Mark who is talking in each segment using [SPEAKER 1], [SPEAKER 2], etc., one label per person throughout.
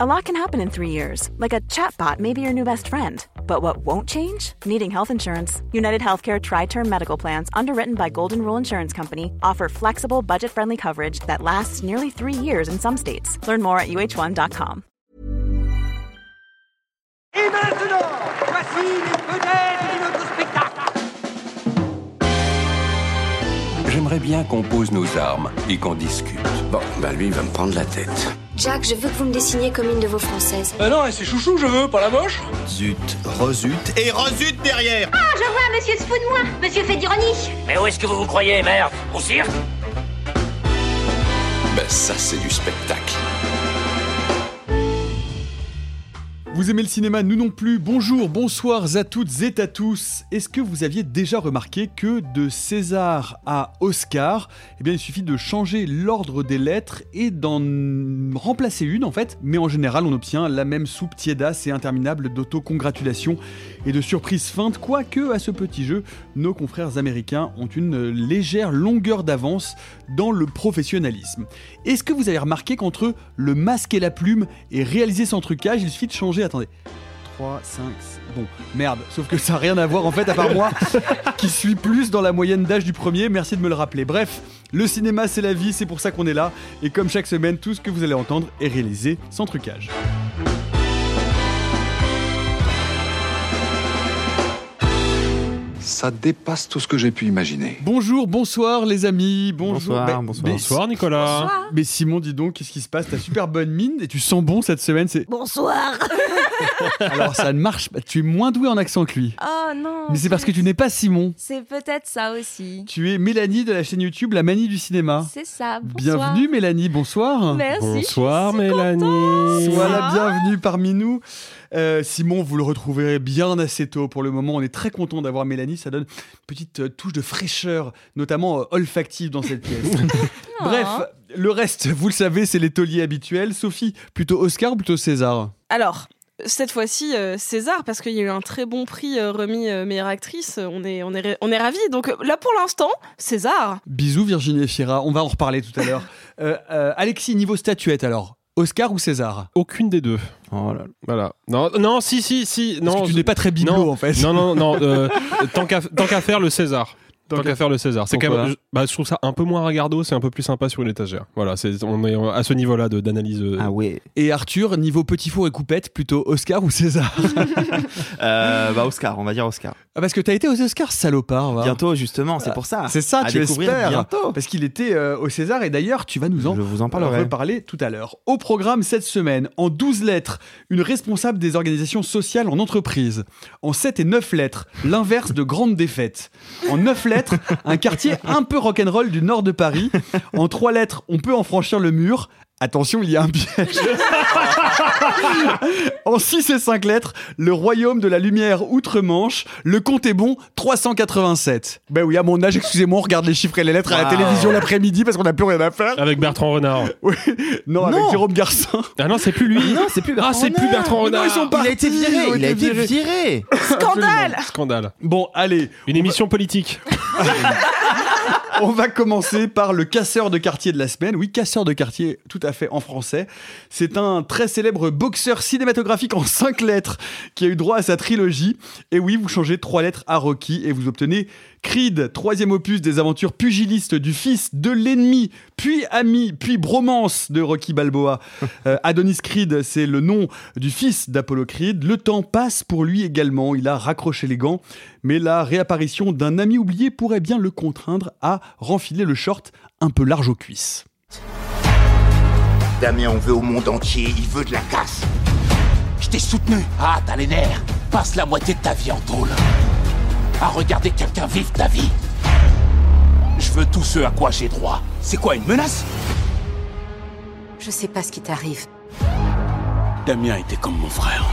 [SPEAKER 1] A lot can happen in three years, like a chatbot may be your new best friend. But what won't change? Needing health insurance. United Healthcare Tri Term Medical Plans, underwritten by Golden Rule Insurance Company, offer flexible, budget friendly coverage that lasts nearly three years in some states. Learn more at uh1.com.
[SPEAKER 2] Et maintenant, voici les vedettes de notre spectacle.
[SPEAKER 3] J'aimerais bien qu'on pose nos armes et qu'on discute.
[SPEAKER 4] Bon, bah lui, il va me prendre la tête.
[SPEAKER 5] Jack, je veux que vous me dessiniez comme une de vos françaises.
[SPEAKER 6] Ah non, et c'est chouchou, je veux, pas la moche
[SPEAKER 4] Zut, rezut et rezut derrière
[SPEAKER 7] Ah, je vois, monsieur se fout de moi. Monsieur fait d'ironie.
[SPEAKER 6] Mais où est-ce que vous vous croyez, merde? Au cirque?
[SPEAKER 3] Ben ça, c'est du spectacle.
[SPEAKER 8] Vous aimez le cinéma, nous non plus. Bonjour, bonsoir à toutes et à tous. Est-ce que vous aviez déjà remarqué que de César à Oscar, eh bien il suffit de changer l'ordre des lettres et d'en remplacer une en fait, mais en général on obtient la même soupe tiédasse et interminable d'autocongratulations et de surprises feintes, quoique à ce petit jeu, nos confrères américains ont une légère longueur d'avance dans le professionnalisme. Est-ce que vous avez remarqué qu'entre le masque et la plume et réaliser sans trucage, il suffit de changer attendez. 3, 5, bon, merde, sauf que ça n'a rien à voir en fait, à part moi, qui suis plus dans la moyenne d'âge du premier, merci de me le rappeler. Bref, le cinéma c'est la vie, c'est pour ça qu'on est là, et comme chaque semaine, tout ce que vous allez entendre est réalisé sans trucage.
[SPEAKER 9] Ça dépasse tout ce que j'ai pu imaginer.
[SPEAKER 8] Bonjour, bonsoir les amis, bonjour.
[SPEAKER 10] Bonsoir,
[SPEAKER 8] Bah,
[SPEAKER 10] bonsoir.
[SPEAKER 8] mais-
[SPEAKER 10] Bonsoir, Nicolas.
[SPEAKER 8] Mais Simon, dis donc, qu'est-ce qui se passe? T'as super bonne mine et tu sens bon cette semaine. C'est
[SPEAKER 11] Bonsoir.
[SPEAKER 8] alors ça ne marche pas. Tu es moins doué en accent que lui.
[SPEAKER 11] Oh non.
[SPEAKER 8] Mais c'est parce que tu n'es pas Simon.
[SPEAKER 11] C'est peut-être ça aussi.
[SPEAKER 8] Tu es Mélanie de la chaîne YouTube La Manie du cinéma.
[SPEAKER 11] C'est ça. Bonsoir.
[SPEAKER 8] Bienvenue Mélanie, bonsoir.
[SPEAKER 11] Merci.
[SPEAKER 10] Bonsoir,
[SPEAKER 11] je suis si
[SPEAKER 10] Mélanie.
[SPEAKER 8] Voilà, bienvenue parmi nous. Euh, Simon, vous le retrouverez bien assez tôt. Pour le moment, on est très content d'avoir Mélanie. Ça donne une petite euh, touche de fraîcheur, notamment euh, olfactive dans cette pièce. Bref, le reste, vous le savez, c'est les tauliers habituels. Sophie, plutôt Oscar ou plutôt César?
[SPEAKER 12] Alors, cette fois-ci, euh, César, parce qu'il y a eu un très bon prix euh, remis euh, meilleure actrice, on est, on est, on est ravis. Donc là, pour l'instant, César.
[SPEAKER 8] Bisous Virginie Efira, on va en reparler tout à l'heure. Euh, euh, Alexis, niveau statuette alors Oscar ou César?
[SPEAKER 10] Aucune des deux.
[SPEAKER 8] Oh là là.
[SPEAKER 10] Voilà. Non, non, si, si, si.
[SPEAKER 8] Parce
[SPEAKER 10] Non,
[SPEAKER 8] que tu n'es pas très bibelot
[SPEAKER 10] non,
[SPEAKER 8] en fait.
[SPEAKER 10] Non, non, non. euh, tant qu'à tant qu'à faire le César. Tant qu'à faire le César. C'est quand même. je- Bah, je trouve ça un peu moins ragardo, c'est un peu plus sympa sur une étagère. Voilà, c'est on est à ce niveau-là de- d'analyse. euh,
[SPEAKER 4] Ah ouais.
[SPEAKER 8] Et Arthur, niveau petit four et coupette, plutôt Oscar ou César
[SPEAKER 4] Euh, bah Oscar, on va dire Oscar.
[SPEAKER 8] Ah, Parce que t'as été aux Oscars, salopard. va.
[SPEAKER 4] Bientôt justement, c'est pour ça.
[SPEAKER 8] C'est ça,
[SPEAKER 4] À
[SPEAKER 8] tu espères.
[SPEAKER 4] bientôt.
[SPEAKER 8] Parce qu'il était euh, au César et d'ailleurs, tu vas nous en
[SPEAKER 4] Je vous en parlerai.
[SPEAKER 8] reparler tout à l'heure. Au programme cette semaine, en 12 lettres, une responsable des organisations sociales en entreprise. En 7 et 9 lettres, l'inverse de grande défaite. En 9 lettres, un quartier un peu rock'n'roll du nord de Paris. En 3 lettres, on peut en franchir le mur. Attention, il y a un piège. en 6 et 5 lettres, le royaume de la lumière outre-Manche. Le compte est bon, 387. Ben oui, à mon âge, excusez-moi, on regarde les chiffres et les lettres à la
[SPEAKER 4] Wow.
[SPEAKER 8] télévision l'après-midi parce qu'on n'a plus rien à faire.
[SPEAKER 10] Avec Bertrand Renard.
[SPEAKER 8] Oui. Non, avec
[SPEAKER 4] Non.
[SPEAKER 8] Jérôme Garcin.
[SPEAKER 10] Ah non, c'est plus lui.
[SPEAKER 4] Non, c'est plus
[SPEAKER 10] Ah, c'est plus Bertrand Renard.
[SPEAKER 8] ils sont
[SPEAKER 4] Il a été viré,
[SPEAKER 8] Ils ont
[SPEAKER 4] il a
[SPEAKER 8] été
[SPEAKER 4] été viré.
[SPEAKER 12] Scandale
[SPEAKER 10] Scandale.
[SPEAKER 8] Bon, allez,
[SPEAKER 10] Une émission politique.
[SPEAKER 8] on va commencer par le casseur de quartier de la semaine. Oui, casseur de quartier, tout à fait en français. C'est un très célèbre boxeur cinématographique en 5 lettres qui a eu droit à sa trilogie. Et oui, vous changez 3 lettres à Rocky et vous obtenez Creed, troisième opus des aventures pugilistes du fils de l'ennemi, puis ami, puis bromance de Rocky Balboa. Euh, Adonis Creed, c'est le nom du fils d'Apollo Creed. Le temps passe pour lui également. Il a raccroché les gants, mais la réapparition d'un ami oublié pourrait bien le contraindre à renfiler le short un peu large aux cuisses.
[SPEAKER 2] Damien, on veut au monde entier, il veut de la casse. Je t'ai soutenu. Ah, t'as les nerfs. Passe la moitié de ta vie en tôle. À regarder quelqu'un vivre ta vie. Je veux tout ce à quoi j'ai droit. C'est quoi, une menace?
[SPEAKER 5] Je sais pas ce qui t'arrive.
[SPEAKER 2] Damien était comme mon frère.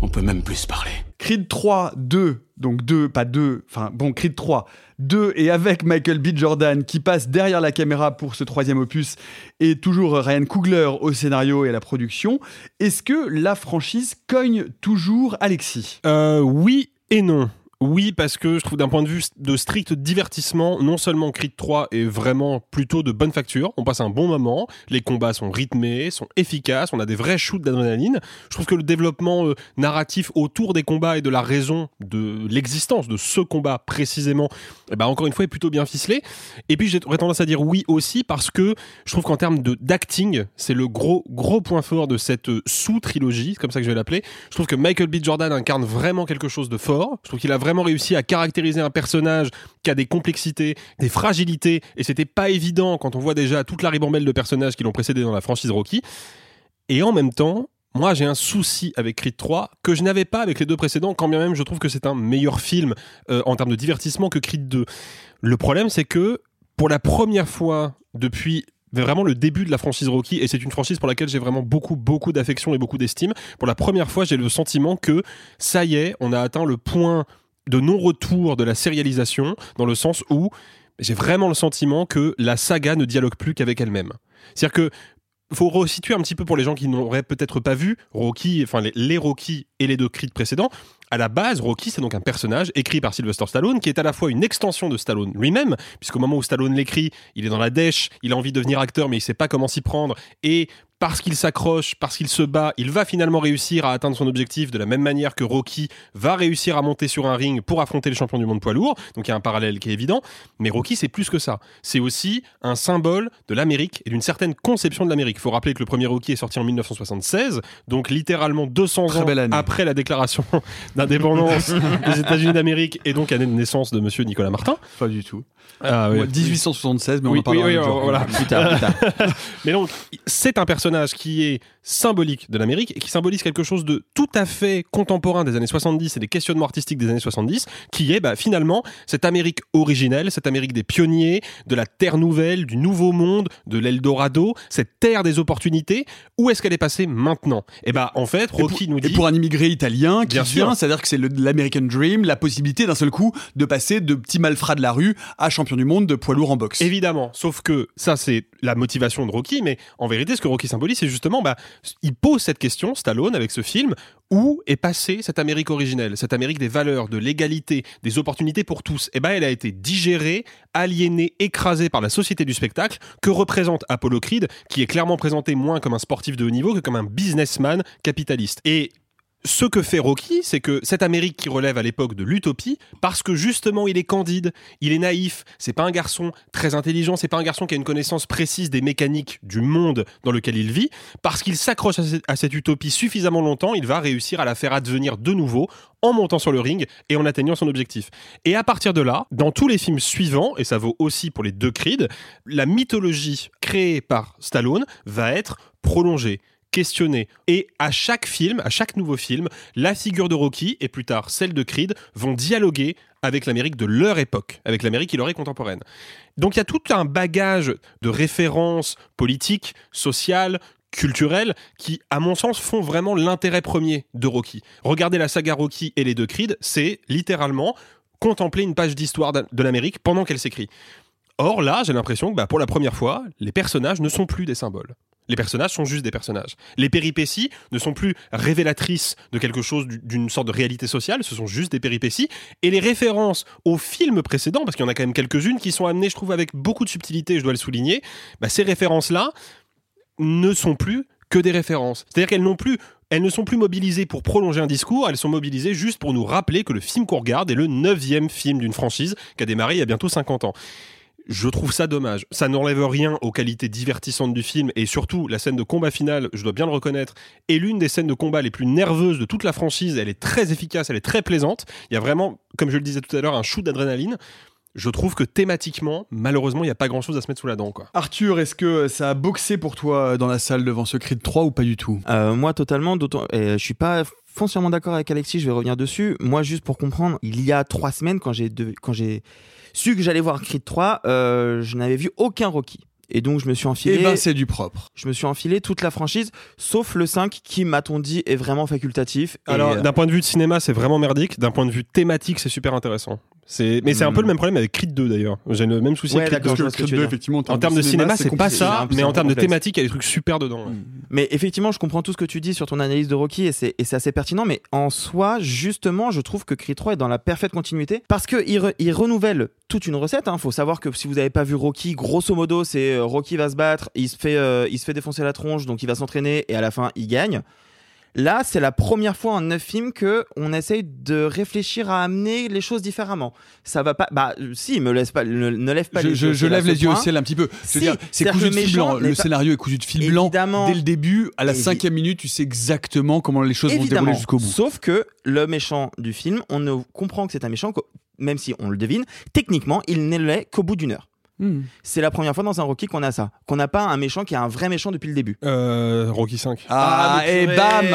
[SPEAKER 2] On peut même plus se parler.
[SPEAKER 8] Creed 3, 2, donc 2, pas 2, enfin bon, Creed 3, 2 et avec Michael B. Jordan qui passe derrière la caméra pour ce troisième opus et toujours Ryan Coogler au scénario et à la production. Est-ce que la franchise cogne toujours Alexis?
[SPEAKER 10] Euh, oui et non. Oui, parce que je trouve d'un point de vue de strict divertissement, non seulement Creed 3 est vraiment plutôt de bonne facture, on passe un bon moment, les combats sont rythmés, sont efficaces, on a des vrais shoots d'adrénaline. Je trouve que le développement euh, narratif autour des combats et de la raison de l'existence de ce combat précisément, eh ben encore une fois, est plutôt bien ficelé. Et puis j'aurais tendance à dire oui aussi parce que je trouve qu'en termes d'acting, c'est le gros gros point fort de cette euh, sous-trilogie, comme ça que je vais l'appeler. Je trouve que Michael B. Jordan incarne vraiment quelque chose de fort. Je trouve qu'il a vraiment réussi à caractériser un personnage qui a des complexités, des fragilités, et c'était pas évident quand on voit déjà toute la ribambelle de personnages qui l'ont précédé dans la franchise Rocky. Et en même temps, moi j'ai un souci avec Creed 3 que je n'avais pas avec les deux précédents, quand bien même je trouve que c'est un meilleur film euh, en termes de divertissement que Creed 2. Le problème c'est que pour la première fois depuis vraiment le début de la franchise Rocky et c'est une franchise pour laquelle j'ai vraiment beaucoup beaucoup d'affection et beaucoup d'estime. Pour la première fois, j'ai le sentiment que ça y est, on a atteint le point de non-retour de la sérialisation dans le sens où j'ai vraiment le sentiment que la saga ne dialogue plus qu'avec elle-même. C'est-à-dire que faut resituer un petit peu pour les gens qui n'auraient peut-être pas vu Rocky, enfin les, les Rocky et les deux Creed précédents. À la base, Rocky, c'est donc un personnage écrit par Sylvester Stallone qui est à la fois une extension de Stallone lui-même, puisqu'au moment où Stallone l'écrit, il est dans la dèche, il a envie de devenir acteur, mais il sait pas comment s'y prendre, et parce qu'il s'accroche, parce qu'il se bat, il va finalement réussir à atteindre son objectif de la même manière que Rocky va réussir à monter sur un ring pour affronter le champion du monde poids lourd. Donc il y a un parallèle qui est évident. Mais Rocky, c'est plus que ça. C'est aussi un symbole de l'Amérique et d'une certaine conception de l'Amérique. Il faut rappeler que le premier Rocky est sorti en 1976, donc littéralement 200 ans après la déclaration d'indépendance des États-Unis d'Amérique et donc année de naissance de monsieur Nicolas Martin.
[SPEAKER 8] Pas du tout.
[SPEAKER 10] Ah, oui.
[SPEAKER 8] 1876, mais on
[SPEAKER 10] Oui,
[SPEAKER 8] en parlera
[SPEAKER 10] oui,
[SPEAKER 8] un
[SPEAKER 10] oui,
[SPEAKER 8] jour.
[SPEAKER 10] voilà.
[SPEAKER 8] plus tard. plus tard.
[SPEAKER 10] Mais donc, c'est un personnage qui est symbolique de l'Amérique et qui symbolise quelque chose de tout à fait contemporain des années 70 et des questionnements artistiques des années 70, qui est bah, finalement cette Amérique originelle, cette Amérique des pionniers, de la terre nouvelle, du nouveau monde, de l'Eldorado, cette terre des opportunités. Où est-ce qu'elle est passée maintenant? Et bah en fait, Rocky nous dit
[SPEAKER 8] Et pour un immigré italien qui
[SPEAKER 10] Bien
[SPEAKER 8] vient, c'est-à-dire que c'est l'American Dream, la possibilité d'un seul coup de passer de petit malfrat de la rue à champion du monde de poids lourd en boxe.
[SPEAKER 10] Évidemment, sauf que ça c'est la motivation de Rocky, mais en vérité ce que Rocky symbolise c'est justement, bah, il pose cette question, Stallone, avec ce film, où est passée cette Amérique originelle, cette Amérique des valeurs, de l'égalité, des opportunités pour tous? Eh ben elle a été digérée, aliénée, écrasée par la société du spectacle que représente Apollo Creed, qui est clairement présenté moins comme un sportif de haut niveau que comme un businessman capitaliste. Ce que fait Rocky, c'est que cette Amérique qui relève à l'époque de l'utopie, parce que justement il est candide, il est naïf, c'est pas un garçon très intelligent, c'est pas un garçon qui a une connaissance précise des mécaniques du monde dans lequel il vit, parce qu'il s'accroche à, cette- utopie suffisamment longtemps, il va réussir à la faire advenir de nouveau en montant sur le ring et en atteignant son objectif. Et à partir de là, dans tous les films suivants, et ça vaut aussi pour les deux Creed, la mythologie créée par Stallone va être prolongée questionner. Et à chaque film, à chaque nouveau film, la figure de Rocky et plus tard celle de Creed vont dialoguer avec l'Amérique de leur époque, avec l'Amérique qui leur est contemporaine. Donc il y a tout un bagage de références politiques, sociales, culturelles qui, à mon sens, font vraiment l'intérêt premier de Rocky. Regardez la saga Rocky et les deux Creed, c'est littéralement contempler une page d'histoire de l'Amérique pendant qu'elle s'écrit. Or là, j'ai l'impression que bah, pour la première fois, les personnages ne sont plus des symboles. Les personnages sont juste des personnages. Les péripéties ne sont plus révélatrices de quelque chose, du- d'une sorte de réalité sociale, ce sont juste des péripéties. Et les références aux films précédents, parce qu'il y en a quand même quelques-unes qui sont amenées, je trouve, avec beaucoup de subtilité, je dois le souligner, bah, ces références-là ne sont plus que des références. C'est-à-dire qu'elles n'ont plus elles ne sont plus mobilisées pour prolonger un discours, elles sont mobilisées juste pour nous rappeler que le film qu'on regarde est le neuvième film d'une franchise qui a démarré il y a bientôt 50 ans. Je trouve ça dommage. Ça n'enlève rien aux qualités divertissantes du film et surtout la scène de combat finale, je dois bien le reconnaître, est l'une des scènes de combat les plus nerveuses de toute la franchise. Elle est très efficace, elle est très plaisante. Il y a vraiment, comme je le disais tout à l'heure, un shoot d'adrénaline. Je trouve que thématiquement, malheureusement, il n'y a pas grand chose à se mettre sous la dent. Quoi.
[SPEAKER 8] Arthur, est-ce que ça a boxé pour toi dans la salle devant ce Creed 3 ou pas du tout?
[SPEAKER 4] Euh, moi, totalement. d'autant- et je suis pas foncièrement d'accord avec Alexis. Je vais revenir dessus. Moi, juste pour comprendre, il y a trois semaines, quand j'ai de- quand j'ai su que j'allais voir Creed 3, euh, je n'avais vu aucun Rocky. Et donc je me suis enfilé.
[SPEAKER 8] Eh ben c'est du propre.
[SPEAKER 4] Je me suis enfilé toute la franchise, sauf le 5 qui, m'a-t-on dit, est vraiment facultatif. Et,
[SPEAKER 10] Alors,
[SPEAKER 4] euh,
[SPEAKER 10] d'un point de vue de cinéma, c'est vraiment merdique. D'un point de vue thématique, c'est super intéressant. C'est, mais c'est un
[SPEAKER 4] Hmm.
[SPEAKER 10] peu le même problème avec Creed 2 d'ailleurs. J'ai le même souci
[SPEAKER 4] Ouais,
[SPEAKER 10] avec Creed
[SPEAKER 4] d'accord,
[SPEAKER 10] 2.
[SPEAKER 4] je vois ce que tu veux dire.
[SPEAKER 8] effectivement,
[SPEAKER 10] En termes de cinéma, c'est pas ça, mais en termes de thématique, il y a des trucs super dedans. ouais.
[SPEAKER 4] Mais effectivement, je comprends tout ce que tu dis sur ton analyse de Rocky et c'est et c'est assez pertinent. Mais en soi, justement, je trouve que Creed 3 est dans la parfaite continuité parce que il, re- il renouvelle toute une recette. Il faut savoir que si vous n'avez pas vu Rocky, grosso modo, c'est euh, Rocky va se battre, il se fait, euh, il se fait défoncer la tronche, donc il va s'entraîner et à la fin, il gagne. Là, c'est la première fois en neuf films que on essaye de réfléchir à amener les choses différemment. Ça va pas. Bah, si, me laisse pas, ne, ne lève pas
[SPEAKER 8] Je,
[SPEAKER 4] les
[SPEAKER 8] je-
[SPEAKER 4] yeux.
[SPEAKER 8] je
[SPEAKER 4] au ciel à
[SPEAKER 8] lève les yeux au ciel un petit peu.
[SPEAKER 4] Si,
[SPEAKER 8] c'est cousu de fil blanc.
[SPEAKER 4] n'est
[SPEAKER 8] Le
[SPEAKER 4] pas-
[SPEAKER 8] scénario est cousu de fil blanc
[SPEAKER 4] Évidemment.
[SPEAKER 8] dès le début. À la
[SPEAKER 4] Évi-
[SPEAKER 8] cinquième minute, tu sais exactement comment les choses vont se dérouler jusqu'au bout.
[SPEAKER 4] Sauf que le méchant du film, on ne comprend que c'est un méchant, même si on le devine, techniquement, il ne l'est qu'au bout d'une heure.
[SPEAKER 8] Hmm.
[SPEAKER 4] C'est la première fois dans un Rocky qu'on a ça. Qu'on n'a pas un méchant qui est un vrai méchant depuis le début.
[SPEAKER 10] Euh, Rocky 5.
[SPEAKER 8] Ah,
[SPEAKER 4] mais
[SPEAKER 8] et bam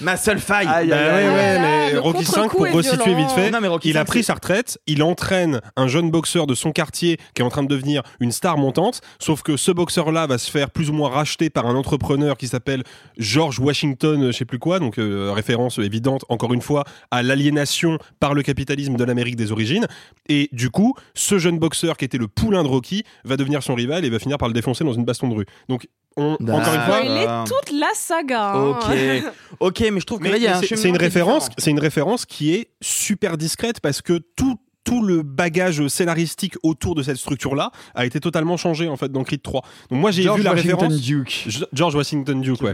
[SPEAKER 4] Ma seule faille
[SPEAKER 8] Aïe,
[SPEAKER 10] Bah
[SPEAKER 8] aïe,
[SPEAKER 10] ouais,
[SPEAKER 8] aïe,
[SPEAKER 10] ouais,
[SPEAKER 8] aïe.
[SPEAKER 10] mais
[SPEAKER 12] le
[SPEAKER 10] Rocky 5,
[SPEAKER 12] contre-coup
[SPEAKER 10] pour resituer
[SPEAKER 12] violent.
[SPEAKER 10] vite fait,
[SPEAKER 4] Non, mais Rocky
[SPEAKER 10] il a
[SPEAKER 4] 5,
[SPEAKER 10] pris sa retraite, il entraîne un jeune boxeur de son quartier qui est en train de devenir une star montante, sauf que ce boxeur-là va se faire plus ou moins racheter par un entrepreneur qui s'appelle George Washington, je sais plus quoi, donc euh, référence évidente, encore une fois, à l'aliénation par le capitalisme de l'Amérique des origines. Et du coup, ce jeune boxeur qui était le poulain de Rocky va devenir son rival et va finir par le défoncer dans une baston de rue. Donc, on, encore une fois,
[SPEAKER 12] Spoiler toute la saga. hein.
[SPEAKER 4] Ok, ok, mais je trouve que
[SPEAKER 10] Mais
[SPEAKER 4] là, il y a un
[SPEAKER 10] c'est- une référence, c'est une référence qui est super discrète parce que tout tout le bagage scénaristique autour de cette structure-là a été totalement changé en fait dans Creed 3. Donc moi j'ai
[SPEAKER 8] George
[SPEAKER 10] vu la
[SPEAKER 8] Washington
[SPEAKER 10] référence
[SPEAKER 8] Duke.
[SPEAKER 10] Ge- George Washington Duke, ouais.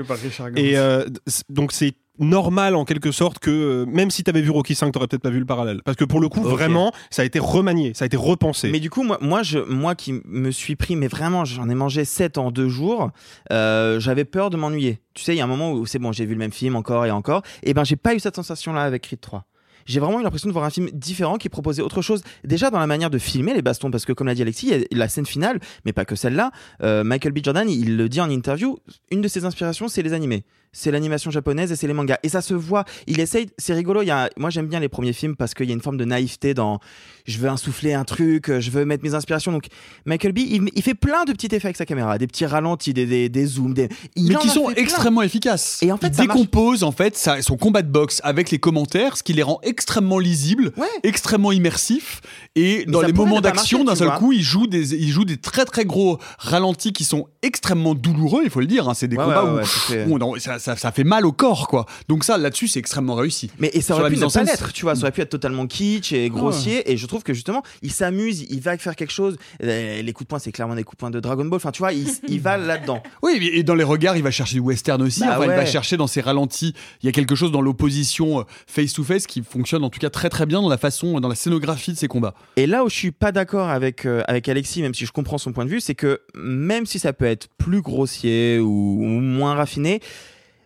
[SPEAKER 10] Et euh, donc c'est normal en quelque sorte que euh, même si t'avais vu Rocky 5 t'aurais peut-être pas vu le parallèle parce que pour le coup vraiment ça a été remanié ça a été repensé
[SPEAKER 4] Mais du coup, moi, moi, je, moi qui me suis pris, mais vraiment, j'en ai mangé 7 en deux jours, euh, j'avais peur de m'ennuyer. Tu sais, il y a un moment où c'est bon, j'ai vu le même film encore et encore, et ben j'ai pas eu cette sensation-là avec Creed 3. J'ai vraiment eu l'impression de voir un film différent qui proposait autre chose. Déjà dans la manière de filmer les bastons, parce que comme l'a dit Alexis, la scène finale, mais pas que celle-là. euh, Michael B. Jordan, il le dit en interview, une de ses inspirations, c'est les animés. C'est l'animation japonaise et c'est les mangas. Et ça se voit. Il essaye, c'est rigolo. Y a, moi j'aime bien les premiers films parce qu'il y a une forme de naïveté dans je veux insuffler un truc, je veux mettre mes inspirations. Donc Michael B, il, il fait plein de petits effets avec sa caméra, des petits ralentis, des, des, des zooms, des. il
[SPEAKER 8] mais qui
[SPEAKER 4] a
[SPEAKER 8] sont extrêmement efficaces.
[SPEAKER 4] Et en fait,
[SPEAKER 8] il
[SPEAKER 4] ça marche.
[SPEAKER 8] décompose en fait sa- son combat de boxe avec les commentaires, ce qui les rend extrêmement lisibles,
[SPEAKER 4] Ouais.
[SPEAKER 8] extrêmement immersifs. Et
[SPEAKER 4] Mais
[SPEAKER 8] dans
[SPEAKER 4] ça
[SPEAKER 8] les moments d'action, d'un seul
[SPEAKER 4] vois.
[SPEAKER 8] coup, il joue des, il joue des très très gros ralentis qui sont extrêmement douloureux. Il faut le dire. hein. C'est des
[SPEAKER 4] Ouais,
[SPEAKER 8] combats
[SPEAKER 4] ouais,
[SPEAKER 8] où,
[SPEAKER 4] ça
[SPEAKER 8] on- ça, ça- ça fait mal au corps, quoi. Donc ça, là-dessus, c'est extrêmement réussi.
[SPEAKER 4] Mais et ça aurait pu ne pas l'être, tu vois, ça aurait pu être totalement kitsch et grossier. Et je trouve que justement, il s'amuse, il va faire quelque chose. Euh, Les coups de poing, c'est clairement des coups de poing de Dragon Ball. Enfin, tu vois, il, il va là-dedans.
[SPEAKER 8] Oui, et dans les regards, il va chercher du western aussi.
[SPEAKER 4] Bah
[SPEAKER 8] Enfin, Il va chercher dans ses ralentis. Il y a quelque chose dans l'opposition euh, face-to-face qui fonctionne en tout cas très très bien dans la façon, dans la scénographie de ses combats.
[SPEAKER 4] Et là où je suis pas d'accord avec, euh, avec Alexis, même si je comprends son point de vue, c'est que même si ça peut être plus grossier ou, ou moins raffiné, eh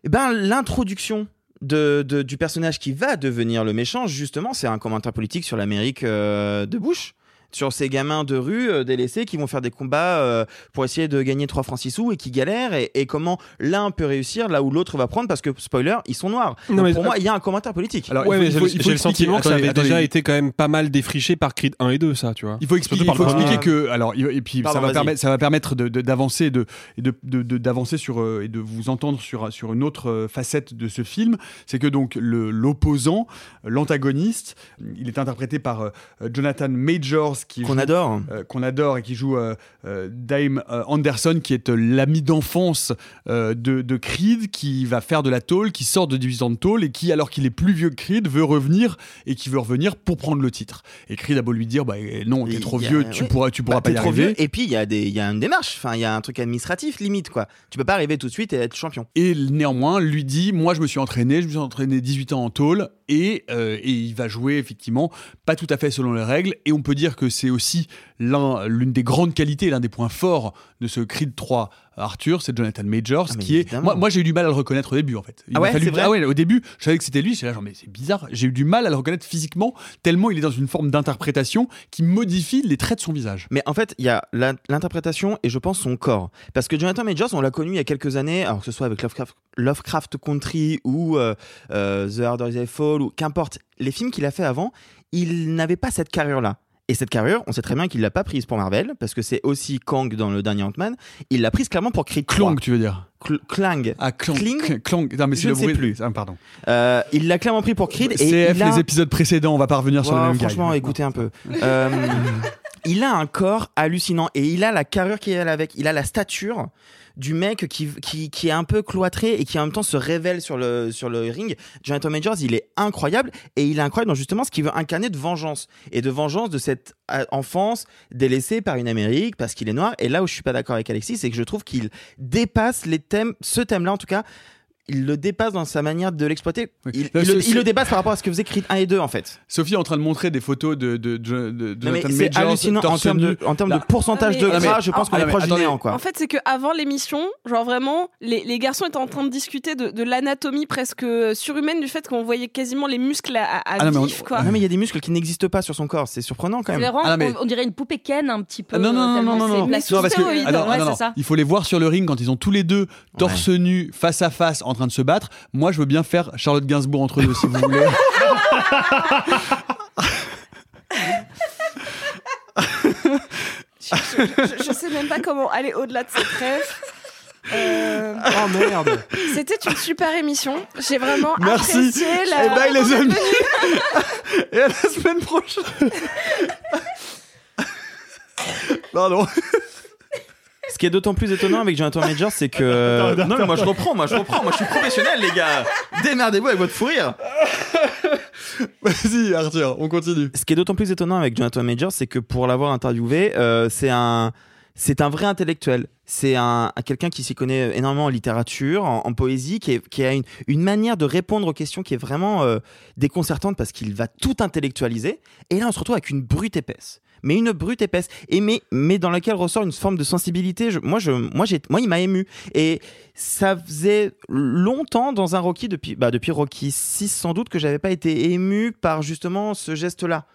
[SPEAKER 4] ben, l'introduction de, de- du personnage qui va devenir le méchant, justement, c'est un commentaire politique sur l'Amérique euh, de Bush. Sur ces gamins de rue euh, délaissés qui vont faire des combats euh, pour essayer de gagner 3 francs 6 sous et qui galèrent. Et, et comment l'un peut réussir là où l'autre va prendre parce que spoiler ils sont noirs.
[SPEAKER 10] Non,
[SPEAKER 4] Donc,
[SPEAKER 10] mais-
[SPEAKER 4] pour moi il y a un commentaire politique.
[SPEAKER 8] Alors,
[SPEAKER 10] ouais, j'ai le- sentiment que ça avait déjà été quand même pas mal défriché par Creed 1 et 2 ça tu vois.
[SPEAKER 8] Il faut expliquer, il faut que alors et puis
[SPEAKER 4] Pardon,
[SPEAKER 8] ça va permettre ça va permettre d'avancer et de, d'avancer sur euh, et de vous entendre sur sur une autre facette de ce film, c'est que donc le l'opposant, l'antagoniste, il est interprété par euh, Jonathan Majors qui
[SPEAKER 4] Qu'on adore.
[SPEAKER 8] euh, qu'on adore et qui joue euh, euh, Dame euh, Anderson, qui est l'ami d'enfance de, de Creed, qui va faire de la tôle, qui sort de 18 ans de tôle et qui, alors qu'il est plus vieux que Creed, veut revenir et qui veut revenir pour prendre le titre. Et Creed a beau lui dire, bah eh, non, t'es trop
[SPEAKER 4] a-
[SPEAKER 8] vieux, tu
[SPEAKER 4] ouais.
[SPEAKER 8] pourras, tu pourras
[SPEAKER 4] Bah,
[SPEAKER 8] pas y arriver.
[SPEAKER 4] vieux. Et puis il y a des, il y a une démarche. Enfin, il y a un truc administratif limite quoi. Tu peux pas arriver tout de suite et être champion.
[SPEAKER 8] Et néanmoins, lui dit Moi, je me suis entraîné, je me suis entraîné 18 ans en tôle, et, et il va jouer effectivement pas tout à fait selon les règles. Et on peut dire que c'est aussi l'un- l'une des grandes qualités, l'un des points forts de ce Creed 3 Arthur, c'est Jonathan Majors,
[SPEAKER 4] Ah,
[SPEAKER 8] qui est. Moi, moi, j'ai eu du mal à le reconnaître au début, en fait. Il
[SPEAKER 4] Ah
[SPEAKER 8] m'a
[SPEAKER 4] ouais,
[SPEAKER 8] fallu-
[SPEAKER 4] c'est vrai
[SPEAKER 8] ah ouais, au début, je savais que c'était lui, j'étais là, genre, mais c'est bizarre. J'ai eu du mal à le reconnaître physiquement, tellement il est dans une forme d'interprétation qui modifie les traits de son visage.
[SPEAKER 4] Mais en fait, il y a l'interprétation et je pense son corps. Parce que Jonathan Majors, on l'a connu il y a quelques années, alors que ce soit avec Lovecraft, Lovecraft Country ou euh, euh, The Harder They Fall ou qu'importe, les films qu'il a fait avant, il n'avait pas cette carrure-là. Et cette carrure, on sait très bien qu'il l'a pas prise pour Marvel, parce que c'est aussi Kang dans le dernier Ant-Man. Il l'a prise clairement pour Creed 3.
[SPEAKER 8] Clong, tu veux dire
[SPEAKER 4] Cl- Clang.
[SPEAKER 8] Ah, Clong.
[SPEAKER 4] Kling
[SPEAKER 8] Clong. Non, mais c'est
[SPEAKER 4] Je
[SPEAKER 8] le bruit.
[SPEAKER 4] plus.
[SPEAKER 8] Ah, pardon.
[SPEAKER 4] Euh, il l'a clairement pris pour Creed. Et
[SPEAKER 8] CF,
[SPEAKER 4] il a...
[SPEAKER 8] les épisodes précédents, on va pas revenir sur le même
[SPEAKER 4] franchement, écoutez un peu. Euh, il a un corps hallucinant et il a la carrure qui est avec. Il a la stature du mec qui, qui, qui est un peu cloîtré et qui en même temps se révèle sur le, sur le ring. Jonathan Majors, il est incroyable et il est incroyable dans justement ce qu'il veut incarner de vengeance et de vengeance de cette euh, enfance délaissée par une Amérique parce qu'il est noir. Et là où je suis pas d'accord avec Alexis, c'est que je trouve qu'il dépasse les thèmes, ce thème-là en tout cas, il le dépasse dans sa manière de l'exploiter. Il,
[SPEAKER 8] Là,
[SPEAKER 4] il le,
[SPEAKER 8] c'est-
[SPEAKER 4] il le dépasse par rapport à ce que faisait Creed 1 et 2 en fait.
[SPEAKER 8] Sophie est en train de montrer des photos de, de, de, de
[SPEAKER 4] mais
[SPEAKER 8] Jonathan
[SPEAKER 4] c'est hallucinant en termes de, en termes de pourcentage
[SPEAKER 12] Ah,
[SPEAKER 4] de
[SPEAKER 12] mais-
[SPEAKER 4] gras.
[SPEAKER 8] mais-
[SPEAKER 4] je pense qu'on
[SPEAKER 8] ah,
[SPEAKER 4] est
[SPEAKER 8] mais
[SPEAKER 4] proche du néant quoi.
[SPEAKER 12] En fait, c'est que avant l'émission, genre vraiment, les, les garçons étaient en train de discuter de, de l'anatomie presque surhumaine du fait qu'on voyait quasiment les muscles à, à
[SPEAKER 8] Ah non, mais on-
[SPEAKER 12] quoi.
[SPEAKER 4] non mais il y a des muscles qui n'existent pas sur son corps, c'est surprenant quand même.
[SPEAKER 11] vraiment-
[SPEAKER 8] Ah, non, mais-
[SPEAKER 11] on, on dirait une poupée Ken un petit peu.
[SPEAKER 8] Non, non, non, non, non. Il faut les voir sur le ring quand ils ont tous les deux torse nu, face à face, en train de se battre. Moi, je veux bien faire Charlotte Gainsbourg entre eux, si vous voulez.
[SPEAKER 12] Je, je- je sais même pas comment aller au-delà de cette rêve. Euh,
[SPEAKER 4] Oh merde.
[SPEAKER 12] C'était une super émission. J'ai vraiment
[SPEAKER 8] Merci.
[SPEAKER 12] apprécié la.
[SPEAKER 8] Eh ben, les amis. Et à la semaine prochaine. Pardon.
[SPEAKER 4] Ce qui est d'autant plus étonnant avec Jonathan Majors, c'est que non mais moi je reprends, moi je reprends, moi je suis professionnel les gars. Démerdez-vous avec votre fou rire.
[SPEAKER 8] Vas-y, Arthur, on continue.
[SPEAKER 4] Ce qui est d'autant plus étonnant avec Jonathan Majors, c'est que pour l'avoir interviewé, euh, c'est un c'est un vrai intellectuel. C'est un, un- quelqu'un qui s'y connaît énormément en littérature, en, en poésie, qui, est- qui a une, une manière de répondre aux questions qui est vraiment euh, déconcertante parce qu'il va tout intellectualiser. Et là, on se retrouve avec une brute épaisse. Mais une brute épaisse, et mais, mais dans laquelle ressort une forme de sensibilité. Je- moi, je, moi, j'ai, moi, il m'a ému. Et ça faisait longtemps dans un Rocky, depuis, bah, depuis Rocky 6 sans doute, que j'avais pas été ému par justement ce geste-là.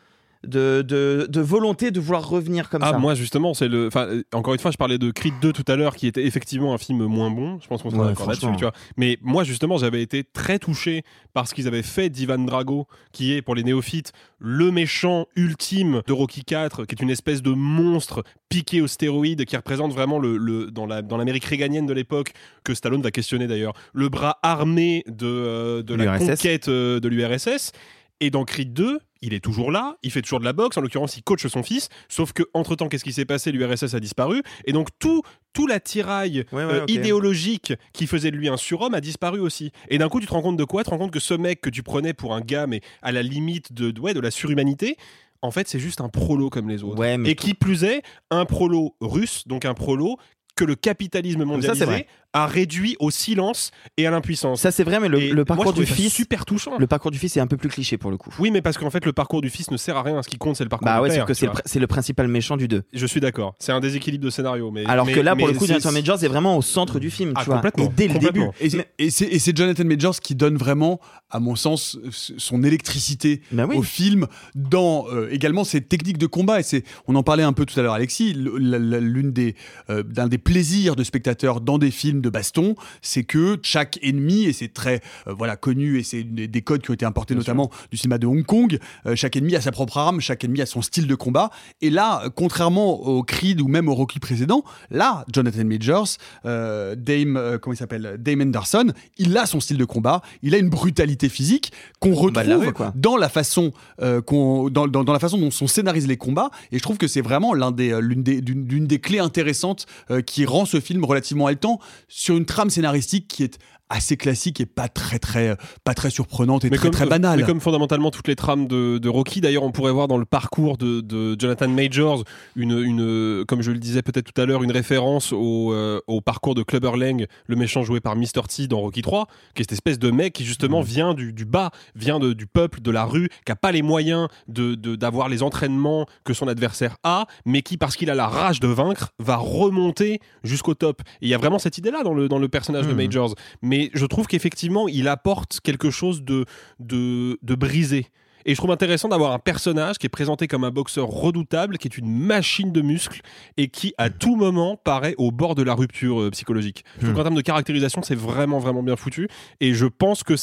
[SPEAKER 4] De, de, de volonté de vouloir revenir comme
[SPEAKER 10] Ah,
[SPEAKER 4] ça.
[SPEAKER 10] moi justement, c'est le. Enfin, euh, encore une fois, je parlais de Creed 2 tout à l'heure, qui était effectivement un film moins bon. Je pense qu'on sera
[SPEAKER 4] Ouais,
[SPEAKER 10] d'accord là-dessus, tu vois. Mais moi, justement, j'avais été très touché par ce qu'ils avaient fait d'Ivan Drago, qui est pour les néophytes le méchant ultime de Rocky 4, qui est une espèce de monstre piqué aux stéroïdes, qui représente vraiment le, le dans la dans l'Amérique réganienne de l'époque que Stallone va questionner d'ailleurs, le bras armé de euh, de la conquête euh, de l'URSS. Et dans Creed 2, il est toujours là, il fait toujours de la boxe, en l'occurrence il coach son fils, sauf que entre temps qu'est-ce qui s'est passé? L'URSS a disparu, et donc tout, tout l'attirail
[SPEAKER 4] Ouais, ouais,
[SPEAKER 10] euh, idéologique qui faisait de lui un surhomme a disparu aussi. Et d'un coup tu te rends compte de quoi? Tu te rends compte que ce mec que tu prenais pour un gars, mais à la limite de, de- ouais, de la surhumanité, en fait c'est juste un prolo comme les autres.
[SPEAKER 4] Ouais, mais
[SPEAKER 10] et qui plus est, un prolo russe, donc un prolo que le capitalisme mondialisé. A réduit au silence et à l'impuissance.
[SPEAKER 4] Ça c'est vrai, mais le, parcours du fils,
[SPEAKER 10] super touchant.
[SPEAKER 4] le parcours du fils est un peu plus cliché pour le coup.
[SPEAKER 10] Oui, mais parce qu'en fait, le parcours du fils ne sert à rien. Ce qui compte, c'est le parcours
[SPEAKER 4] Bah
[SPEAKER 10] du
[SPEAKER 4] ouais,
[SPEAKER 10] père.
[SPEAKER 4] que c'est le, pr- principal méchant du 2.
[SPEAKER 10] Je suis d'accord. C'est un déséquilibre de scénario. Mais,
[SPEAKER 4] Alors
[SPEAKER 10] mais-
[SPEAKER 4] que là, pour le coup, Jonathan Majors est vraiment au centre du film,
[SPEAKER 10] Ah,
[SPEAKER 4] tu vois.
[SPEAKER 10] complètement,
[SPEAKER 4] Et dès le début.
[SPEAKER 8] Et c'est- Jonathan Majors qui donne vraiment, à mon sens, son électricité
[SPEAKER 4] Bah oui.
[SPEAKER 8] au film, dans euh, également ses techniques de combat. Et c'est, on en parlait un peu tout à l'heure, Alexis. L'une des, euh, d'un des plaisirs de spectateurs dans des films de baston, c'est que chaque ennemi, et c'est très euh, voilà connu, et c'est des, des codes qui ont été importés notamment du cinéma de Hong Kong. euh, chaque ennemi a sa propre arme, chaque ennemi a son style de combat. Et là, contrairement au Creed ou même au Rocky précédent, là, Jonathan Majors, euh, Dame, comment il s'appelle, Dame Anderson, il a son style de combat, il a une brutalité physique qu'on
[SPEAKER 4] la
[SPEAKER 8] retrouve
[SPEAKER 4] rue,
[SPEAKER 8] dans la façon qu'on, dans, dans- dans la façon dont sont scénarisés les combats. Et je trouve que c'est vraiment l'un des, l'une des, des clés intéressantes qui rend ce film relativement haletant sur une trame scénaristique qui est assez classique et pas très très pas très surprenante et très très banale.
[SPEAKER 10] mais comme fondamentalement toutes les trames de, de Rocky, d'ailleurs, on pourrait voir dans le parcours de, de Jonathan Majors une, une, comme je le disais peut-être tout à l'heure, une référence au, euh, au parcours de Clubber Lang, le méchant joué par Mr. T dans Rocky 3, qui est cette espèce de mec qui
[SPEAKER 8] Mm.
[SPEAKER 10] justement vient du, du bas, vient de- du peuple, de la rue, qui a pas les moyens de d'avoir les entraînements que son adversaire a, mais qui, parce qu'il a la rage de vaincre, va remonter jusqu'au top. Et il y a vraiment cette idée-là dans le, dans le personnage de
[SPEAKER 4] Mhm.
[SPEAKER 10] Majors. Mais je trouve qu'effectivement, il apporte quelque chose de, de, de brisé. Et je trouve intéressant d'avoir un personnage qui est présenté comme un boxeur redoutable, qui est une machine de muscles et qui, à tout moment, paraît au bord de la rupture euh, psychologique. Trouve
[SPEAKER 4] Hmm.
[SPEAKER 10] qu'en termes de caractérisation, c'est vraiment, vraiment bien foutu. Et je pense que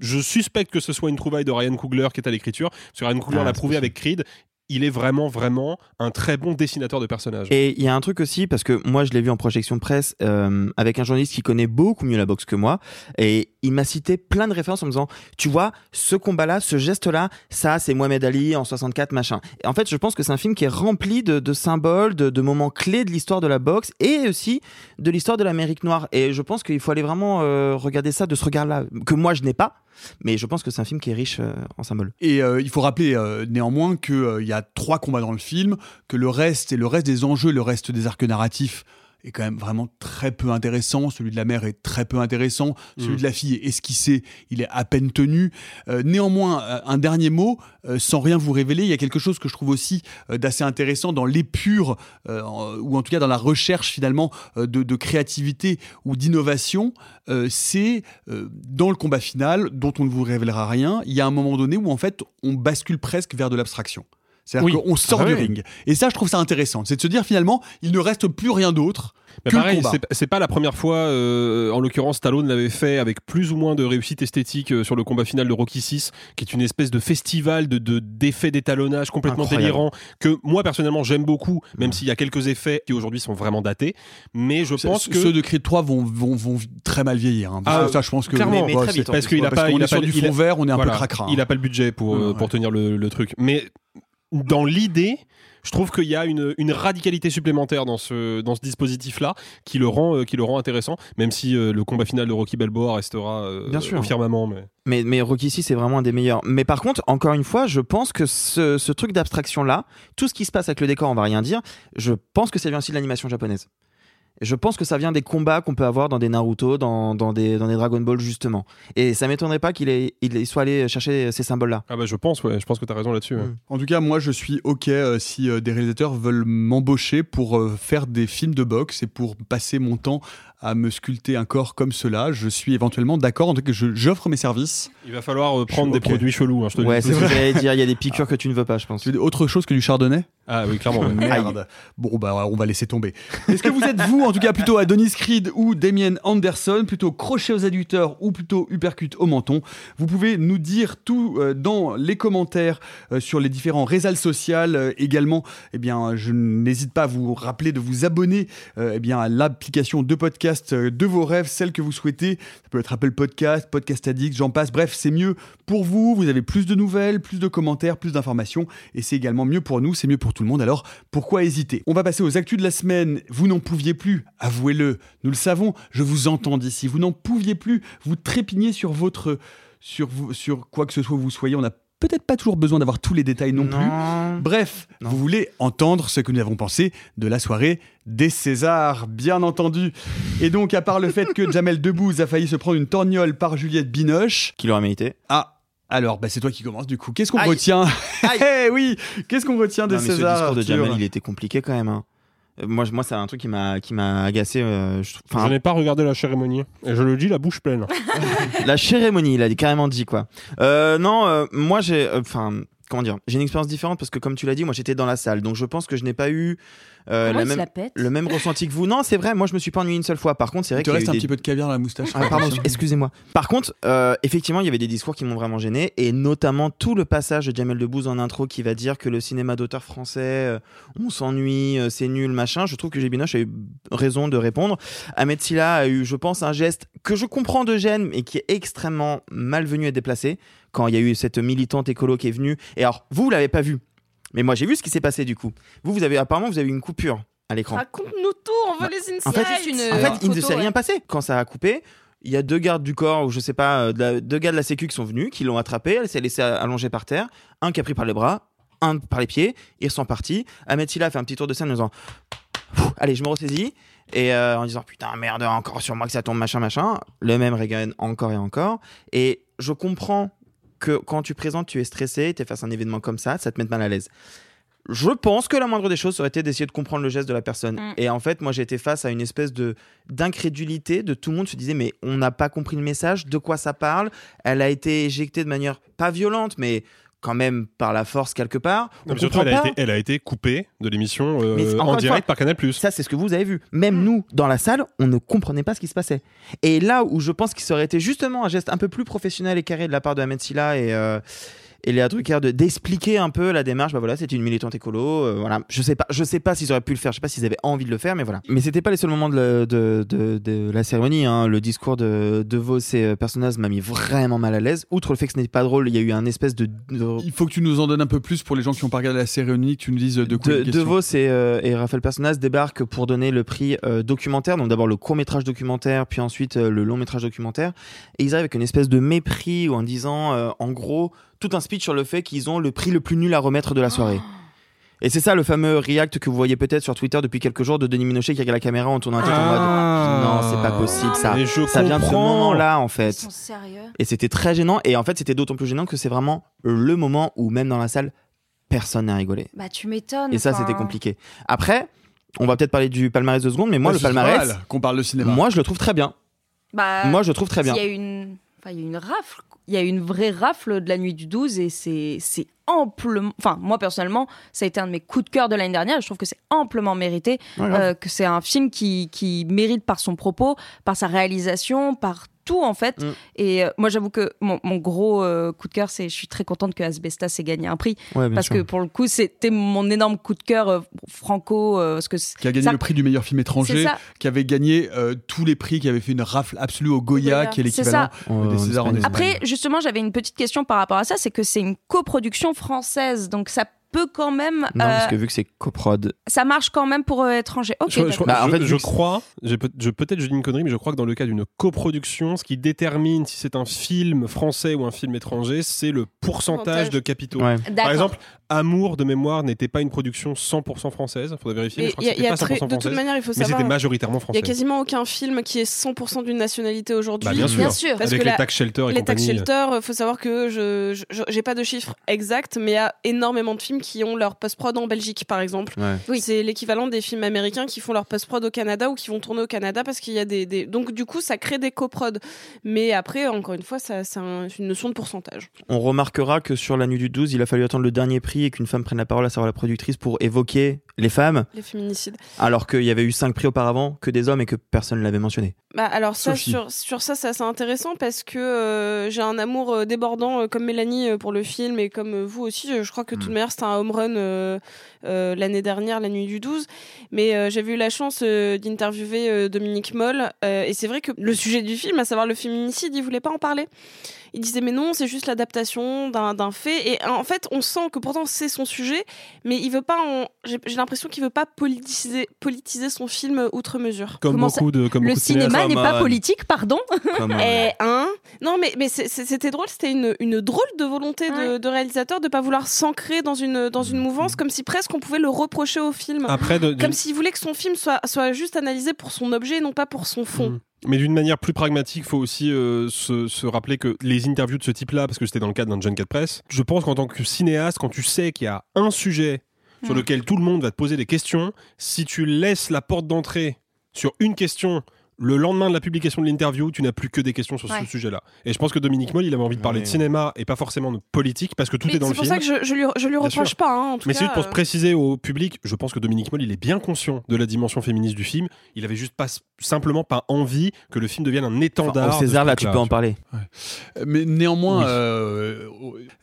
[SPEAKER 10] je suspecte que ce soit une trouvaille de Ryan Coogler qui est à l'écriture. Parce que Ryan Coogler
[SPEAKER 4] Ah,
[SPEAKER 10] l'a prouvé
[SPEAKER 4] possible.
[SPEAKER 10] avec Creed. Il est vraiment, vraiment un très bon dessinateur de personnages.
[SPEAKER 4] Et il y a un truc aussi, parce que moi je l'ai vu en projection presse euh, avec un journaliste qui connaît beaucoup mieux la boxe que moi, et il m'a cité plein de références en me disant, tu vois, ce combat-là, ce geste-là, ça c'est Mohamed Ali en 64, machin. Et en fait, je pense que c'est un film qui est rempli de, symboles, de, de moments clés de l'histoire de la boxe et aussi de l'histoire de l'Amérique noire. Et je pense qu'il faut aller vraiment euh, regarder ça de ce regard-là, que moi je n'ai pas. Mais je pense que c'est un film qui est riche euh, en symboles.
[SPEAKER 8] Et euh, il faut rappeler euh, néanmoins qu'il il y a trois combats dans le film, que le reste et le reste des enjeux, le reste des arcs narratifs est quand même vraiment très peu intéressant. Celui de la mère est très peu intéressant. Celui
[SPEAKER 10] Mm.
[SPEAKER 8] de la fille est esquissé, il est à peine tenu. Euh, néanmoins, euh, un dernier mot, euh, sans rien vous révéler, il y a quelque chose que je trouve aussi d'assez intéressant dans l'épure, ou en tout cas dans la recherche finalement de, de créativité ou d'innovation. C'est dans le combat final, dont on ne vous révélera rien, il y a un moment donné où en fait on bascule presque vers de l'abstraction. C'est-à-dire
[SPEAKER 10] Oui.
[SPEAKER 8] qu'on sort
[SPEAKER 10] Ah bah
[SPEAKER 8] du
[SPEAKER 10] oui.
[SPEAKER 8] ring. Et ça, je trouve ça intéressant. C'est de se dire finalement, il ne reste plus rien d'autre
[SPEAKER 10] Mais
[SPEAKER 8] que
[SPEAKER 10] pareil, c'est- pas la première fois, euh, en l'occurrence, Stallone l'avait fait avec plus ou moins de réussite esthétique euh, sur le combat final de Rocky 6, qui est une espèce de festival de de- d'effets d'étalonnage complètement
[SPEAKER 4] Incroyable.
[SPEAKER 10] délirant, que moi personnellement j'aime beaucoup, même s'il y a quelques effets qui aujourd'hui sont vraiment datés. Mais je pense que
[SPEAKER 8] Ceux de Creed 3 vont, vont, vont très mal vieillir. hein. Parce
[SPEAKER 10] Ah,
[SPEAKER 8] que ça, je pense que.
[SPEAKER 10] clairement.
[SPEAKER 4] Mais- mais
[SPEAKER 8] Ouais,
[SPEAKER 4] vite,
[SPEAKER 10] parce qu'il a
[SPEAKER 8] parce
[SPEAKER 10] pas, il
[SPEAKER 8] est
[SPEAKER 10] a
[SPEAKER 8] sur
[SPEAKER 10] pas
[SPEAKER 8] du
[SPEAKER 10] il a-
[SPEAKER 8] fond vert, on est un
[SPEAKER 10] voilà,
[SPEAKER 8] peu cracra. hein.
[SPEAKER 10] Il a pas le budget pour euh,
[SPEAKER 8] Ouais,
[SPEAKER 10] pour
[SPEAKER 8] ouais.
[SPEAKER 10] tenir le, le truc. Mais dans l'idée, je trouve qu'il y a une, une radicalité supplémentaire dans ce, dans ce dispositif-là qui, le rend, euh, qui le rend intéressant, même si euh, le combat final de Rocky Balboa restera euh,
[SPEAKER 4] Bien sûr.
[SPEAKER 10] au firmament. Mais...
[SPEAKER 4] Mais, mais Rocky 6 c'est vraiment un des meilleurs. Mais par contre, encore une fois, je pense que ce, ce truc d'abstraction là, tout ce qui se passe avec le décor, on va rien dire. Je pense que ça vient aussi de l'animation japonaise. Je pense que ça vient des combats qu'on peut avoir dans des Naruto, dans, dans, des, dans des Dragon Ball justement. Et ça m'étonnerait pas qu'il ait- il soit allé chercher ces symboles là.
[SPEAKER 10] Ah bah je pense, ouais, je pense que tu as raison là-dessus. ouais.
[SPEAKER 4] Mm.
[SPEAKER 8] En tout cas, moi, je suis OK euh, si euh, des réalisateurs veulent m'embaucher pour euh, faire des films de boxe et pour passer mon temps à me sculpter un corps comme cela. Je suis éventuellement d'accord. En tout cas, je- j'offre mes services.
[SPEAKER 10] Il va falloir euh, prendre
[SPEAKER 8] Je-
[SPEAKER 10] des produits chelous, hein, je te
[SPEAKER 4] Ouais, c'est ce que j'allais dire. Il y a des piqûres que tu ne veux pas, je pense.
[SPEAKER 8] Tu veux autre chose que du chardonnay?
[SPEAKER 10] Ah oui, clairement. ouais.
[SPEAKER 8] Merde. Bon, bah, on va laisser tomber. Est-ce que vous êtes, vous, en tout cas, plutôt Adonis Creed ou Damien Anderson, plutôt crochet aux adducteurs ou plutôt uppercut au menton? Vous pouvez nous dire tout euh, dans les commentaires euh, sur les différents réseaux sociaux. Euh, également, eh bien, je n'hésite pas à vous rappeler de vous abonner euh, eh bien, à l'application de podcast euh, de vos rêves, celle que vous souhaitez. Ça peut être Apple Podcast, Podcast Addict, j'en passe. Bref, c'est mieux pour vous. Vous avez plus de nouvelles, plus de commentaires, plus d'informations. Et c'est également mieux pour nous, c'est mieux pour tout le monde. Alors, pourquoi hésiter? On va passer aux actus de la semaine. Vous n'en pouviez plus, avouez-le. Nous le savons, je vous entends d'ici. Vous n'en pouviez plus. Vous trépigniez sur votre. Sur, vous, sur quoi que ce soit vous soyez. On n'a peut-être pas toujours besoin d'avoir tous les détails non, plus. Bref,
[SPEAKER 4] Non.
[SPEAKER 8] vous voulez entendre ce que nous avons pensé de la soirée des Césars, bien entendu. Et donc, à part le fait que Jamel Debbouze a failli se prendre une torgnole par Juliette Binoche,
[SPEAKER 4] Qui l'aurait mérité.
[SPEAKER 8] ah, alors, bah, c'est toi qui commence du coup. Qu'est-ce qu'on retient? Eh oui, qu'est-ce qu'on retient des
[SPEAKER 4] Non, mais ce
[SPEAKER 8] Césars
[SPEAKER 4] discours de Jamel, il était compliqué quand même. hein. Euh, Moi, moi c'est un truc qui m'a qui m'a agacé. euh, je
[SPEAKER 10] n'ai pas regardé la cérémonie. Et je le dis, la bouche pleine.
[SPEAKER 4] la cérémonie, il a carrément dit quoi. Euh, non, euh, moi j'ai, enfin, comment dire, j'ai une expérience différente parce que comme tu l'as dit, moi j'étais dans la salle, donc je pense que je n'ai pas eu euh,
[SPEAKER 11] Comment
[SPEAKER 4] la
[SPEAKER 11] il se
[SPEAKER 4] même,
[SPEAKER 11] la pète
[SPEAKER 4] le même ressenti que vous. Non, c'est vrai, moi je me suis pas ennuyé une seule fois. Par contre, c'est vrai a
[SPEAKER 8] reste un
[SPEAKER 4] des-
[SPEAKER 8] petit peu de caviar dans la moustache.
[SPEAKER 4] Ah, pardon, excusez-moi. Par contre, euh, effectivement, il y avait des discours qui m'ont vraiment gêné, et notamment tout le passage de Jamel Debbouze en intro qui va dire que le cinéma d'auteur français, euh, on s'ennuie, euh, c'est nul, machin. Je trouve que Gébinoche a eu raison de répondre. Ahmed Silla a eu, je pense, un geste que je comprends de gêne, mais qui est extrêmement malvenu et déplacé quand il y a eu cette militante écolo qui est venue. Et alors, vous, vous l'avez pas vu, mais moi j'ai vu ce qui s'est passé du coup. Vous, vous avez apparemment, vous avez eu une coupure à l'écran.
[SPEAKER 12] Raconte-nous tout, on veut les insights.
[SPEAKER 4] En fait,
[SPEAKER 11] une-
[SPEAKER 4] en fait, il ne s'est
[SPEAKER 11] ouais.
[SPEAKER 4] rien passé. Quand ça a coupé, il y a deux gardes du corps, ou je sais pas, euh, de la- deux gars de la Sécu qui sont venus, qui l'ont attrapé. Elle s'est laissée allonger par terre. Un qui a pris par les bras, un par les pieds. Ils sont partis. Ahmed Silla a fait un petit tour de scène en disant Allez, je me ressaisis. Et euh, en disant Putain, merde, encore sur moi que ça tombe, machin, machin. Le même Reagan, encore et encore. Et je comprends que quand tu présentes, tu es stressé, tu es face à un événement comme ça, ça te met mal à l'aise. Je pense que la moindre des choses aurait été d'essayer de comprendre le geste de la personne.
[SPEAKER 11] Mm.
[SPEAKER 4] Et en fait, moi, j'ai été face à une espèce de d'incrédulité de tout le monde se disait mais on n'a pas compris le message, de quoi ça parle? Elle a été éjectée de manière pas violente, mais quand même par la force quelque part. On
[SPEAKER 10] surtout, elle a, été, elle a été coupée de l'émission euh, en direct
[SPEAKER 4] fois,
[SPEAKER 10] par Canal+.
[SPEAKER 4] Ça, c'est ce que vous avez vu. Même nous, dans la salle, on ne comprenait pas ce qui se passait. Et là où je pense qu'il aurait été justement un geste un peu plus professionnel et carré de la part de Ahmed Silla et, euh, et Léa Drucker de d'expliquer un peu la démarche. Bah voilà, c'était une militante écolo. euh, voilà, je sais pas, je sais pas s'ils auraient pu le faire. Je sais pas s'ils avaient envie de le faire, mais voilà. Mais c'était pas les seuls moments de, la- de, de, de la cérémonie. Hein. Le discours de de Vos et euh, Personnaz m'a mis vraiment mal à l'aise. Outre le fait que ce n'est pas drôle, il y a eu un espèce de,
[SPEAKER 8] Il faut que tu nous en donnes un peu plus pour les gens qui ont pas regardé la cérémonie, que tu nous dises de quoi
[SPEAKER 4] de, de. Vos et, euh, et Raphaël Personnaz débarquent pour donner le prix euh, documentaire. Donc d'abord le court métrage documentaire, puis ensuite euh, le long métrage documentaire. Et ils arrivent avec une espèce de mépris ou en disant, euh, en gros, tout un speech sur le fait qu'ils ont le prix le plus nul à remettre de la soirée. Et c'est ça le fameux react que vous voyez peut-être sur Twitter depuis quelques jours de Denis Minochet qui regarde la caméra en tournant la tête en mode non c'est pas possible ça
[SPEAKER 10] Mais je
[SPEAKER 4] ça vient de ce
[SPEAKER 10] comprends.
[SPEAKER 4] moment là en fait
[SPEAKER 5] Ils sont sérieux
[SPEAKER 4] et c'était très gênant et en fait c'était d'autant plus gênant que c'est vraiment le moment où même dans la salle personne n'a rigolé
[SPEAKER 5] Bah, tu m'étonnes.
[SPEAKER 4] et ça,
[SPEAKER 5] enfin.
[SPEAKER 4] c'était compliqué. Après, on va peut-être parler du palmarès de seconde, mais moi,
[SPEAKER 8] Ouais,
[SPEAKER 4] le
[SPEAKER 8] c'est pas
[SPEAKER 4] palmarès,
[SPEAKER 8] mal qu'on parle de cinéma.
[SPEAKER 4] moi, je le trouve très bien.
[SPEAKER 11] Bah,
[SPEAKER 4] moi, je le trouve très bien.
[SPEAKER 11] Il y a une, enfin, il y a une rafle. Il y a une vraie rafle de la nuit du 12 et c'est, amplement. Enfin, moi personnellement, ça a été un de mes coups de cœur de l'année dernière. Je trouve que c'est amplement mérité,
[SPEAKER 4] Ouais,
[SPEAKER 11] euh, que c'est un film qui, qui mérite par son propos, par sa réalisation, par tout en fait.
[SPEAKER 4] Mm.
[SPEAKER 11] Et euh, moi, j'avoue que mon, mon gros euh, coup de cœur, c'est je suis très contente que Asbestas ait gagné un prix
[SPEAKER 4] Ouais,
[SPEAKER 11] parce
[SPEAKER 4] sûr.
[SPEAKER 11] que pour le coup, c'était mon énorme coup de cœur euh, franco euh, parce que
[SPEAKER 8] qui a gagné
[SPEAKER 11] ça-
[SPEAKER 8] le prix du meilleur film étranger, qui avait gagné euh, tous les prix, qui avait fait une rafle absolue au Goya,
[SPEAKER 11] Goya.
[SPEAKER 8] qui est l'équivalent
[SPEAKER 11] ça.
[SPEAKER 8] des Césars en
[SPEAKER 4] Espagne.
[SPEAKER 8] Espagne.
[SPEAKER 11] Après, justement, j'avais une petite question par rapport à ça, c'est que c'est une coproduction française, donc ça peut quand même,
[SPEAKER 4] Non, parce
[SPEAKER 11] euh,
[SPEAKER 4] que vu que c'est coprod.
[SPEAKER 11] ça marche quand même pour euh, étrangers. Ok,
[SPEAKER 10] Je.
[SPEAKER 4] Bah, en fait,
[SPEAKER 10] je crois, je- peut-être je dis une connerie, mais je crois que dans le cas d'une coproduction, ce qui détermine si c'est un film français ou un film étranger, c'est le pourcentage de capitaux.
[SPEAKER 4] Ouais.
[SPEAKER 10] Par exemple, Amour de mémoire n'était pas une production 100% française, faudrait vérifier, mais
[SPEAKER 12] Mais
[SPEAKER 10] je crois
[SPEAKER 12] il y a-
[SPEAKER 10] que
[SPEAKER 12] il y
[SPEAKER 10] c'était
[SPEAKER 12] a
[SPEAKER 10] pas 100%
[SPEAKER 12] très- de toute manière, il faut
[SPEAKER 10] mais
[SPEAKER 12] savoir.
[SPEAKER 10] c'était majoritairement
[SPEAKER 12] Il y
[SPEAKER 10] français.
[SPEAKER 12] a quasiment aucun film qui est 100% d'une nationalité aujourd'hui.
[SPEAKER 10] Bah, bien sûr.
[SPEAKER 11] Bien sûr.
[SPEAKER 12] Parce
[SPEAKER 10] Avec
[SPEAKER 12] que
[SPEAKER 10] les
[SPEAKER 12] la-
[SPEAKER 10] tax shelters et
[SPEAKER 12] les tax
[SPEAKER 10] compagnie.
[SPEAKER 12] shelters, euh, faut savoir que je je- j'ai pas de chiffres exacts, mais il y a énormément de films qui ont leur post-prod en Belgique, par exemple.
[SPEAKER 4] Ouais.
[SPEAKER 11] Oui.
[SPEAKER 12] C'est l'équivalent des films américains qui font leur post-prod au Canada ou qui vont tourner au Canada parce qu'il y a des, des- donc du coup ça crée des coprods. Mais après, encore une fois, ça c'est un- une notion de pourcentage.
[SPEAKER 4] On remarquera que sur la nuit du 12, il a fallu attendre le dernier prix et qu'une femme prenne la parole, à savoir la productrice, pour évoquer les femmes,
[SPEAKER 12] Les féminicides.
[SPEAKER 4] alors qu'il y avait eu cinq prix auparavant que des hommes et que personne ne l'avait mentionné.
[SPEAKER 12] Bah alors ça
[SPEAKER 8] Sophie.
[SPEAKER 12] sur, sur ça c'est assez intéressant parce que euh, j'ai un amour euh, débordant euh, comme Mélanie euh, pour le film et comme vous aussi. Je crois que tout de manière c'était un home run l'année dernière la nuit du 12 mais euh, j'avais eu la chance d'interviewer Dominique Moll euh, et c'est vrai que le sujet du film à savoir le féminicide il voulait pas en parler il disait mais non c'est juste l'adaptation d'un d'un fait et en fait on sent que pourtant c'est son sujet mais il veut pas en... j'ai l'impression qu'il veut pas politiser politiser son film outre mesure
[SPEAKER 10] Comme
[SPEAKER 11] Comment
[SPEAKER 10] beaucoup de comme
[SPEAKER 11] Le
[SPEAKER 10] beaucoup
[SPEAKER 11] cinéma n'est pas
[SPEAKER 4] on.
[SPEAKER 11] politique, pardon.
[SPEAKER 4] Comme, euh,
[SPEAKER 12] hein Non, mais, mais c'était drôle, c'était une, une drôle de volonté de, de réalisateur de pas vouloir s'ancrer dans une, dans une mouvance, comme si presque on pouvait le reprocher au film.
[SPEAKER 10] Après, de-
[SPEAKER 12] Comme s'il voulait que son film soit, soit juste analysé pour son objet et non pas pour son fond.
[SPEAKER 10] Mm. Mais d'une manière plus pragmatique, il faut aussi euh, se, se rappeler que les interviews de ce type-là, parce que c'était dans le cadre d'un John 4 Press, je pense qu'en tant que cinéaste, quand tu sais qu'il y a un sujet sur
[SPEAKER 12] Mm.
[SPEAKER 10] lequel tout le monde va te poser des questions, si tu laisses la porte d'entrée sur une question le lendemain de la publication de l'interview, tu n'as plus que des questions sur
[SPEAKER 11] Ouais.
[SPEAKER 10] ce sujet-là. Et je pense que Dominique Moll, il avait envie de parler
[SPEAKER 4] Ouais.
[SPEAKER 10] de cinéma et pas forcément de politique, parce que tout
[SPEAKER 12] Mais
[SPEAKER 10] est dans
[SPEAKER 12] C'est
[SPEAKER 10] le
[SPEAKER 12] pour
[SPEAKER 10] film.
[SPEAKER 12] ça que je, je lui, je lui
[SPEAKER 10] Bien
[SPEAKER 12] reproche
[SPEAKER 10] sûr.
[SPEAKER 12] pas, hein, en tout
[SPEAKER 10] Mais c'est juste pour se
[SPEAKER 12] euh,
[SPEAKER 10] préciser au public, je pense que Dominique Moll, il est bien conscient de la dimension féministe du film. Il avait juste pas simplement pas envie que le film devienne un étendard. Ce
[SPEAKER 4] César, là, tu peux en parler.
[SPEAKER 8] Mais néanmoins,
[SPEAKER 10] Oui.
[SPEAKER 8] euh,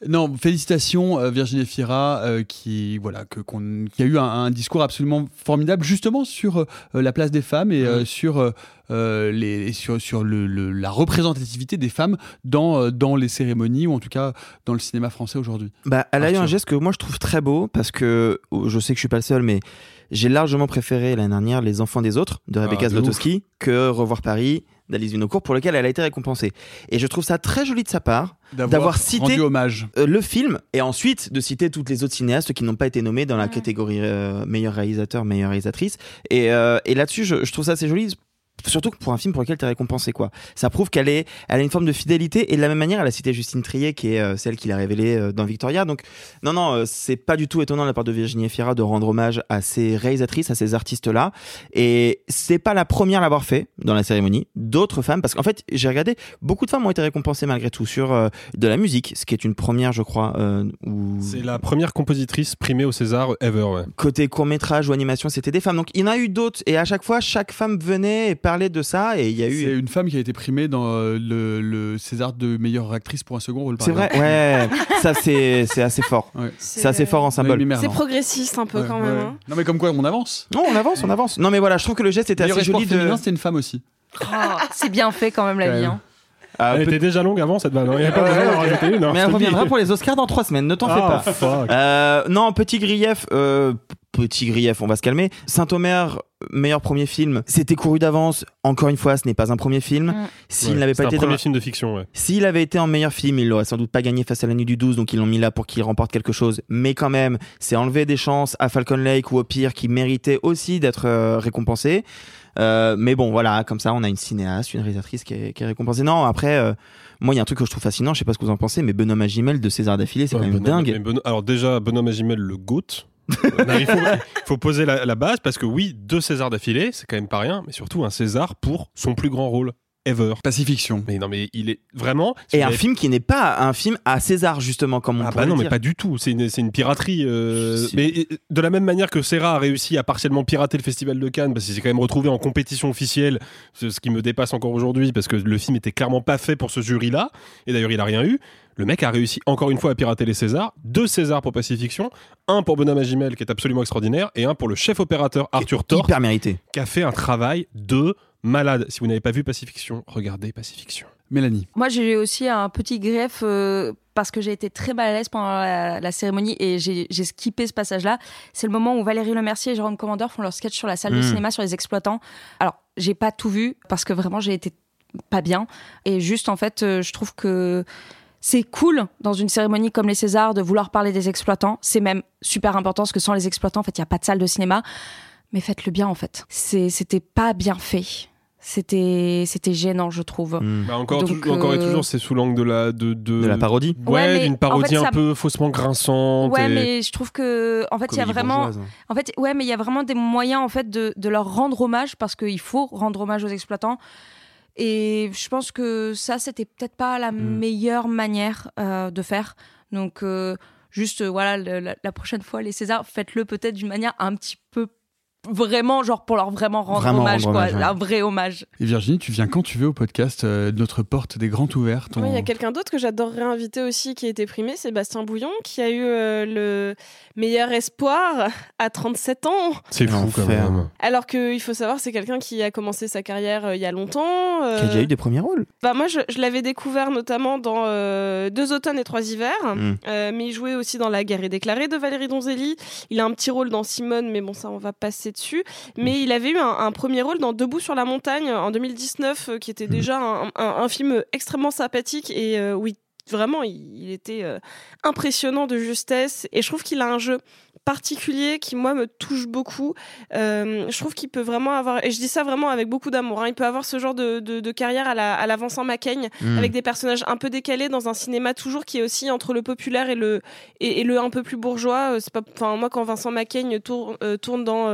[SPEAKER 8] non, félicitations euh, Virginie Fira euh, qui voilà que qu'on- qui a eu un, un discours absolument formidable justement sur euh, la place des femmes et euh, sur euh, les sur sur le, le- la représentativité des femmes dans euh, dans les cérémonies ou en tout cas dans le cinéma français aujourd'hui.
[SPEAKER 4] Bah, elle a eu un geste que moi je trouve très beau parce que oh, je sais que je suis pas le seul, mais j'ai largement préféré l'année dernière Les Enfants des Autres de Rebecca
[SPEAKER 10] Ah,
[SPEAKER 4] Zlotowski que Revoir Paris d'Alice Vinocourt pour lequel elle a été récompensée. Et je trouve ça très joli de sa part d'avoir cité
[SPEAKER 8] hommage.
[SPEAKER 4] euh, le film et ensuite de citer toutes les autres cinéastes qui n'ont pas été nommés dans la catégorie euh, meilleur réalisateur, meilleure réalisatrice. Et, euh, et là-dessus, je, je trouve ça assez joli. Surtout que pour un film pour lequel tu es récompensé, quoi. Ça prouve qu'elle est, elle a une forme de fidélité et de la même manière, elle a cité Justine Trier, qui est euh, celle qui l'a révélée euh, dans Victoria. Donc, non, non, euh, c'est pas du tout étonnant de la part de Virginie Efira de rendre hommage à ces réalisatrices, à ces artistes-là. Et c'est pas la première à l'avoir fait dans la cérémonie. D'autres femmes, parce qu'en fait, j'ai regardé, beaucoup de femmes ont été récompensées malgré tout sur euh, de la musique, ce qui est une première, je crois, où
[SPEAKER 10] C'est la première compositrice primée au César ever. Ouais.
[SPEAKER 4] côté court métrage ou animation, c'était des femmes. Donc il y en a eu d'autres et à chaque fois, chaque femme venait et parlait parlé de ça et il y a eu.
[SPEAKER 8] C'est une femme qui a été primée dans euh, le, le César de meilleure actrice pour un second rôle.
[SPEAKER 4] C'est vrai, ouais, ça c'est c'est assez fort.
[SPEAKER 8] Ouais.
[SPEAKER 4] C'est assez fort en symbole.
[SPEAKER 8] Noémie
[SPEAKER 12] C'est progressiste un peu
[SPEAKER 8] Ouais,
[SPEAKER 12] quand
[SPEAKER 8] ouais.
[SPEAKER 12] même. hein.
[SPEAKER 8] Non mais comme quoi on avance.
[SPEAKER 4] Non, on avance, on avance. Non mais voilà, je trouve que le geste était
[SPEAKER 8] Meilleur
[SPEAKER 4] assez joli de.
[SPEAKER 8] c'était une femme aussi.
[SPEAKER 11] Oh, c'est bien fait quand même la vie. hein.
[SPEAKER 4] Ah,
[SPEAKER 10] Elle
[SPEAKER 4] peut-
[SPEAKER 10] était déjà longue avant cette vanne. hein. Il n'y a pas
[SPEAKER 4] Ouais,
[SPEAKER 10] besoin d'en
[SPEAKER 4] ok.
[SPEAKER 10] rajouter une. hein,
[SPEAKER 4] Mais elle reviendra pour les Oscars dans trois semaines, ne t'en fais
[SPEAKER 10] Ah,
[SPEAKER 4] pas. Euh, non, petit grief, euh, petit grief, on va se calmer. Saint-Omer, meilleur premier film, c'était couru d'avance. Encore une fois, ce n'est pas un premier film.
[SPEAKER 11] Mm.
[SPEAKER 4] S'il
[SPEAKER 10] Ouais,
[SPEAKER 4] n'avait
[SPEAKER 10] c'est
[SPEAKER 4] pas
[SPEAKER 10] un
[SPEAKER 4] été dans
[SPEAKER 10] premier film de fiction. Ouais.
[SPEAKER 4] S'il avait été en meilleur film, il l'aurait sans doute pas gagné face à la nuit du 12, donc ils l'ont mis là pour qu'il remporte quelque chose. Mais quand même, c'est enlever des chances à Falcon Lake ou au pire qui méritait aussi d'être euh, récompensé. Euh, mais bon, voilà, comme ça, on a une cinéaste, une réalisatrice qui est, qui est récompensée. Non, après, euh, moi, il y a un truc que je trouve fascinant, je sais pas ce que vous en pensez, mais Benoît Magimel de César d'affilée, c'est
[SPEAKER 10] Ouais,
[SPEAKER 4] quand même
[SPEAKER 10] Benoît-
[SPEAKER 4] dingue.
[SPEAKER 10] alors déjà, Benoît Magimel, le GOAT. Non, il, faut, poser la, la base parce que oui, deux Césars d'affilée, c'est quand même pas rien, mais surtout un César pour son plus grand rôle ever.
[SPEAKER 8] Pacifiction.
[SPEAKER 10] Mais non, mais il est vraiment. si
[SPEAKER 4] Et un
[SPEAKER 10] avez-
[SPEAKER 4] film qui n'est pas un film à César, justement, comme on
[SPEAKER 10] Ah
[SPEAKER 4] pourrait
[SPEAKER 10] bah non, mais pas du tout. C'est une, c'est une piraterie. euh. Mais euh, de la même manière que Serra a réussi à partiellement pirater le Festival de Cannes, parce qu'il s'est quand même retrouvé en compétition officielle, ce ce qui me dépasse encore aujourd'hui, parce que le film était clairement pas fait pour ce jury-là. Et d'ailleurs, il a rien eu. Le mec a réussi encore une fois à pirater les Césars. Deux Césars pour Pacifiction, un pour Benoît Magimel qui est absolument extraordinaire, et un pour le chef opérateur Arthur Thor
[SPEAKER 4] Hyper mérité.
[SPEAKER 10] qui a fait un travail de malade. Si vous n'avez pas vu Pacifiction, regardez Pacifiction.
[SPEAKER 8] Mélanie.
[SPEAKER 11] Moi, j'ai aussi un petit grief euh, parce que j'ai été très mal à l'aise pendant la, la cérémonie et j'ai skippé ce passage-là. C'est le moment où Valérie Lemercier et Jérôme Commandeur font leur sketch sur la salle de
[SPEAKER 4] Mm.
[SPEAKER 11] cinéma sur les exploitants. Alors, j'ai pas tout vu parce que vraiment, j'ai été pas bien. Et juste, en fait, euh, je trouve que c'est cool dans une cérémonie comme les Césars de vouloir parler des exploitants. C'est même super important parce que sans les exploitants, en fait, il n'y a pas de salle de cinéma. Mais faites-le bien, en fait. C'était pas bien fait. C'était c'était gênant, je trouve.
[SPEAKER 4] Mm.
[SPEAKER 10] Bah encore,
[SPEAKER 11] Donc,
[SPEAKER 10] encore et
[SPEAKER 11] euh,
[SPEAKER 10] toujours, c'est sous l'angle de la de, de,
[SPEAKER 4] De la parodie.
[SPEAKER 10] Ouais, d'une
[SPEAKER 11] en
[SPEAKER 10] parodie
[SPEAKER 11] ça-
[SPEAKER 10] un peu faussement grinçante.
[SPEAKER 11] Ouais,
[SPEAKER 10] et-
[SPEAKER 11] mais je trouve que en fait, il y a vraiment
[SPEAKER 4] bourgeoise.
[SPEAKER 11] En fait, ouais, mais il y a vraiment des moyens en fait de, de leur rendre hommage parce qu'il faut rendre hommage aux exploitants. Et je pense que ça, c'était peut-être pas la meilleure manière euh, de faire. Donc, euh, juste, voilà, le- la, la prochaine fois, les Césars, faites-le peut-être d'une manière un petit peu vraiment, genre pour leur vraiment rendre
[SPEAKER 4] Vraiment
[SPEAKER 11] hommage,
[SPEAKER 4] rendre
[SPEAKER 11] quoi,
[SPEAKER 4] hommage, ouais.
[SPEAKER 11] un vrai hommage.
[SPEAKER 8] Et Virginie, tu viens quand tu veux au podcast euh, Notre porte des grandes ouvertes.
[SPEAKER 12] Il y a quelqu'un d'autre que j'adorerais inviter aussi qui a été primé, c'est Bastien Bouillon, qui a eu euh, le meilleur espoir à 37 ans.
[SPEAKER 10] C'est fou quand même.
[SPEAKER 12] Alors qu'il faut savoir, c'est quelqu'un qui a commencé sa carrière euh, il y a longtemps. euh,
[SPEAKER 4] Qui a déjà eu des premiers rôles.
[SPEAKER 12] bah, moi, je, je l'avais découvert notamment dans euh, Deux automnes et trois hivers,
[SPEAKER 4] Mm.
[SPEAKER 12] Euh, mais il jouait aussi dans La guerre est déclarée de Valérie Donzelli. Il a un petit rôle dans Simone, mais bon, ça, on va passer dessus. Mais il avait eu un, un premier rôle dans Debout sur la montagne en 2019, euh, qui était déjà un, un- un film extrêmement sympathique et euh, oui. Vraiment, il, il était euh, impressionnant de justesse et je trouve qu'il a un jeu particulier qui moi me touche beaucoup. Euh, je trouve qu'il peut vraiment avoir, et je dis ça vraiment avec beaucoup d'amour, hein, il peut avoir ce genre de, de- de carrière à la, à la Vincent Macaigne,
[SPEAKER 4] Mm.
[SPEAKER 12] avec des personnages un peu décalés dans un cinéma toujours qui est aussi entre le populaire et le, et, et le un peu plus bourgeois. Euh, C'est pas, enfin moi quand Vincent Macaigne tourne, euh, tourne dans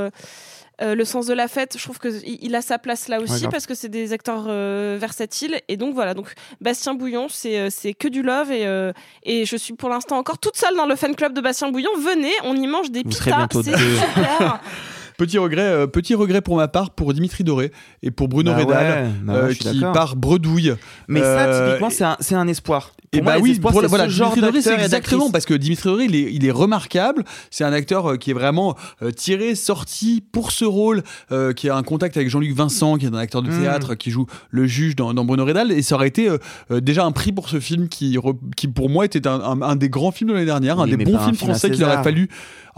[SPEAKER 12] euh, le sens de la fête, je trouve que il a sa place là aussi parce que c'est des acteurs euh, versatiles. Et donc voilà. Donc Bastien Bouillon c'est euh, c'est que du love et euh, et je suis pour l'instant encore toute seule dans le fan club de Bastien Bouillon. Venez on y mange des
[SPEAKER 4] Vous
[SPEAKER 12] pitas c'est super
[SPEAKER 8] Petit regret, euh, petit regret pour ma part pour Dimitri Doré et pour Bruno
[SPEAKER 4] Bah
[SPEAKER 8] Redal
[SPEAKER 4] ouais, bah
[SPEAKER 8] euh,
[SPEAKER 4] ouais,
[SPEAKER 8] qui part bredouille.
[SPEAKER 4] Mais ça,
[SPEAKER 8] Euh,
[SPEAKER 4] typiquement, c'est un, c'est un espoir.
[SPEAKER 8] Et
[SPEAKER 4] Pour moi,
[SPEAKER 8] bah oui,
[SPEAKER 4] espoirs,
[SPEAKER 8] pour- voilà,
[SPEAKER 4] ce genre
[SPEAKER 8] Dimitri Doré, c'est exactement parce que Dimitri Doré, il est, il est remarquable. C'est un acteur euh, qui est vraiment tiré, sorti pour ce rôle, euh, qui a un contact avec Jean-Luc Vincent, qui est un acteur de
[SPEAKER 4] Mm.
[SPEAKER 8] théâtre, qui joue le juge dans, dans Bruno Redal. Et ça aurait été déjà un prix pour ce film qui, re- qui pour moi, était un, un- un des grands films de l'année dernière, un des bons films
[SPEAKER 4] film
[SPEAKER 8] français qu'il aurait fallu.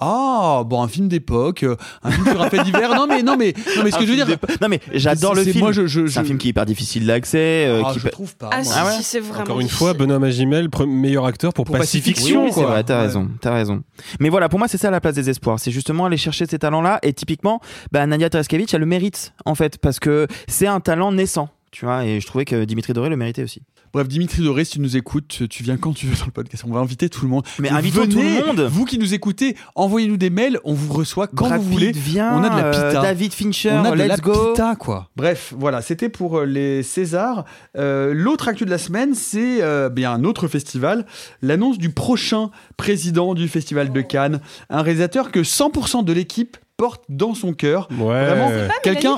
[SPEAKER 8] Ah, bon, un film d'époque, un film sur un fait divers. Non, mais, non, mais, non, mais ce
[SPEAKER 4] Un
[SPEAKER 8] que je veux dire.
[SPEAKER 4] Non, mais j'adore le
[SPEAKER 8] c'est-
[SPEAKER 4] film.
[SPEAKER 8] moi, je- je-
[SPEAKER 4] C'est un film qui est hyper difficile d'accès. euh,
[SPEAKER 8] Ah,
[SPEAKER 4] qui
[SPEAKER 8] je
[SPEAKER 4] peut-
[SPEAKER 8] trouve pas.
[SPEAKER 12] ah si,
[SPEAKER 4] Ah ouais
[SPEAKER 12] si, c'est vraiment
[SPEAKER 10] Encore une
[SPEAKER 12] difficile.
[SPEAKER 10] fois, Benoît Magimel, pre- meilleur acteur pour,
[SPEAKER 8] Pour
[SPEAKER 10] Pacifiction.
[SPEAKER 4] Oui, oui, c'est
[SPEAKER 8] quoi.
[SPEAKER 4] vrai, t'as
[SPEAKER 8] Ouais.
[SPEAKER 4] raison, t'as raison. Mais voilà, pour moi, c'est ça la place des espoirs. C'est justement aller chercher ces talents-là. Et typiquement, bah, Nadia Tereskevich, elle le mérite, en fait, parce que c'est un talent naissant. Tu vois, et je trouvais que Dimitri Doré le méritait aussi.
[SPEAKER 8] Bref, Dimitri Doré, si tu nous écoutes, tu viens quand tu veux dans le podcast. On va inviter tout le monde.
[SPEAKER 4] Mais invitons tout
[SPEAKER 8] venez,
[SPEAKER 4] le monde.
[SPEAKER 8] Vous qui nous écoutez, envoyez-nous des mails. On vous reçoit quand
[SPEAKER 4] Brad
[SPEAKER 8] vous
[SPEAKER 4] Pitt
[SPEAKER 8] voulez.
[SPEAKER 4] vient,
[SPEAKER 8] on a de la
[SPEAKER 4] euh,
[SPEAKER 8] pita.
[SPEAKER 4] David Fincher,
[SPEAKER 8] on a de
[SPEAKER 4] let's
[SPEAKER 8] la
[SPEAKER 4] go.
[SPEAKER 8] pita, quoi. Bref, voilà, c'était pour euh, les Césars. Euh, L'autre actu de la semaine, c'est euh, bien un autre festival. L'annonce du prochain président du Festival de Cannes. Un réalisateur que 100% de l'équipe porte dans son cœur.
[SPEAKER 10] Ouais.
[SPEAKER 8] Vraiment, quelqu'un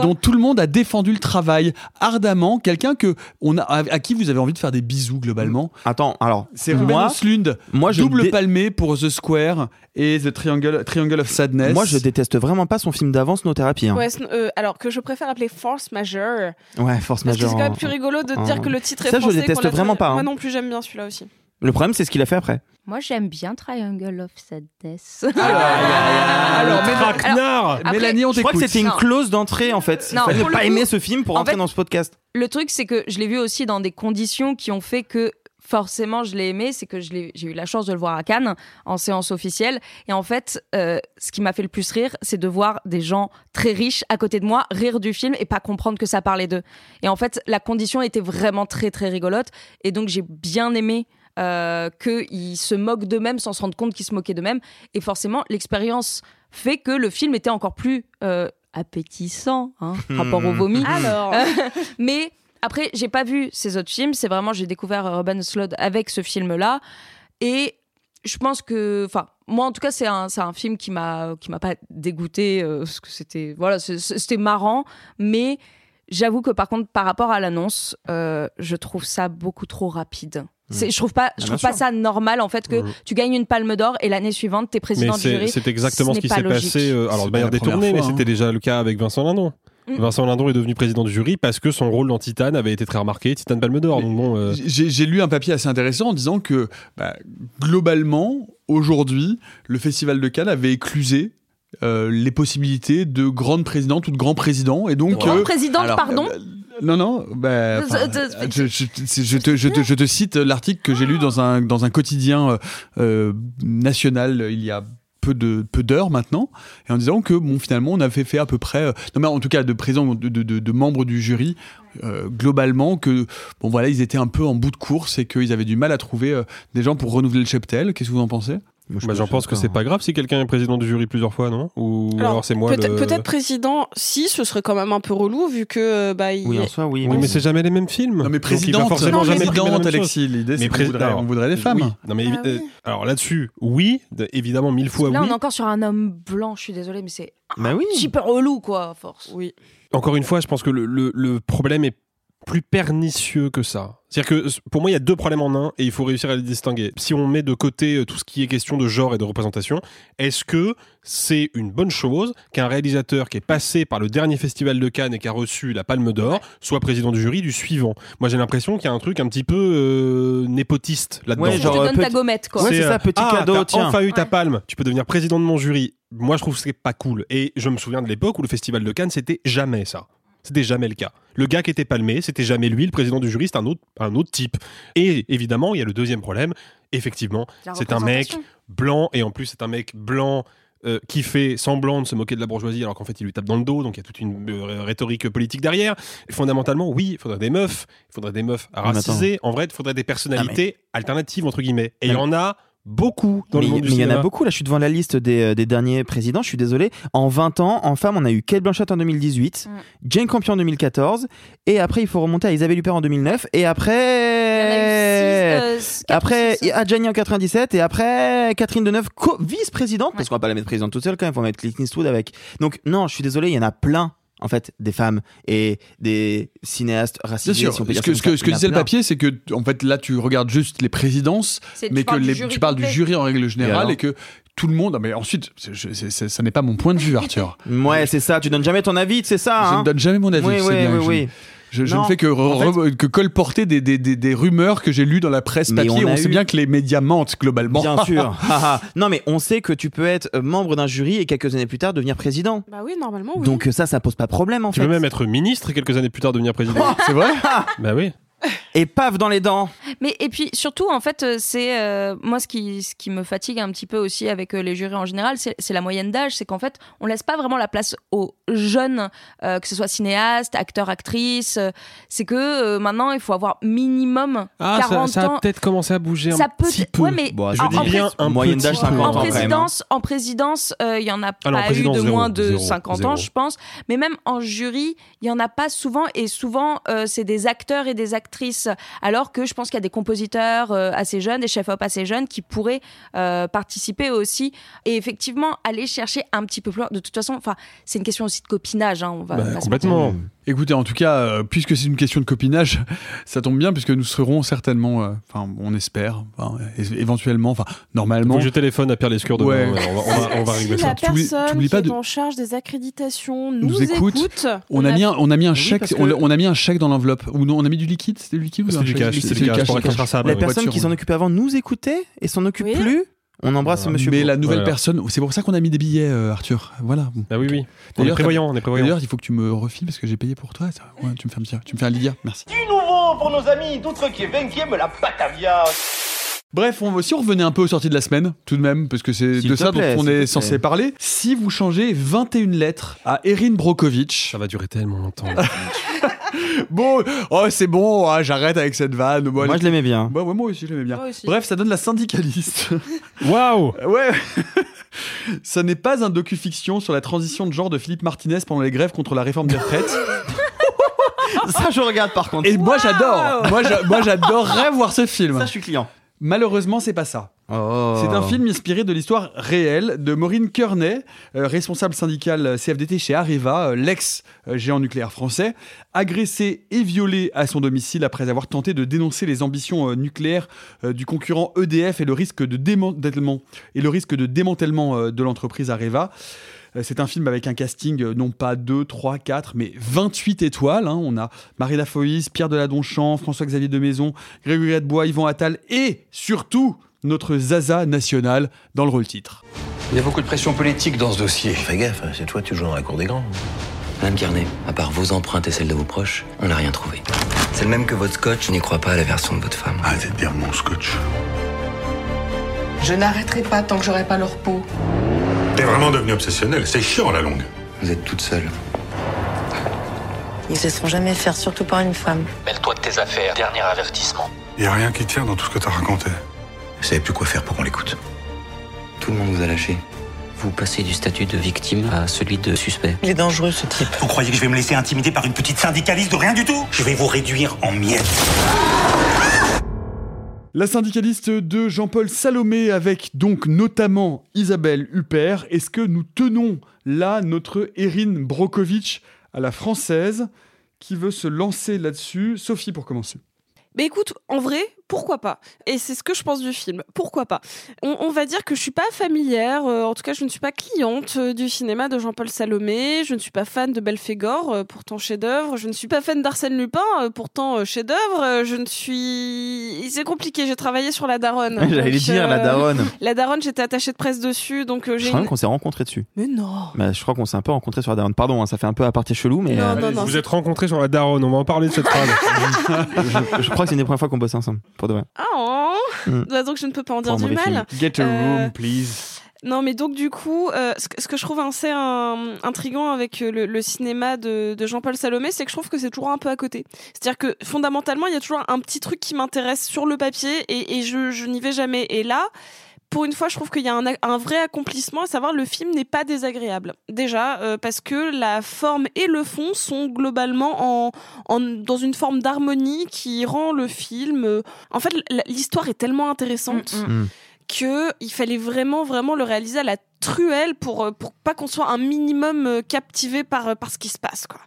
[SPEAKER 8] dont tout le monde a défendu le travail ardemment, quelqu'un que on a, à, qui vous avez envie de faire des bisous globalement.
[SPEAKER 4] Attends, alors
[SPEAKER 8] C'est Ruben
[SPEAKER 4] moi,
[SPEAKER 8] Östlund,
[SPEAKER 4] moi je
[SPEAKER 8] double
[SPEAKER 4] dé-
[SPEAKER 8] palmé pour The Square et The Triangle, Triangle of Sadness.
[SPEAKER 4] moi je déteste vraiment pas son film d'avance No Therapy. hein.
[SPEAKER 12] Ouais, euh, alors que je préfère appeler Force Majeure.
[SPEAKER 4] Ouais, Force
[SPEAKER 12] que c'est
[SPEAKER 4] Majeure.
[SPEAKER 12] quand même
[SPEAKER 4] en-
[SPEAKER 12] plus rigolo de
[SPEAKER 4] en-
[SPEAKER 12] dire que le titre est
[SPEAKER 4] Ça, je
[SPEAKER 12] français.
[SPEAKER 4] déteste
[SPEAKER 12] qu'on l'a
[SPEAKER 4] vraiment pas, hein.
[SPEAKER 12] Moi non plus, j'aime bien celui-là aussi.
[SPEAKER 4] Le problème, c'est ce qu'il a fait après.
[SPEAKER 11] Moi, j'aime bien Triangle of Sadness.
[SPEAKER 8] Alors, mais-
[SPEAKER 10] Traquenard
[SPEAKER 11] Après,
[SPEAKER 8] Mélanie, on
[SPEAKER 4] Je crois que
[SPEAKER 8] t'écoute.
[SPEAKER 4] c'était une
[SPEAKER 11] Non.
[SPEAKER 4] clause d'entrée en fait.
[SPEAKER 11] Non,
[SPEAKER 4] Il fallait
[SPEAKER 11] pour le
[SPEAKER 4] pas
[SPEAKER 11] coup-
[SPEAKER 4] aimer ce film pour
[SPEAKER 11] en
[SPEAKER 4] entrer
[SPEAKER 11] fait-
[SPEAKER 4] dans ce podcast.
[SPEAKER 11] Le truc, c'est que je l'ai vu aussi dans des conditions qui ont fait que forcément je l'ai aimé. C'est que je l'ai- j'ai eu la chance de le voir à Cannes en séance officielle. Et en fait, euh, ce qui m'a fait le plus rire, c'est de voir des gens très riches à côté de moi rire du film et pas comprendre que ça parlait d'eux. Et en fait, la condition était vraiment très très rigolote. Et donc j'ai bien aimé. Euh, qu'ils se moquent d'eux-mêmes sans se rendre compte qu'ils se moquaient d'eux-mêmes. Et forcément, l'expérience fait que le film était encore plus euh, appétissant, hein, rapport au vomi.
[SPEAKER 12] Alors,
[SPEAKER 11] Mais après, j'ai pas vu ces autres films. C'est vraiment, j'ai découvert Robin Slode avec ce film-là. Et je pense que, enfin, moi en tout cas, c'est un, film qui m'a, qui m'a pas dégoûté euh, parce que c'était, voilà, c'était marrant. Mais j'avoue que par contre, par rapport à l'annonce, euh, je trouve ça beaucoup trop rapide. C'est, je trouve pas, je
[SPEAKER 4] Ah,
[SPEAKER 11] trouve pas ça normal en fait que
[SPEAKER 10] Mhm.
[SPEAKER 11] tu gagnes une Palme d'Or et l'année suivante t'es
[SPEAKER 10] Mais
[SPEAKER 11] président du
[SPEAKER 10] c'est
[SPEAKER 11] jury.
[SPEAKER 10] c'est exactement ce,
[SPEAKER 11] Ce
[SPEAKER 10] qui s'est passé, euh, alors de manière détournée, mais
[SPEAKER 8] hein.
[SPEAKER 10] c'était déjà le cas avec Vincent Lindon.
[SPEAKER 11] Mm.
[SPEAKER 10] Vincent Lindon est devenu président du jury parce que son rôle dans Titane avait été très remarqué, Titane Palme d'Or.
[SPEAKER 8] Mais-
[SPEAKER 10] bon, euh,
[SPEAKER 8] J'ai j'ai lu un papier assez intéressant en disant que bah, globalement, aujourd'hui, le Festival de Cannes avait éclusé euh, les possibilités de grandes présidentes ou de grands présidents. Et donc,
[SPEAKER 11] Grande
[SPEAKER 8] euh,
[SPEAKER 11] présidente,
[SPEAKER 4] alors,
[SPEAKER 11] pardon.
[SPEAKER 8] euh, non, non, bah, je, je- je te, je te- je te cite l'article que j'ai lu dans un, dans un quotidien euh, euh, national il y a peu de peu d'heures maintenant et en disant que bon finalement on avait fait à peu près euh, non mais en tout cas de présents de, de, de- de membres du jury euh, globalement que bon voilà ils étaient un peu en bout de course et qu'ils avaient du mal à trouver euh, des gens pour renouveler le cheptel. Qu'est-ce que vous en pensez?
[SPEAKER 4] Moi, je
[SPEAKER 10] bah, j'en pense que c'est pas grave si quelqu'un est président du jury plusieurs fois, non? Ou alors,
[SPEAKER 12] Alors,
[SPEAKER 10] c'est moi
[SPEAKER 12] peut-être
[SPEAKER 10] le...
[SPEAKER 12] peut-être président, si, ce serait quand même un peu relou vu que euh, bah, il-
[SPEAKER 4] Oui, en soi, oui.
[SPEAKER 10] Oui, mais c'est jamais les mêmes films.
[SPEAKER 8] non mais présidente
[SPEAKER 10] forcément
[SPEAKER 12] Non, mais
[SPEAKER 10] jamais
[SPEAKER 8] présidente
[SPEAKER 10] chose.
[SPEAKER 8] Alexis l'idée c'est qu'on
[SPEAKER 10] président-
[SPEAKER 8] voudrait, on voudrait les femmes
[SPEAKER 10] Oui. Non mais
[SPEAKER 12] Ah oui.
[SPEAKER 10] euh, alors là-dessus, oui, de- évidemment mille fois
[SPEAKER 11] Là,
[SPEAKER 10] oui.
[SPEAKER 11] on est encore sur un homme blanc. Je suis désolée, mais c'est
[SPEAKER 4] Bah oui.
[SPEAKER 11] super relou, quoi, à force.
[SPEAKER 12] Oui.
[SPEAKER 10] Encore une fois, je pense que le, le- le problème est plus pernicieux que ça. C'est-à-dire que pour moi, il y a deux problèmes en un et il faut réussir à les distinguer. Si on met de côté euh, tout ce qui est question de genre et de représentation, est-ce que c'est une bonne chose qu'un réalisateur qui est passé par le dernier festival de Cannes et qui a reçu la Palme d'Or soit président du jury du suivant? Moi, j'ai l'impression qu'il y a un truc un petit peu euh, népotiste là-dedans.
[SPEAKER 4] Ouais,
[SPEAKER 11] Je
[SPEAKER 4] genre,
[SPEAKER 11] te
[SPEAKER 4] euh,
[SPEAKER 11] donne ta gommette, quoi.
[SPEAKER 4] Ouais, c'est ça, petit
[SPEAKER 10] ah,
[SPEAKER 4] cadeau,
[SPEAKER 10] t'as
[SPEAKER 4] tiens.
[SPEAKER 10] enfin eu ta
[SPEAKER 11] Ouais.
[SPEAKER 10] palme, tu peux devenir président de mon jury. Moi, je trouve que c'est pas cool. Et je me souviens de l'époque où le festival de Cannes, c'était jamais ça. C'était jamais le cas. Le gars qui était palmé, c'était jamais lui, le président du jury, c'était un autre, un autre type. Et évidemment, il y a le deuxième problème. Effectivement, c'est un mec blanc, et en plus, c'est un mec blanc euh, qui fait semblant de se moquer de la bourgeoisie, alors qu'en fait, il lui tape dans le dos, donc il y a toute une euh, rhétorique politique derrière. Et fondamentalement, oui, il faudrait des meufs, il faudrait des meufs
[SPEAKER 4] attends.
[SPEAKER 10] racisées. En vrai, il faudrait des personnalités alternatives, entre guillemets. Et il y en a beaucoup dans
[SPEAKER 4] mais
[SPEAKER 10] le monde
[SPEAKER 4] mais
[SPEAKER 10] du
[SPEAKER 4] il y en a beaucoup. Là, je suis devant la liste des, euh, des derniers présidents. Je suis désolé. En 20 ans, en femme, on a eu Kate Blanchett en 2018,
[SPEAKER 11] Mm.
[SPEAKER 4] Jane Campion en 2014, et après, il faut remonter à Isabelle Huppert en 2009, et
[SPEAKER 11] Il y en a
[SPEAKER 4] après.
[SPEAKER 11] six, euh,
[SPEAKER 4] Après,
[SPEAKER 11] six.
[SPEAKER 4] Adjani en 97 et après Catherine Deneuve, vice-présidente, parce qu'on va pas la mettre présidente toute seule quand même, faut mettre Clint Eastwood avec. Donc non, je suis désolé, il y en a plein en fait des femmes et des cinéastes
[SPEAKER 8] Bien
[SPEAKER 4] racisés.
[SPEAKER 8] sûr.
[SPEAKER 4] si on peut
[SPEAKER 8] ce que, ce que, ce que disait le papier, c'est que en fait là tu regardes juste les présidences, mais que les- tu parles du jury en règle générale et, que tout le monde. Mais ensuite, c'est- ça n'est pas mon point de vue, Arthur.
[SPEAKER 4] Ouais, c'est ça. Tu donnes jamais ton avis, c'est ça.
[SPEAKER 8] je
[SPEAKER 4] hein
[SPEAKER 8] ne donne jamais mon avis.
[SPEAKER 4] oui,
[SPEAKER 8] c'est
[SPEAKER 4] oui,
[SPEAKER 8] bien,
[SPEAKER 4] oui,
[SPEAKER 8] je-
[SPEAKER 4] oui.
[SPEAKER 8] Je, je
[SPEAKER 4] Non,
[SPEAKER 8] ne fais que,
[SPEAKER 4] en
[SPEAKER 8] colporter des, des, des, des rumeurs que j'ai lues dans la presse papier.
[SPEAKER 4] on
[SPEAKER 8] sait
[SPEAKER 4] eu-
[SPEAKER 8] bien que les médias mentent globalement.
[SPEAKER 4] Bien sûr. Haha. non, mais on sait que tu peux être euh, membre d'un jury et quelques années plus tard devenir président.
[SPEAKER 12] Bah oui, normalement, oui.
[SPEAKER 4] Donc euh, ça, ça pose pas de problème en
[SPEAKER 10] Tu
[SPEAKER 4] fait.
[SPEAKER 10] peux même être ministre et quelques années plus tard devenir président.
[SPEAKER 8] c'est vrai?
[SPEAKER 10] Bah oui.
[SPEAKER 4] Et paf dans les dents.
[SPEAKER 11] Mais et puis surtout en fait euh, c'est euh, moi ce qui ce qui me fatigue un petit peu aussi avec euh, les jurys en général c'est c'est la moyenne d'âge c'est qu'en fait on laisse pas vraiment la place aux jeunes euh, que ce soit cinéastes acteurs actrices euh, c'est que euh, maintenant il faut avoir minimum
[SPEAKER 10] Ah,
[SPEAKER 11] 40
[SPEAKER 10] ça, ça
[SPEAKER 11] ans
[SPEAKER 10] a peut-être commencé à bouger
[SPEAKER 11] ça
[SPEAKER 10] un
[SPEAKER 11] peut
[SPEAKER 10] petit peu.
[SPEAKER 11] ouais mais
[SPEAKER 4] Bon,
[SPEAKER 10] Je
[SPEAKER 11] en-
[SPEAKER 10] dis
[SPEAKER 11] en
[SPEAKER 10] bien un
[SPEAKER 4] Moyenne d'âge,
[SPEAKER 10] peu.
[SPEAKER 4] 50
[SPEAKER 11] en
[SPEAKER 4] ans, quand même, hein.
[SPEAKER 11] présidence, en présidence, euh, il y en a
[SPEAKER 10] Ah en
[SPEAKER 11] pas eu de
[SPEAKER 10] zéro,
[SPEAKER 11] moins de
[SPEAKER 10] zéro,
[SPEAKER 11] 50
[SPEAKER 10] zéro.
[SPEAKER 11] ans, je pense. Mais même en jury, il y en a pas souvent. Et souvent, euh, c'est des acteurs et des actrices Alors que je pense qu'il y a des compositeurs euh, assez jeunes, des chefs-op assez jeunes qui pourraient euh, participer aussi et effectivement aller chercher un petit peu plus loin. De toute façon, enfin, c'est une question aussi de copinage. Hein, on va,
[SPEAKER 10] Bah,
[SPEAKER 11] se
[SPEAKER 10] complètement.
[SPEAKER 8] Écoutez, en tout cas, euh, puisque c'est une question de copinage, ça tombe bien puisque nous serons certainement, euh, enfin, on espère, éventuellement, enfin, normalement.
[SPEAKER 10] Que je téléphone à Pierre Lescure demain.
[SPEAKER 8] Ouais.
[SPEAKER 10] On va, on va, on va
[SPEAKER 12] Si
[SPEAKER 10] régler
[SPEAKER 12] la
[SPEAKER 10] ça.
[SPEAKER 8] T'oublies-
[SPEAKER 12] personne qui
[SPEAKER 8] pas
[SPEAKER 12] est
[SPEAKER 8] de-
[SPEAKER 12] en charge des accréditations nous,
[SPEAKER 8] nous écoute.
[SPEAKER 12] écoute,
[SPEAKER 8] On a mis un, on a mis un
[SPEAKER 4] Oui,
[SPEAKER 8] chèque, on,
[SPEAKER 4] que-
[SPEAKER 8] on a mis un chèque dans l'enveloppe. Ou non, on a mis du liquide, c'était du liquide ou
[SPEAKER 10] C'était du cash,
[SPEAKER 8] C'était
[SPEAKER 10] du cash pour la
[SPEAKER 4] La personne qui s'en occupait avant nous écoutait et s'en occupe plus. On embrasse
[SPEAKER 10] Voilà.
[SPEAKER 4] Monsieur
[SPEAKER 8] Mais
[SPEAKER 4] Beau.
[SPEAKER 8] la nouvelle
[SPEAKER 10] Voilà.
[SPEAKER 8] personne, c'est pour ça qu'on a mis des billets, euh, Arthur. Voilà.
[SPEAKER 10] Ah oui, oui. On est prévoyant, on est prévoyant.
[SPEAKER 8] D'ailleurs, il faut que tu me refiles parce que j'ai payé pour toi. ça. Ouais, tu me fais un petit, tu me fais un Lydia. Merci.
[SPEAKER 6] Du nouveau pour nos amis d'outre-qui 20e la Batavia.
[SPEAKER 8] Bref, on, si on revenait un peu aux sorties de la semaine, tout de même, parce que c'est de ça
[SPEAKER 4] plaît,
[SPEAKER 8] dont on est censé
[SPEAKER 4] plaît.
[SPEAKER 8] parler. Si vous changez 21 lettres à Erin Brokovich,
[SPEAKER 10] Ça va durer tellement longtemps.
[SPEAKER 8] bon, oh c'est bon, ah, j'arrête avec cette vanne. Bon,
[SPEAKER 4] Moi
[SPEAKER 8] allez.
[SPEAKER 4] je l'aimais bien.
[SPEAKER 8] Bah ouais, moi aussi, je l'aimais bien. Bref, ça donne la syndicaliste.
[SPEAKER 10] Waouh
[SPEAKER 8] ouais. ça n'est pas un docu-fiction sur la transition de genre de Philippe Martinez pendant les grèves contre la réforme des retraites.
[SPEAKER 4] Ça je regarde par contre.
[SPEAKER 8] Et moi j'adore. Moi, j'a- moi j'adorerais voir ce film.
[SPEAKER 4] Ça je suis client.
[SPEAKER 8] Malheureusement, c'est pas ça.
[SPEAKER 4] Oh.
[SPEAKER 8] C'est un film inspiré de l'histoire réelle de Maureen Kearney, euh, responsable syndical CFDT chez Areva, euh, l'ex-géant nucléaire français, agressé et violé à son domicile après avoir tenté de dénoncer les ambitions euh, nucléaires du concurrent EDF et le risque de démantèlement, et le risque de, démantèlement de l'entreprise Areva. Euh, C'est un film avec un casting euh, non pas 2, 3, 4, mais 28 étoiles. hein. On a Marie Lafoïs, Pierre Deladonchamp, François-Xavier de Maison, Grégory Adbois, Yvan Attal et surtout notre Zaza national dans le rôle titre.
[SPEAKER 9] Il y a beaucoup de pression politique dans ce dossier.
[SPEAKER 13] Fais gaffe, hein, c'est toi tu joues dans la cour des grands. Madame Carnet, à part vos empreintes et celles de vos proches, on n'a rien trouvé. C'est le même que votre scotch, je n'y crois pas à la version de votre femme.
[SPEAKER 9] Arrêtez de dire mon scotch.
[SPEAKER 14] Je n'arrêterai pas tant que j'aurai pas leur peau.
[SPEAKER 9] Vraiment devenu obsessionnel, c'est chiant à la longue.
[SPEAKER 13] Vous êtes toute seule.
[SPEAKER 15] Ils se laisseront jamais faire, surtout par une femme.
[SPEAKER 6] Mêle-toi de tes affaires, dernier avertissement.
[SPEAKER 9] Y a rien qui tient dans tout ce que t'as raconté.
[SPEAKER 13] Vous savez plus quoi faire pour qu'on l'écoute. Tout le monde vous a lâché. Vous passez du statut de victime à celui de suspect.
[SPEAKER 15] Il est dangereux ce type.
[SPEAKER 6] Vous croyez que je vais me laisser intimider par une petite syndicaliste de rien du tout? Je vais vous réduire en miettes.
[SPEAKER 8] La syndicaliste de Jean-Paul Salomé avec donc notamment Isabelle Huppert. Est-ce que nous tenons là notre Erin Brokovich à la française qui veut se lancer là-dessus? Sophie pour commencer.
[SPEAKER 12] Mais écoute, en vrai, pourquoi pas? Et c'est ce que je pense du film. Pourquoi pas? On, on va dire que je suis pas familière, euh, en tout cas je ne suis pas cliente euh, du cinéma de Jean-Paul Salomé, je ne suis pas fan de Belphégor, euh, pourtant chef-d'œuvre, je ne suis pas fan d'Arsène Lupin, euh, pourtant euh, chef-d'œuvre, euh, je ne suis... C'est compliqué, j'ai travaillé sur La Daronne.
[SPEAKER 4] J'allais
[SPEAKER 12] Donc,
[SPEAKER 4] dire, La Daronne.
[SPEAKER 12] La Daronne, j'étais attachée de presse dessus, donc euh,
[SPEAKER 4] Je
[SPEAKER 12] j'ai...
[SPEAKER 4] crois
[SPEAKER 12] une-
[SPEAKER 4] qu'on s'est rencontrés dessus.
[SPEAKER 12] Mais non
[SPEAKER 4] Bah, je crois qu'on s'est un peu rencontrés sur la Daronne. Pardon, hein, ça fait un peu à partir chelou, mais
[SPEAKER 12] Non,
[SPEAKER 4] euh,
[SPEAKER 12] non, non,
[SPEAKER 10] Vous êtes rencontrés sur la Daronne, on va en parler de cette phrase.
[SPEAKER 4] je, je crois que c'est une des premières fois qu'on bosse ensemble, pour de vrai.
[SPEAKER 12] Ah, oh.
[SPEAKER 4] Mm.
[SPEAKER 12] Bah, donc je ne peux pas en dire du mal.
[SPEAKER 8] Get a
[SPEAKER 12] Euh,
[SPEAKER 8] room, please.
[SPEAKER 12] Non, mais donc du coup, euh, ce, que- ce que je trouve assez un- intriguant avec euh, le, le cinéma de, de Jean-Paul Salomé, c'est que je trouve que c'est toujours un peu à côté. C'est-à-dire que fondamentalement, il y a toujours un petit truc qui m'intéresse sur le papier et, et je, je n'y vais jamais. Et là, pour une fois, je trouve qu'il y a un, vrai accomplissement, à savoir le film n'est pas désagréable. Déjà, euh, parce que la forme et le fond sont globalement en, en- dans une forme d'harmonie qui rend le film... euh, en fait, l'histoire est tellement intéressante
[SPEAKER 4] Mm.
[SPEAKER 12] que il fallait vraiment vraiment le réaliser à la truelle pour euh, pour pas qu'on soit un minimum captivé par par ce qui se passe quoi.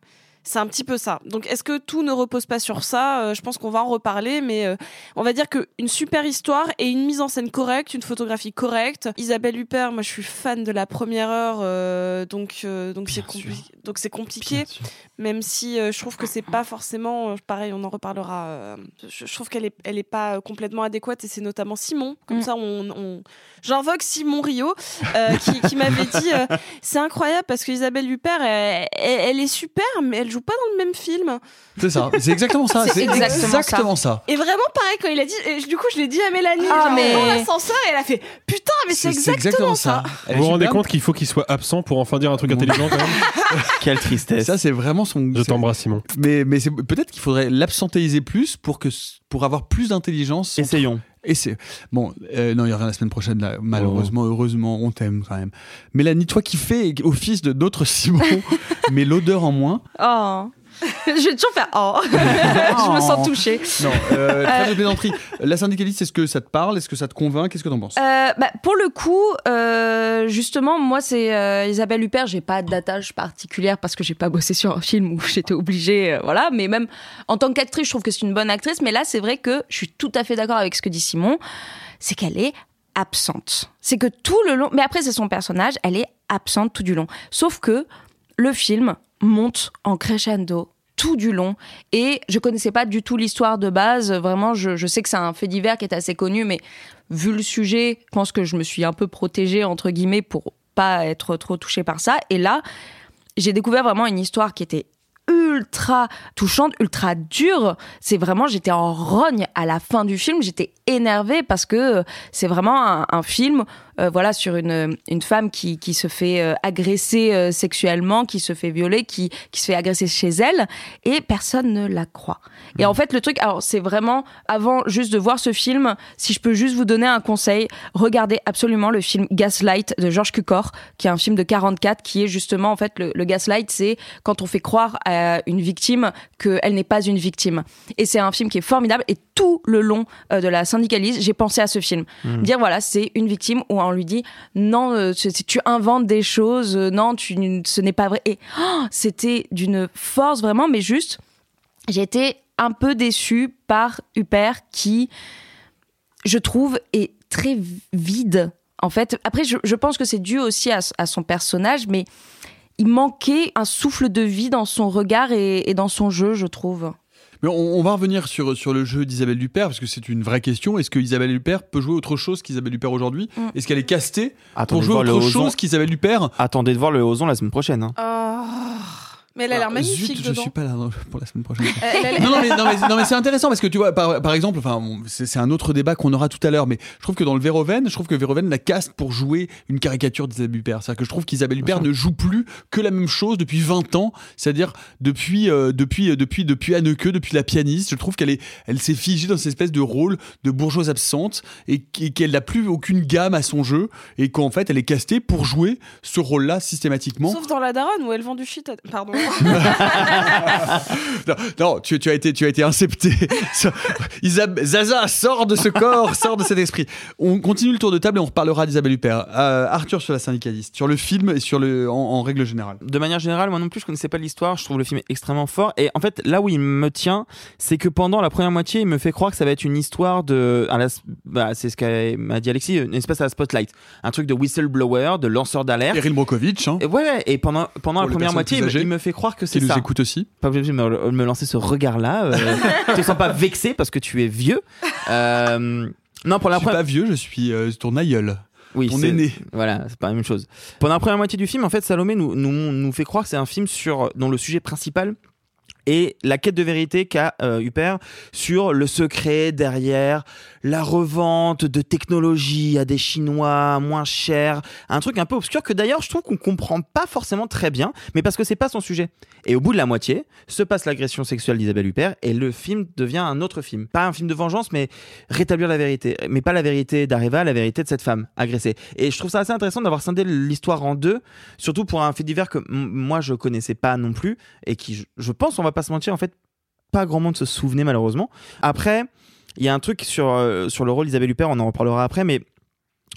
[SPEAKER 12] C'est un petit peu ça. Donc, est-ce que tout ne repose pas sur ça? Euh, Je pense qu'on va en reparler, mais euh, on va dire que une super histoire et une mise en scène correcte, une photographie correcte. Isabelle Huppert, moi, je suis fan de la première heure, euh, donc euh, donc c'est compli- donc c'est compliqué. Même si euh, je trouve que c'est pas forcément, euh, pareil, on en reparlera. euh, je, je trouve qu'elle est elle est pas complètement adéquate et c'est notamment Simon. Comme ça, on, on- j'invoque Simon Rio euh, qui, qui m'avait dit euh, c'est incroyable parce que Isabelle Huppert, elle, elle- elle est super, mais elle joue pas dans le même film.
[SPEAKER 8] C'est ça, c'est exactement ça.
[SPEAKER 12] C'est exactement
[SPEAKER 8] exactement ça.
[SPEAKER 12] Et vraiment pareil quand il a dit, et du coup je l'ai dit à Mélanie,
[SPEAKER 11] Ah,
[SPEAKER 12] genre,
[SPEAKER 11] mais-
[SPEAKER 12] dans l'ascenseur, et elle a fait putain mais c'est exactement, ça.
[SPEAKER 10] Vous vous rendez compte qu'il faut qu'il soit absent pour enfin dire un truc intelligent quand même
[SPEAKER 4] Quelle tristesse.
[SPEAKER 8] Ça, c'est vraiment son.
[SPEAKER 10] Je t'embrasse, Simon.
[SPEAKER 8] Mais, mais c'est- peut-être qu'il faudrait l'absentéiser plus pour, que, pour avoir plus d'intelligence.
[SPEAKER 4] Essayons.
[SPEAKER 8] Et c'est bon, euh, non, il y aura la semaine prochaine. Là, malheureusement, heureusement, on t'aime quand même. Mélanie, toi qui fais office de notre Simon, mais l'odeur en moins.
[SPEAKER 11] Oh. je vais toujours faire oh. je me sens touchée.
[SPEAKER 8] Non, euh, très
[SPEAKER 11] Euh,
[SPEAKER 8] de plaisanterie. La syndicaliste, est-ce que ça te parle? Est-ce que ça te convainc? Qu'est-ce que t'en penses?
[SPEAKER 11] Euh, bah, pour le coup, euh, justement, moi, c'est Isabelle Huppert. J'ai pas d'attache particulière parce que j'ai pas bossé sur un film où j'étais obligée, voilà. Mais même en tant qu'actrice, je trouve que c'est une bonne actrice. Mais là, c'est vrai que je suis tout à fait d'accord avec ce que dit Simon. C'est qu'elle est absente. C'est que tout le long, mais après c'est son personnage, elle est absente tout du long. Sauf que le film monte en crescendo tout du long et je connaissais pas du tout l'histoire de base vraiment je, sais que c'est un fait divers qui est assez connu mais vu le sujet je pense que je me suis un peu protégée entre guillemets pour pas être trop touchée par ça et là j'ai découvert vraiment une histoire qui était ultra touchante, ultra dure. C'est vraiment, j'étais en rogne à la fin du film. J'étais énervée parce que c'est vraiment un film, euh, voilà, sur une, une femme qui, qui se fait euh, agresser euh, sexuellement, qui se fait violer, qui, qui se fait agresser chez elle, et personne ne la croit. Et en fait, le truc, alors c'est vraiment, avant juste de voir ce film, si je peux juste vous donner un conseil, regardez absolument le film Gaslight de Georges Cukor, qui est un film de 44, qui est justement, en fait, le, le gaslight, c'est quand on fait croire à une victime qu'elle n'est pas une victime. Et c'est un film qui est formidable, et tout le long euh, de la syndicaliste, j'ai pensé à ce film.
[SPEAKER 16] Mm.
[SPEAKER 11] Dire, voilà, c'est une victime où on lui dit, non, euh, tu, tu inventes des choses, euh, non, tu, ce n'est pas vrai. Et oh, c'était d'une force vraiment, mais juste, j'ai été un peu déçue par Huppert qui, je trouve, est très vide. En fait, après, je, pense que c'est dû aussi à, son personnage, mais il manquait un souffle de vie dans son regard et dans son jeu, je trouve.
[SPEAKER 8] Mais on, on, va revenir sur, sur le jeu d'Isabelle Huppert, parce que c'est une vraie question. Est-ce que Isabelle Huppert peut jouer autre chose qu'Isabelle Huppert aujourd'hui mm. Est-ce qu'elle est castée
[SPEAKER 4] Attendez
[SPEAKER 8] pour jouer autre chose qu'Isabelle Huppert?
[SPEAKER 4] Attendez de voir le Ozon la semaine prochaine. Hein.
[SPEAKER 12] Oh. Mais elle a l'air
[SPEAKER 8] Ah,
[SPEAKER 12] magnifique
[SPEAKER 8] zut,
[SPEAKER 12] dedans.
[SPEAKER 8] je suis pas là pour la semaine prochaine. Non, non, mais, non, mais, non, mais c'est intéressant parce que tu vois, par, par exemple, enfin, bon, c'est c'est un autre débat qu'on aura tout à l'heure, mais je trouve que dans le Véroven, je trouve que Véroven la caste pour jouer une caricature d'Isabelle Huppert. C'est-à-dire que je trouve qu'Isabelle Huppert ne joue plus que la même chose depuis 20 ans, c'est-à-dire depuis, euh, depuis, euh, depuis, depuis Anneke, depuis la pianiste. Je trouve qu'elle est, elle s'est figée dans cette espèce de rôle de bourgeoise absente et qu'elle n'a plus aucune gamme à son jeu et qu'en fait, elle est castée pour jouer ce rôle-là systématiquement.
[SPEAKER 12] Sauf dans la daronne où elle vend du shit. à- Pardon.
[SPEAKER 8] non, non, tu, tu as été, tu as été incepté. Isab Zaza, sors de ce corps, sors de cet esprit. On continue le tour de table et on reparlera d'Isabelle Huppert. Euh, Arthur sur la syndicaliste, sur le film et sur le, en, en, règle générale.
[SPEAKER 4] De manière générale, moi non plus, je connaissais pas l'histoire. Je trouve le film extrêmement fort. Et en fait, là où il me tient, c'est que pendant la première moitié, il me fait croire que ça va être une histoire de, bah, c'est ce qu'a dit Alexis, une espèce à la spotlight, un truc de whistleblower, de lanceur d'alerte.
[SPEAKER 8] Erin Brokovich. Hein.
[SPEAKER 4] Et ouais, ouais, et pendant pendant
[SPEAKER 8] Pour
[SPEAKER 4] la première moitié, il me, il me fait croire que c'est
[SPEAKER 8] Qui
[SPEAKER 4] ça.
[SPEAKER 8] nous écoute aussi.
[SPEAKER 4] Pas obligé de me, me lancer ce regard-là. Euh, te sens pas vexé parce que tu es vieux. Euh, non, pour la
[SPEAKER 8] je suis pas vieux, je suis euh, ton aïeul.
[SPEAKER 4] Oui,
[SPEAKER 8] ton aîné.
[SPEAKER 4] Voilà, c'est pas la même chose. Pendant la première moitié du film, en fait, Salomé nous, nous, nous fait croire que c'est un film sur, dont le sujet principal est la quête de vérité qu'a euh, Huppert sur le secret derrière la revente de technologie à des Chinois moins cher, un truc un peu obscur que d'ailleurs je trouve qu'on comprend pas forcément très bien, mais parce que c'est pas son sujet. Et au bout de la moitié, se passe l'agression sexuelle d'Isabelle Huppert et le film devient un autre film. Pas un film de vengeance, mais rétablir la vérité. Mais pas la vérité d'Areva, la vérité de cette femme agressée. Et je trouve ça assez intéressant d'avoir scindé l'histoire en deux, surtout pour un fait divers que moi je connaissais pas non plus et qui, je, je pense, on va pas se mentir, en fait, pas grand monde se souvenait malheureusement. Après, il y a un truc sur, euh, sur le rôle d'Isabelle Huppert, on en reparlera après, mais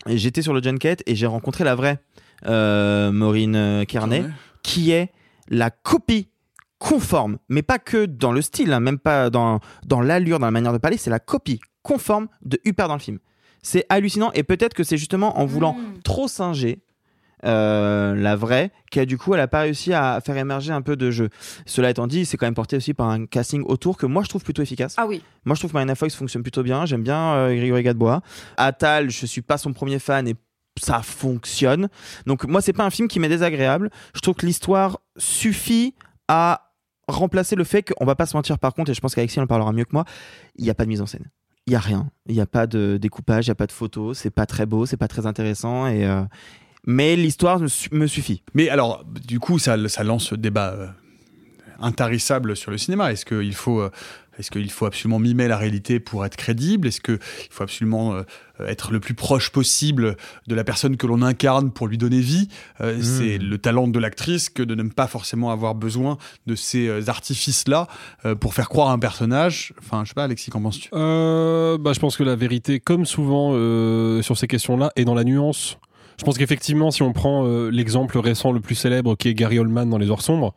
[SPEAKER 4] j'étais sur le Junket et j'ai rencontré la vraie euh, Maureen euh, Kearney,
[SPEAKER 8] Ouais.
[SPEAKER 4] qui est la copie conforme, mais pas que dans le style, hein, même pas dans, dans l'allure, dans la manière de parler, c'est la copie conforme de Huppert dans le film. C'est hallucinant et peut-être que c'est justement en voulant trop singer euh, la vraie qui a du coup elle a pas réussi à faire émerger un peu de jeu. Cela étant dit, c'est quand même porté aussi par un casting autour que moi je trouve plutôt efficace.
[SPEAKER 11] Ah oui.
[SPEAKER 4] Moi je trouve que Marina Foïs fonctionne plutôt bien, j'aime bien euh, Grégory Gadebois. Atal, je suis pas son premier fan et ça fonctionne. Donc moi c'est pas un film qui m'est désagréable. Je trouve que l'histoire suffit à remplacer le fait qu'on va pas se mentir par contre et je pense qu'Alexis en parlera mieux que moi, il n'y a pas de mise en scène. Il y a rien, il n'y a pas de découpage, il n'y a pas de photos, c'est pas très beau, c'est pas très intéressant et euh, mais l'histoire me, su- me suffit.
[SPEAKER 8] Mais alors, du coup, ça, ça lance ce débat euh, intarissable sur le cinéma. Est-ce qu'il faut, euh, Est-ce qu'il faut absolument mimer la réalité pour être crédible? Est-ce qu'il faut absolument euh, être le plus proche possible de la personne que l'on incarne pour lui donner vie? Euh,
[SPEAKER 4] Mm.
[SPEAKER 8] C'est le talent de l'actrice que de ne pas forcément avoir besoin de ces euh, artifices-là euh, pour faire croire à un personnage. Enfin, je sais pas, Alexis, qu'en penses-tu?
[SPEAKER 10] Euh, bah, je pense que la vérité, comme souvent euh, sur ces questions-là, est dans la nuance. Je pense qu'effectivement, si on prend euh, l'exemple récent le plus célèbre, qui est Gary Oldman dans Les Heures Sombres,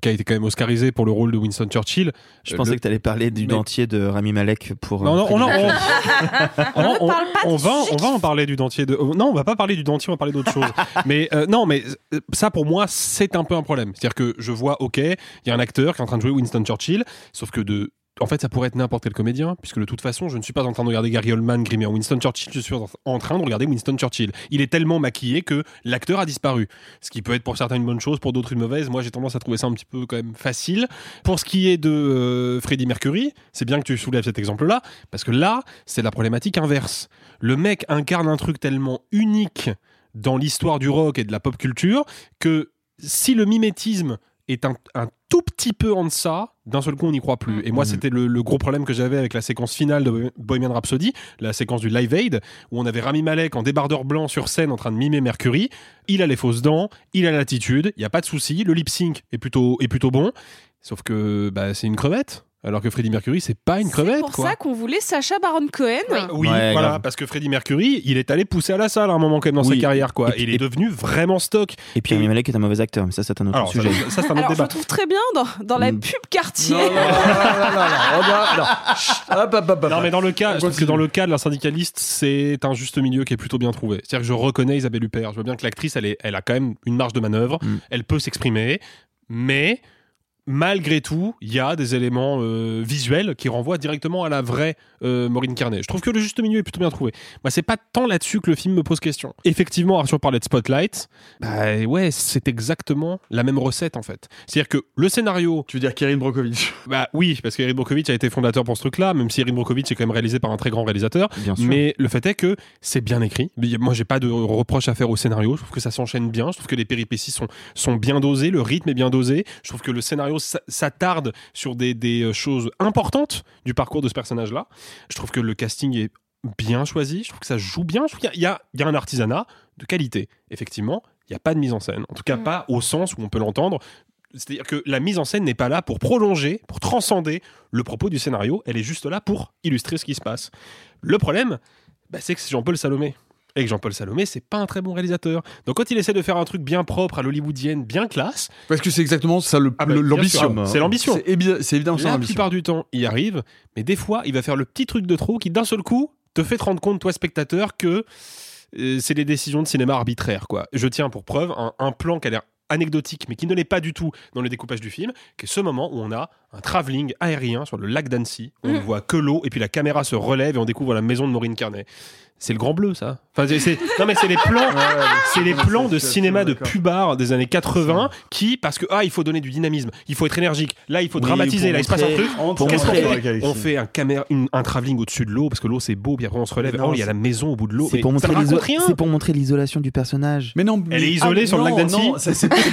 [SPEAKER 10] qui a été quand même oscarisé pour le rôle de Winston Churchill.
[SPEAKER 4] Je pensais
[SPEAKER 10] le-
[SPEAKER 4] que tu allais parler du
[SPEAKER 10] Mais-
[SPEAKER 4] dentier de Rami Malek pour.
[SPEAKER 10] Non, non, on, en-
[SPEAKER 4] Freddie
[SPEAKER 10] on-
[SPEAKER 4] Mercury.
[SPEAKER 10] on- on- on va, on va en parler du dentier. De... oh, Non, on va pas parler du dentier, on va parler d'autre chose. mais euh, non, mais euh, ça pour moi, c'est un peu un problème. C'est-à-dire que je vois, ok, il y a un acteur qui est en train de jouer Winston Churchill, sauf que de en fait, ça pourrait être n'importe quel comédien, puisque de toute façon, je ne suis pas en train de regarder Gary Oldman grimé en Winston Churchill, je suis en- en train de regarder Winston Churchill. Il est tellement maquillé que l'acteur a disparu. Ce qui peut être pour certains une bonne chose, pour d'autres une mauvaise. Moi, j'ai tendance à trouver ça un petit peu quand même facile. Pour ce qui est de euh, Freddie Mercury, c'est bien que tu soulèves cet exemple-là, parce que là, c'est la problématique inverse. Le mec incarne un truc tellement unique dans l'histoire du rock et de la pop culture que si le mimétisme est un, un tout petit peu en deçà, d'un seul coup on n'y croit plus. Et moi
[SPEAKER 4] Mhm.
[SPEAKER 10] c'était le, le gros problème que j'avais avec la séquence finale de Bohemian Rhapsody, la séquence du Live Aid, où on avait Rami Malek en débardeur blanc sur scène en train de mimer Mercury. Il a les fausses dents, il a l'attitude, il n'y a pas de souci, le lip sync est plutôt, est plutôt bon, sauf que bah, c'est une crevette. Alors que Freddie Mercury, c'est pas une crevette.
[SPEAKER 12] C'est pour
[SPEAKER 10] quoi.
[SPEAKER 12] ça qu'on voulait Sacha Baron Cohen.
[SPEAKER 10] Oui,
[SPEAKER 4] Ouais,
[SPEAKER 10] voilà,
[SPEAKER 4] grave.
[SPEAKER 10] parce que Freddie Mercury, il est allé pousser à la salle à un moment quand même dans
[SPEAKER 4] Oui.
[SPEAKER 10] sa carrière, quoi.
[SPEAKER 4] Et-
[SPEAKER 10] il est
[SPEAKER 4] et-
[SPEAKER 10] devenu vraiment stock.
[SPEAKER 4] Et puis Rami Malek est un mauvais acteur, mais ça, c'est un autre
[SPEAKER 10] Alors,
[SPEAKER 4] sujet.
[SPEAKER 10] ça, c'est un autre
[SPEAKER 12] Alors, je
[SPEAKER 10] débat.
[SPEAKER 12] le trouve très bien dans, dans la
[SPEAKER 4] Mm.
[SPEAKER 12] pub quartier.
[SPEAKER 8] Non, non, non, non, non,
[SPEAKER 10] mais dans le cas, je trouve que dans le cas de la syndicaliste, c'est un juste milieu qui est plutôt bien trouvé. C'est-à-dire que je reconnais Isabelle Huppert. Je vois bien que l'actrice, elle, est- elle a quand même une marge de manœuvre.
[SPEAKER 4] Mm.
[SPEAKER 10] Elle peut s'exprimer, mais malgré tout, il y a des éléments euh, visuels qui renvoient directement à la vraie euh, Maureen Carnet. Je trouve que le juste milieu est plutôt bien trouvé. Moi, c'est pas tant là-dessus que le film me pose question. Effectivement, Arthur parlait de Spotlight. Bah ouais, c'est exactement la même recette en fait. C'est-à-dire que le scénario,
[SPEAKER 8] Tu veux dire Kieran Brokovich
[SPEAKER 10] bah oui, parce qu'Erin Brockovich a été fondateur pour ce truc-là, même si Erin Brockovich est quand même réalisé par un très grand réalisateur.
[SPEAKER 4] Bien sûr.
[SPEAKER 10] Mais le fait est que c'est bien écrit. Moi, j'ai pas de reproche à faire au scénario. Je trouve que ça s'enchaîne bien. Je trouve que les péripéties sont, sont bien dosées. Le rythme est bien dosé. Je trouve que le scénario s'attarde sur des, des euh, choses importantes du parcours de ce personnage-là. Je trouve que le casting est bien choisi. Je trouve que ça joue bien. Je trouve qu'il y a un artisanat de qualité. Effectivement, il n'y a pas de mise en scène. En tout cas,
[SPEAKER 12] Mm.
[SPEAKER 10] pas au sens où on peut l'entendre. C'est-à-dire que la mise en scène n'est pas là pour prolonger, pour transcender le propos du scénario. Elle est juste là pour illustrer ce qui se passe. Le problème, bah, c'est que c'est Jean-Paul Salomé. Et que Jean-Paul Salomé, c'est pas un très bon réalisateur. Donc quand il essaie de faire un truc bien propre à l'hollywoodienne, bien classe,
[SPEAKER 8] Parce que c'est exactement ça
[SPEAKER 10] Ah bah,
[SPEAKER 8] l'ambition.
[SPEAKER 10] sûr, c'est l'ambition.
[SPEAKER 8] C'est évi- c'est évidemment ça
[SPEAKER 10] la plupart du temps, il y arrive, mais des fois, il va faire le petit truc de trop qui, d'un seul coup, te fait te rendre compte, toi, spectateur, que euh, c'est des décisions de cinéma arbitraires. Quoi. Je tiens pour preuve un, un plan qui a l'air anecdotique, mais qui ne l'est pas du tout dans le découpage du film, qui est ce moment où on a un travelling aérien sur le lac d'Annecy, on ne
[SPEAKER 12] Mm.
[SPEAKER 10] voit que l'eau, et puis la caméra se relève et on découvre la maison de Maureen Carnet. C'est le grand bleu, ça. Enfin, c'est- c'est- non, mais c'est les plans, c'est les plans de cinéma de pubard des années 80 qui, parce que, ah, il faut donner du dynamisme, il faut être énergique, là, il faut
[SPEAKER 4] Oui,
[SPEAKER 10] dramatiser, là, il se passe un truc.
[SPEAKER 8] pour
[SPEAKER 10] Qu'est-ce qu'on fait. On fait un, caméra, une- un travelling au-dessus de l'eau, parce que l'eau c'est beau, puis après on se relève.
[SPEAKER 8] Non,
[SPEAKER 10] oh, il y a la maison au bout de l'eau.
[SPEAKER 4] C'est pour, pour montrer l'isolation du personnage.
[SPEAKER 8] Mais non,
[SPEAKER 10] Elle
[SPEAKER 8] mais-
[SPEAKER 10] est isolée
[SPEAKER 8] Ah,
[SPEAKER 10] sur le lac d'Annecy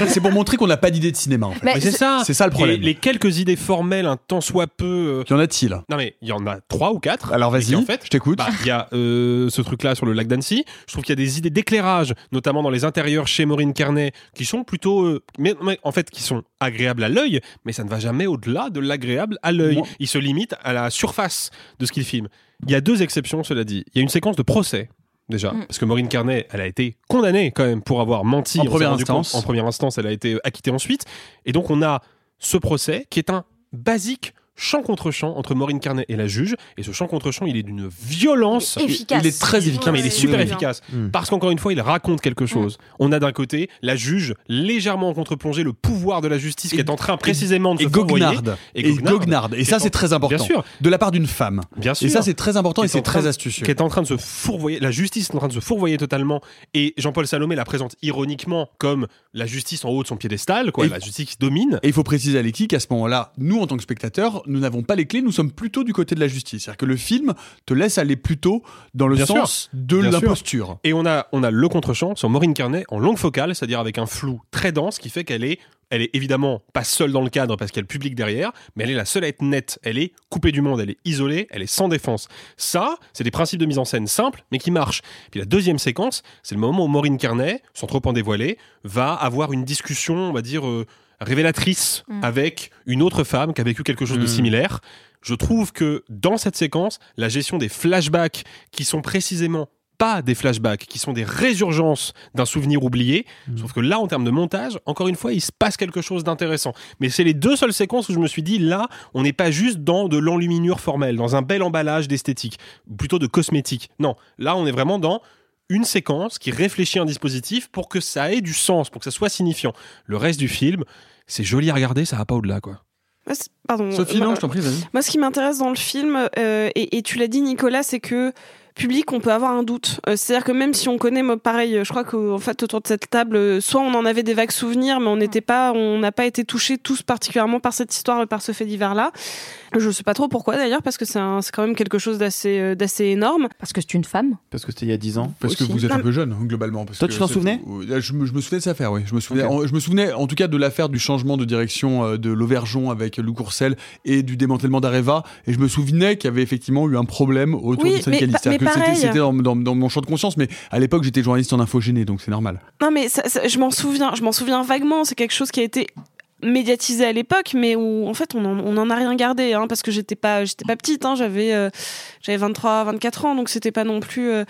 [SPEAKER 8] c'est pour montrer qu'on n'a pas d'idée de cinéma en fait.
[SPEAKER 11] Mais
[SPEAKER 10] Mais c'est ça.
[SPEAKER 8] C'est ça le problème.
[SPEAKER 10] Les quelques idées formelles, un tant soit peu. euh,
[SPEAKER 8] Qu'y en a-t-il?
[SPEAKER 10] Non mais il y en a trois ou quatre.
[SPEAKER 8] Alors vas-y,
[SPEAKER 10] qui, en fait,
[SPEAKER 8] je t'écoute.
[SPEAKER 10] bah, il y a euh, ce truc-là sur le lac d'Annecy. Je trouve qu'il y a des idées d'éclairage, notamment dans les intérieurs chez Maureen Carnet, qui sont plutôt, euh, mais, mais en fait, qui sont agréables à l'œil, mais ça ne va jamais au-delà de l'agréable à l'œil. Il se limite à la surface de ce qu'il filme. Il y a deux exceptions, cela dit. Il y a une séquence de procès. Déjà,
[SPEAKER 11] Mm.
[SPEAKER 10] parce que Maureen Carnet, elle a été condamnée quand même pour avoir menti
[SPEAKER 8] En première
[SPEAKER 10] compte-
[SPEAKER 8] instance.
[SPEAKER 10] En première instance, elle a été acquittée ensuite. Et donc, on a ce procès qui est un basique champ contre champ entre Maureen Carnet et la juge. Et ce champ contre champ, il est d'une violence.
[SPEAKER 11] Efficace.
[SPEAKER 8] Il est très efficace.
[SPEAKER 10] Non, mais il est super
[SPEAKER 12] Oui, oui.
[SPEAKER 10] efficace.
[SPEAKER 4] Mm.
[SPEAKER 10] Parce qu'encore une fois, il raconte quelque chose. On a d'un côté la juge légèrement en contre-plongée, le pouvoir de la justice qui
[SPEAKER 8] Et-
[SPEAKER 10] est en train précisément de
[SPEAKER 8] Et
[SPEAKER 10] se fourvoyer.
[SPEAKER 8] Goguenard.
[SPEAKER 10] Et
[SPEAKER 8] Et
[SPEAKER 10] Goguenard.
[SPEAKER 8] Goguenard. Et ça,
[SPEAKER 10] Et
[SPEAKER 8] c'est très important.
[SPEAKER 10] Bien sûr,
[SPEAKER 8] De la part d'une femme.
[SPEAKER 10] bien sûr.
[SPEAKER 8] Et ça, c'est très important et
[SPEAKER 10] est
[SPEAKER 8] c'est très astucieux.
[SPEAKER 10] qui est en train de se fourvoyer. La justice est en train de se fourvoyer totalement. Et Jean-Paul Salomé la présente ironiquement comme la justice en haut de son piédestal, quoi.
[SPEAKER 8] Et-
[SPEAKER 10] La justice qui domine.
[SPEAKER 8] Et il faut préciser à l'équipe qu'à ce moment-là, nous, en tant que spectateurs, nous n'avons pas les clés, nous sommes plutôt du côté de la justice. C'est-à-dire que le film te laisse aller plutôt dans le
[SPEAKER 10] Bien sûr.
[SPEAKER 8] sens de l'imposture.
[SPEAKER 10] Et on a, on a le contre-champ sur Maureen Carnet en longue focale, c'est-à-dire avec un flou très dense qui fait qu'elle est, elle est évidemment pas seule dans le cadre parce qu'il y a le public derrière, mais elle est la seule à être nette. Elle est coupée du monde, elle est isolée, elle est sans défense. Ça, c'est des principes de mise en scène simples, mais qui marchent. Puis la deuxième séquence, c'est le moment où Maureen Carnet, sans trop en dévoiler, va avoir une discussion, on va dire, euh, révélatrice
[SPEAKER 11] Mm.
[SPEAKER 10] avec une autre femme qui a vécu quelque chose de
[SPEAKER 4] Mm.
[SPEAKER 10] similaire. Je trouve que dans cette séquence, la gestion des flashbacks qui sont précisément pas des flashbacks, qui sont des résurgences d'un souvenir oublié. Sauf que là, en termes de montage, encore une fois, il se passe quelque chose d'intéressant. Mais c'est les deux seules séquences où je me suis dit, là, on n'est pas juste dans de l'enluminure formelle, dans un bel emballage d'esthétique, plutôt de cosmétique. Non, là, on est vraiment dans une séquence qui réfléchit un dispositif pour que ça ait du sens, pour que ça soit signifiant. Le reste du film, c'est joli à regarder, ça va pas au-delà, quoi.
[SPEAKER 12] Pardon.
[SPEAKER 8] Sophie,
[SPEAKER 12] euh,
[SPEAKER 8] non, je t'en prie, vas-y.
[SPEAKER 12] Moi, ce qui m'intéresse dans le film, euh, et, et tu l'as dit, Nicolas, c'est que public, on peut avoir un doute. Euh, C'est-à-dire que même si on connaît, moi, pareil, je crois qu'en fait, autour de cette table, euh, soit on en avait des vagues souvenirs, mais on n'était pas, on n'a pas été touchés tous particulièrement par cette histoire et par ce fait divers-là. Je sais pas trop pourquoi d'ailleurs, parce que c'est un- c'est quand même quelque chose d'assez euh, d'assez énorme.
[SPEAKER 11] Parce que c'est une femme.
[SPEAKER 4] Parce que c'était il y a 10 ans.
[SPEAKER 8] Parce que vous êtes
[SPEAKER 12] Non,
[SPEAKER 8] un peu jeune, hein, globalement. parce
[SPEAKER 4] Toi,
[SPEAKER 8] que
[SPEAKER 4] tu t'en souvenais
[SPEAKER 8] je me, je me souvenais de cette affaire, oui. Je me souvenais, en, je me souvenais en tout cas de l'affaire du changement de direction euh, de l'Auvergeon avec Lou Courcel et du démantèlement d'Areva. Et je me souvenais qu'il y avait effectivement eu un problème autour
[SPEAKER 12] Oui,
[SPEAKER 8] du syndicaliste.
[SPEAKER 12] mais-
[SPEAKER 8] c'était- dans, dans- dans mon champ de conscience, mais à l'époque j'étais journaliste en infogéné, donc c'est normal.
[SPEAKER 12] Non, mais ça- ça- je m'en souviens, je m'en souviens vaguement. C'est quelque chose qui a été médiatisé à l'époque, mais où en fait on en, on en a rien gardé, hein, parce que j'étais pas, j'étais pas petite, hein, j'avais, euh, j'avais 23, 24 ans, donc c'était pas non plus. euh,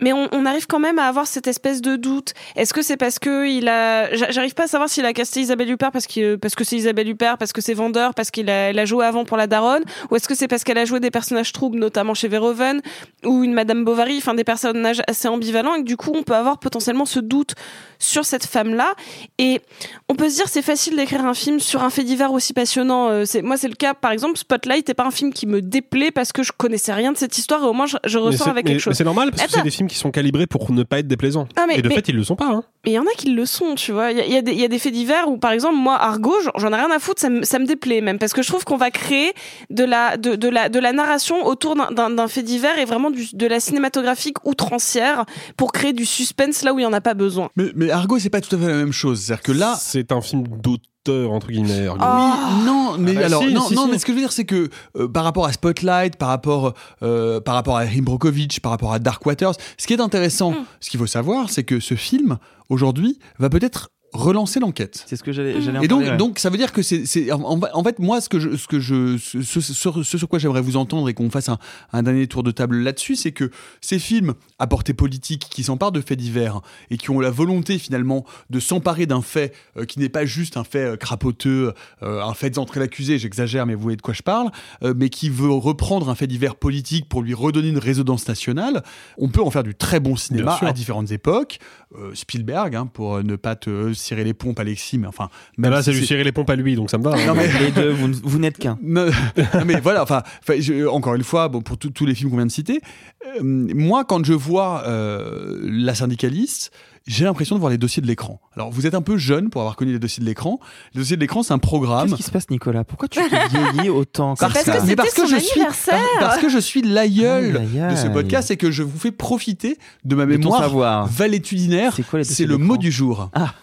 [SPEAKER 12] Mais on, arrive quand même à avoir cette espèce de doute. Est-ce que c'est parce que il a, j'a- j'arrive pas à savoir s'il a casté Isabelle Huppert parce que parce que c'est Isabelle Huppert, parce que c'est vendeur, parce qu'il a, joué avant pour la Daronne, ou est-ce que c'est parce qu'elle a joué des personnages troubles, notamment chez Verhoeven ou une Madame Bovary, enfin des personnages assez ambivalents, et que du coup on peut avoir potentiellement ce doute sur cette femme-là. Et on peut se dire c'est facile d'écrire un film sur un fait divers aussi passionnant. Euh, moi c'est le cas par exemple Spotlight n'est pas un film qui me déplaît parce que je connaissais rien de cette histoire et au moins je, je ressors avec quelque chose.
[SPEAKER 10] c'est normal parce que c'est des films qui sont calibrés pour ne pas être déplaisants.
[SPEAKER 12] Ah, mais-
[SPEAKER 10] Et de
[SPEAKER 12] mais-
[SPEAKER 10] fait, ils le sont pas. Hein.
[SPEAKER 12] Mais il y en a qui le sont, tu vois. Il y a, y des- il y a des faits divers où, par exemple, moi, Argo, j'en- ai rien à foutre, ça me, ça me déplaît même, parce que je trouve qu'on va créer de la, de, de la, de la narration autour d'un- fait divers et vraiment du, de la cinématographique outrancière pour créer du suspense là où il y en a pas besoin.
[SPEAKER 8] Mais, mais Argo, c'est pas tout à fait la même chose. C'est-à-dire que là.
[SPEAKER 10] C'est un film d'auteur, entre guillemets.
[SPEAKER 12] Oh.
[SPEAKER 8] Oui, non, mais
[SPEAKER 10] Ah bah
[SPEAKER 8] alors,
[SPEAKER 10] si,
[SPEAKER 8] non,
[SPEAKER 10] si,
[SPEAKER 8] non,
[SPEAKER 10] si.
[SPEAKER 8] mais ce que je veux dire, c'est que euh, par rapport à Spotlight, par rapport, euh, par rapport à Erin Brockovich, par rapport à Dark Waters, ce qui est intéressant,
[SPEAKER 12] Mm.
[SPEAKER 8] ce qu'il faut savoir, c'est que ce film, aujourd'hui, va peut-être relancer l'enquête.
[SPEAKER 4] C'est ce que j'allais
[SPEAKER 8] Et donc,
[SPEAKER 4] parler, ouais.
[SPEAKER 8] donc, ça veut dire que c'est, c'est- en, en fait, moi, ce que je, ce que je, ce, ce- ce- ce sur quoi j'aimerais vous entendre et qu'on fasse un, un dernier tour de table là-dessus, c'est que ces films à portée politique qui s'emparent de faits divers et qui ont la volonté finalement de s'emparer d'un fait euh, qui n'est pas juste un fait euh, crapoteux, euh, un fait d'entrer l'accusé, j'exagère, mais vous voyez de quoi je parle, euh, mais qui veut reprendre un fait divers politique pour lui redonner une résonance nationale, on peut en faire du très bon cinéma à différentes époques. Euh, Spielberg, hein, pour ne pas te cirer les pompes, Alexis, mais enfin,
[SPEAKER 10] Mais
[SPEAKER 8] même
[SPEAKER 10] là,
[SPEAKER 8] si
[SPEAKER 10] c'est lui cirer les pompes à lui, donc ça me va. hein.
[SPEAKER 8] Non, mais-
[SPEAKER 4] Les deux, vous, vous n'êtes qu'un.
[SPEAKER 8] mais voilà, enfin, encore une fois, bon, pour tous- tous les films qu'on vient de citer, euh, moi, quand je vois euh, La syndicaliste, j'ai l'impression de voir les dossiers de l'écran. Alors, vous êtes un peu jeune pour avoir connu les dossiers de l'écran. Les dossiers de l'écran, c'est un programme.
[SPEAKER 4] Qu'est-ce qui se passe, Nicolas? Pourquoi tu te vieillis autant comme
[SPEAKER 12] parce
[SPEAKER 4] ça
[SPEAKER 12] que
[SPEAKER 8] mais
[SPEAKER 12] c'était
[SPEAKER 8] parce que
[SPEAKER 12] son
[SPEAKER 8] je suis
[SPEAKER 12] anniversaire.
[SPEAKER 8] parce que je suis l'aïeul
[SPEAKER 4] Aïe, aïe,
[SPEAKER 8] de ce podcast et que je vous fais profiter de ma
[SPEAKER 4] De
[SPEAKER 8] mémoire valétudinaire.
[SPEAKER 4] C'est
[SPEAKER 8] le mot du jour.
[SPEAKER 4] Ah,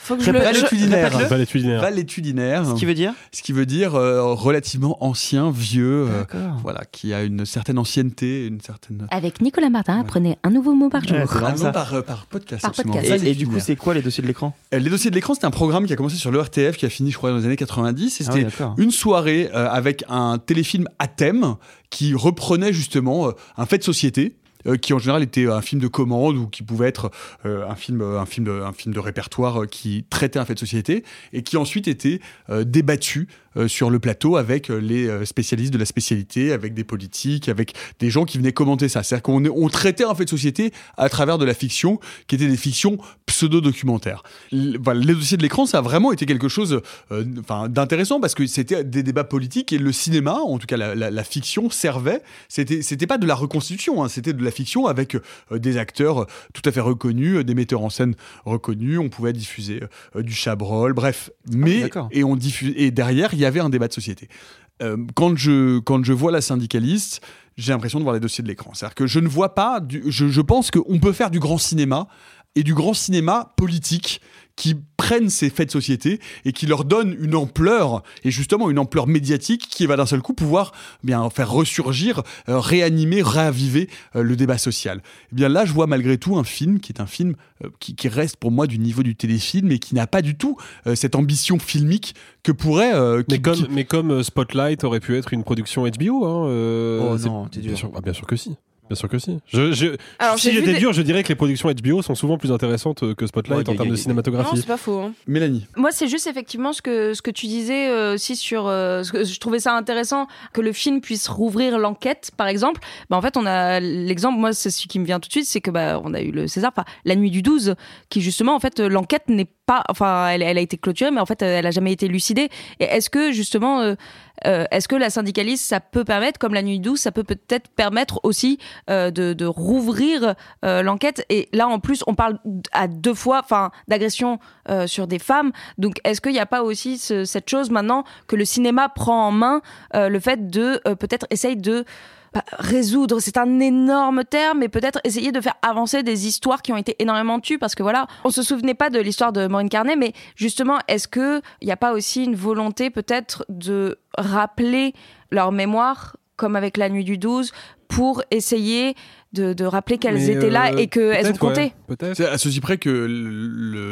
[SPEAKER 12] Faut que je le,
[SPEAKER 8] Valétudinaire.
[SPEAKER 10] Valétudinaire.
[SPEAKER 8] Valétudinaire.
[SPEAKER 4] ce qui veut dire
[SPEAKER 8] Ce qui veut dire euh, relativement ancien, vieux, euh,
[SPEAKER 4] D'accord.
[SPEAKER 8] voilà, qui a une certaine ancienneté, une certaine.
[SPEAKER 11] Avec Nicolas Martin, apprenez un nouveau mot par jour.
[SPEAKER 4] Ouais, ça.
[SPEAKER 8] par, euh, par podcast.
[SPEAKER 11] Par podcast.
[SPEAKER 4] Et, et du coup, c'est quoi les dossiers de l'écran
[SPEAKER 8] Euh, Les dossiers de l'écran, c'était un programme qui a commencé sur le RTF, qui a fini, je crois, dans les années 90. Et
[SPEAKER 4] Ah oui,
[SPEAKER 8] c'était une soirée euh, avec un téléfilm à thème qui reprenait justement euh, un fait de société. Euh, qui en général était un film de commande ou qui pouvait être euh, un film un film de, un film de répertoire euh, qui traitait un fait de société et qui ensuite était euh, débattu euh, sur le plateau avec euh, les euh, spécialistes de la spécialité avec des politiques avec des gens qui venaient commenter ça. C'est-à-dire qu'on on traitait un fait de société à travers de la fiction qui était des fictions pseudo-documentaires. Les dossiers de l'écran ça a vraiment été quelque chose euh, d'intéressant parce que c'était des débats politiques et le cinéma en tout cas la fiction servait c'était c'était pas de la reconstitution hein, c'était de la fiction avec euh, des acteurs euh, tout à fait reconnus euh, des metteurs en scène reconnus on pouvait diffuser du Chabrol bref mais
[SPEAKER 4] d'accord.
[SPEAKER 8] et on diffuse et derrière il y avait un débat de société euh, quand, je, quand je vois la syndicaliste, j'ai l'impression de voir les dossiers de l'écran. C'est-à-dire que je ne vois pas, du, je, je pense qu'on peut faire du grand cinéma et du grand cinéma politique qui prennent ces faits de société et qui leur donnent une ampleur et justement une ampleur médiatique qui va d'un seul coup pouvoir bien faire ressurgir, euh, réanimer, réaviver euh, le débat social. Et bien là, je vois malgré tout un film qui est un film euh, qui, qui, reste pour moi du niveau du téléfilm et qui n'a pas du tout euh, cette ambition filmique que pourrait. Euh, qui,
[SPEAKER 10] mais, comme,
[SPEAKER 8] qui...
[SPEAKER 10] mais comme Spotlight aurait pu être une production HBO. Hein,
[SPEAKER 4] oh non, t'es dur.
[SPEAKER 10] Bien sûr, ah, bien sûr que si. Bien sûr que si. Je, je, Alors, si j'étais des... dur, je dirais que les productions HBO sont souvent plus intéressantes que Spotlight ouais, en termes de cinématographie.
[SPEAKER 12] Non, c'est pas faux. Hein.
[SPEAKER 8] Mélanie.
[SPEAKER 11] Moi, c'est juste effectivement ce que, ce que tu disais euh, aussi sur. Euh, ce que je trouvais ça intéressant que le film puisse rouvrir l'enquête, par exemple. Bah, en fait, on a l'exemple, moi, c'est ce qui me vient tout de suite, c'est que bah, on a eu le César, enfin, La Nuit du 12, qui justement, en fait, l'enquête n'est pas. Enfin, elle, elle, a été clôturée, mais en fait, elle a jamais été lucidée. Et est-ce que, justement. Euh, euh, est-ce que la syndicaliste, ça peut permettre, comme la nuit douce, ça peut peut-être permettre aussi euh, de, de, rouvrir euh, l'enquête? Et là, en plus, on parle à deux fois, enfin, d'agression sur des femmes. Donc, est-ce qu'il n'y a pas aussi ce, cette chose maintenant que le cinéma prend en main le fait de peut-être essayer de bah, résoudre, c'est un énorme terme, mais peut-être essayer de faire avancer des histoires qui ont été énormément tues, parce que voilà, on se souvenait pas de l'histoire de Maureen Carnet, mais justement, est-ce que il n'y a pas aussi une volonté peut-être de rappeler leur mémoire, comme avec la nuit du 12, pour essayer de, de rappeler qu'elles étaient
[SPEAKER 10] euh,
[SPEAKER 11] là et qu'elles ont compté.
[SPEAKER 10] ouais, peut-être.
[SPEAKER 8] C'est à ceci près que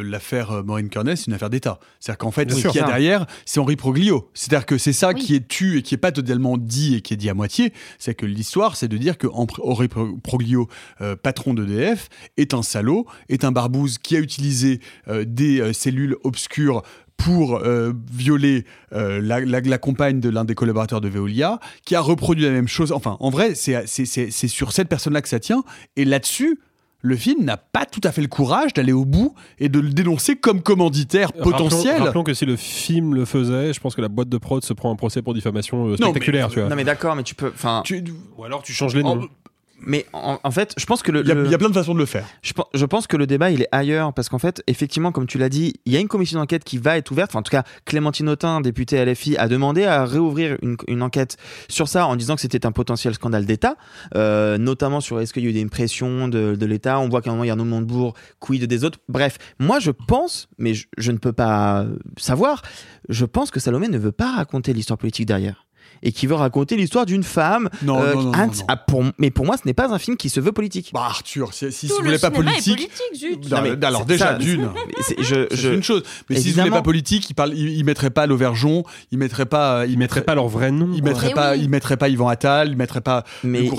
[SPEAKER 8] l'affaire euh, Maureen Cornet, c'est une affaire d'État. C'est-à-dire qu'en fait,
[SPEAKER 10] Bien
[SPEAKER 8] ce qu'il y a
[SPEAKER 10] Ça.
[SPEAKER 8] derrière, c'est Henri Proglio. C'est-à-dire que c'est ça
[SPEAKER 11] Oui.
[SPEAKER 8] qui est tu et qui est pas totalement dit et qui est dit à moitié. C'est que l'histoire, c'est de dire que Henri Henri Pro- Proglio, euh, patron d'EDF, est un salaud, est un barbouze qui a utilisé euh, des euh, cellules obscures pour euh, violer euh, la, la- la compagne de l'un des collaborateurs de Veolia, qui a reproduit la même chose. Enfin, en vrai, c'est c'est- c'est- c'est sur cette personne-là que ça tient. Et là-dessus, le film n'a pas tout à fait le courage d'aller au bout et de le dénoncer comme commanditaire potentiel.
[SPEAKER 10] Rappelons, rappelons que si le film le faisait, je pense que la boîte de prod se prend un procès pour diffamation euh,
[SPEAKER 8] Non,
[SPEAKER 10] spectaculaire,
[SPEAKER 8] mais-
[SPEAKER 10] tu vois.
[SPEAKER 4] Non mais d'accord, mais tu peux. Enfin,
[SPEAKER 10] Ou alors tu changes les noms.
[SPEAKER 4] Mais en, en fait, je pense que le.
[SPEAKER 8] Il y, a,
[SPEAKER 4] le-
[SPEAKER 8] il y a plein de façons de le faire.
[SPEAKER 4] Je, pen- je pense que le débat il est ailleurs parce qu'en fait effectivement comme tu l'as dit il y a une commission d'enquête qui va être ouverte enfin, en tout cas Clémentine Autain députée LFI a demandé à réouvrir une, une enquête sur ça en disant que c'était un potentiel scandale d'État euh, notamment sur est-ce qu'il y a eu une pression de, de l'État on voit qu'à un moment il y a un nom de Montebourg quid des autres bref moi je pense mais je, je ne peux pas savoir je pense que Salomé ne veut pas raconter l'histoire politique derrière et qui veut raconter l'histoire d'une femme
[SPEAKER 8] Non,
[SPEAKER 4] euh,
[SPEAKER 8] non, non,
[SPEAKER 4] Anne-
[SPEAKER 8] non, non.
[SPEAKER 4] ah, pour, mais pour moi ce n'est pas un film qui se veut politique
[SPEAKER 8] Bah Arthur, si, si vous
[SPEAKER 11] le
[SPEAKER 8] voulez pas politique,
[SPEAKER 11] politique, zut.
[SPEAKER 8] Non,
[SPEAKER 4] Non, mais
[SPEAKER 8] alors déjà d'une,
[SPEAKER 4] c'est-
[SPEAKER 8] une chose. Mais si vous voulez pas politique, il parle, il, il mettrait pas l'Auvergeon, il mettrait pas,
[SPEAKER 10] Ils mettraient pas leur vrai nom.
[SPEAKER 8] il
[SPEAKER 10] quoi.
[SPEAKER 8] mettrait
[SPEAKER 11] Mais
[SPEAKER 8] pas,
[SPEAKER 11] oui.
[SPEAKER 8] il mettrait pas Yvan Attal, il mettrait pas
[SPEAKER 4] Mais
[SPEAKER 8] Le
[SPEAKER 4] il-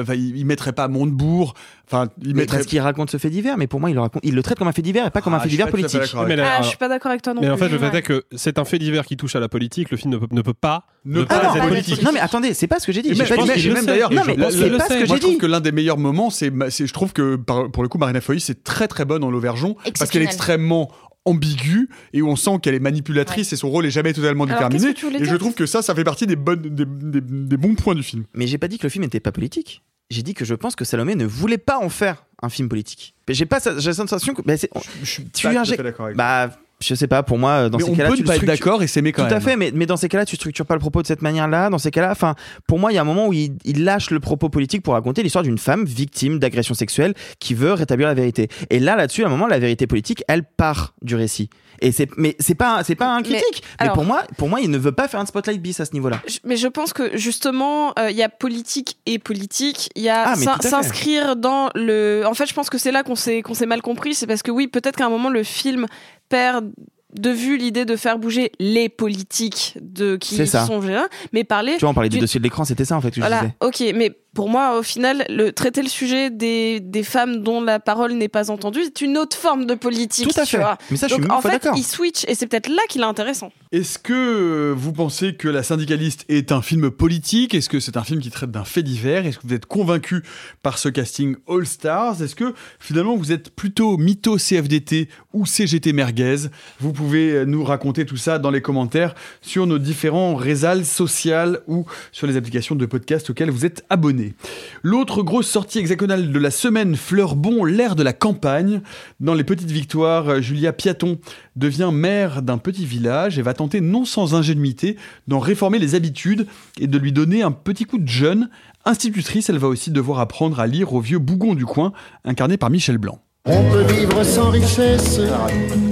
[SPEAKER 8] enfin, il, il mettrait pas Montebourg, enfin, il
[SPEAKER 4] Mais
[SPEAKER 8] mettrait.
[SPEAKER 4] parce qu'il raconte ce fait divers, mais pour moi, il le, raconte, il le traite comme un fait divers et pas comme
[SPEAKER 8] Ah,
[SPEAKER 4] un fait
[SPEAKER 8] je suis
[SPEAKER 4] divers
[SPEAKER 8] fait
[SPEAKER 4] politique.
[SPEAKER 10] Mais là,
[SPEAKER 12] Ah, je suis pas d'accord avec toi non
[SPEAKER 10] mais en
[SPEAKER 12] plus.
[SPEAKER 10] fait, le fait
[SPEAKER 12] Ouais.
[SPEAKER 10] est que c'est un fait divers qui touche à la politique. Le film ne peut, ne peut pas
[SPEAKER 8] Ne pas
[SPEAKER 4] Ah non,
[SPEAKER 10] être politique.
[SPEAKER 4] Non, mais attendez, c'est pas ce que j'ai dit. Pas
[SPEAKER 8] je pense
[SPEAKER 4] dit-
[SPEAKER 8] que
[SPEAKER 10] je
[SPEAKER 8] même d'ailleurs,
[SPEAKER 4] Non, mais c'est pas ce que
[SPEAKER 8] trouve
[SPEAKER 4] dit.
[SPEAKER 8] que l'un des meilleurs moments, c'est, je trouve que pour le coup, Marina Foïs c'est très très bonne dans l'Auvergeon parce qu'elle est extrêmement ambiguë et où on sent qu'elle est manipulatrice et son rôle est jamais totalement
[SPEAKER 12] Alors,
[SPEAKER 8] déterminé. Et je trouve que ça, ça fait partie des bonnes, des, des- des bons points du film.
[SPEAKER 4] Mais j'ai pas dit que le film n'était pas politique. J'ai dit que je pense que Salomé ne voulait pas en faire un film politique. J'ai pas, j'ai la sensation que. bah,
[SPEAKER 8] Je suis
[SPEAKER 4] tu
[SPEAKER 8] pas d'accord avec
[SPEAKER 4] Bah, je sais pas. Pour moi, dans
[SPEAKER 8] Mais
[SPEAKER 4] ces cas-là, tu
[SPEAKER 8] ne pas être d'accord et s'aimer quand
[SPEAKER 4] Tout
[SPEAKER 8] même.
[SPEAKER 4] à fait, mais, mais dans ces cas-là, tu structures pas le propos de cette manière-là. Dans ces cas-là, enfin, pour moi, il y a un moment où il, il lâche le propos politique pour raconter l'histoire d'une femme victime d'agression sexuelle qui veut rétablir la vérité. Et là, là-dessus, à un moment, la vérité politique, elle part du récit. Et c'est, mais c'est pas, c'est pas un critique. Mais,
[SPEAKER 12] alors-
[SPEAKER 4] pour moi, pour moi, il ne veut pas faire un spotlight bis à ce niveau-là.
[SPEAKER 12] Mais je pense que justement, euh, il y a politique et politique. Il y a
[SPEAKER 4] Ah,
[SPEAKER 12] s'inscrire dans le. En fait, je pense que c'est là qu'on s'est qu'on s'est mal compris. C'est parce que oui, peut-être qu'à un moment le film perd de vue l'idée de faire bouger les politiques de qui
[SPEAKER 4] ça.
[SPEAKER 12] sont là, mais parler.
[SPEAKER 4] Tu vois, on parlait du dossier de l'écran, c'était ça en fait que je
[SPEAKER 12] Voilà,
[SPEAKER 4] disais.
[SPEAKER 12] ok, mais pour moi, au final, le, traiter le sujet des, des femmes dont la parole n'est pas entendue, c'est une autre forme de politique.
[SPEAKER 4] Tout à
[SPEAKER 12] tu
[SPEAKER 4] fait.
[SPEAKER 12] vois.
[SPEAKER 4] Mais ça, je suis
[SPEAKER 12] Donc,
[SPEAKER 4] mille
[SPEAKER 12] en fait,
[SPEAKER 4] d'accord.
[SPEAKER 12] il switch, et c'est peut-être là qu'il est intéressant.
[SPEAKER 8] Est-ce que euh, vous pensez que La syndicaliste est un film politique? Est-ce que c'est un film qui traite d'un fait divers? Est-ce que vous êtes convaincu par ce casting All Stars? Est-ce que finalement vous êtes plutôt mytho CFDT ou CGT merguez? Vous pouvez pouvez nous raconter tout ça dans les commentaires sur nos différents réseaux sociaux ou sur les applications de podcast auxquelles vous êtes abonnés. L'autre grosse sortie hexagonale de la semaine, Fleurbon, l'air de la campagne. Dans les petites victoires, Julia Piaton devient maire d'un petit village et va tenter, non sans ingénuité, d'en réformer les habitudes et de lui donner un petit coup de jeune. Institutrice, elle va aussi devoir apprendre à lire au vieux bougon du coin, incarné par Michel Blanc.
[SPEAKER 16] On peut vivre sans richesse.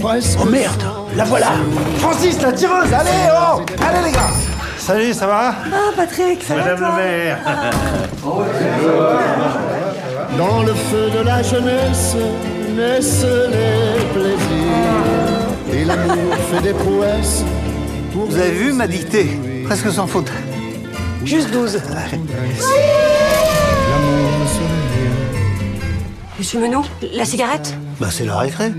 [SPEAKER 2] Oh merde, la voilà.
[SPEAKER 16] Francis, la tireuse, allez, oh. Allez les gars.
[SPEAKER 17] Salut, ça va?
[SPEAKER 15] Ah, Patrick, ça
[SPEAKER 17] Madame
[SPEAKER 15] va
[SPEAKER 17] le maire
[SPEAKER 16] Dans le feu de la jeunesse naissent les plaisirs. Et l'amour fait des prouesses.
[SPEAKER 17] Vous avez vu ma dictée? Presque sans faute.
[SPEAKER 15] Juste 12.
[SPEAKER 5] Monsieur Menot, la cigarette?
[SPEAKER 17] Bah c'est la récré.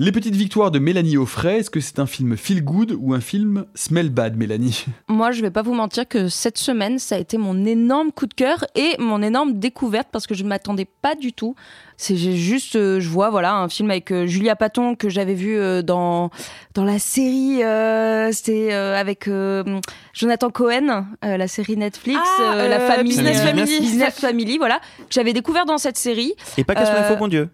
[SPEAKER 8] Les petites victoires de Mélanie Offray, est-ce que c'est un film feel good ou un film smell bad, Mélanie?
[SPEAKER 11] Moi, je vais pas vous mentir que cette semaine, ça a été mon énorme coup de cœur et mon énorme découverte parce que je ne m'attendais pas du tout. C'est j'ai juste, euh, je vois, voilà, un film avec euh, Julia Paton que j'avais vu euh, dans dans la série, euh, c'était euh, avec euh, Jonathan Cohen, euh, la série Netflix,
[SPEAKER 12] Ah,
[SPEAKER 11] euh, la famille,
[SPEAKER 12] Business Family.
[SPEAKER 11] Business Family, voilà, que j'avais découvert dans cette série.
[SPEAKER 4] Et pas qu'à
[SPEAKER 11] Euh,
[SPEAKER 4] faux bon Dieu.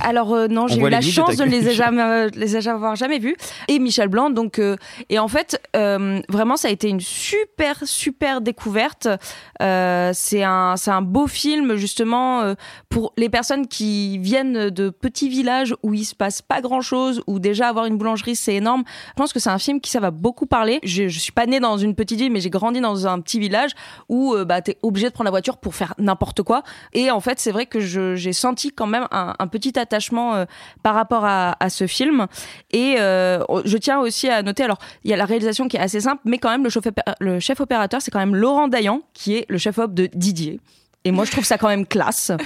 [SPEAKER 11] Alors euh, non,
[SPEAKER 4] On
[SPEAKER 11] j'ai eu la chance de les, jamais, euh, les avoir jamais vus et Michel Blanc donc euh, et en fait euh, vraiment ça a été une super super découverte. Euh, c'est un c'est un beau film justement euh, pour les personnes qui viennent de petits villages où il se passe pas grand chose où déjà avoir une boulangerie c'est énorme. Je pense que c'est un film qui ça va beaucoup parler. Je, je suis pas née dans une petite ville mais j'ai grandi dans un petit village où bah t'es obligé de prendre la voiture pour faire n'importe quoi et en fait c'est vrai que je- j'ai senti quand même un, un petit attachement euh, par rapport à, ce film. Et euh, je tiens aussi à noter alors il y a la réalisation qui est assez simple mais quand même le chef, opé- le chef opérateur c'est quand même Laurent Dayan qui est le chef op de Didier. Et moi je trouve ça quand même classe.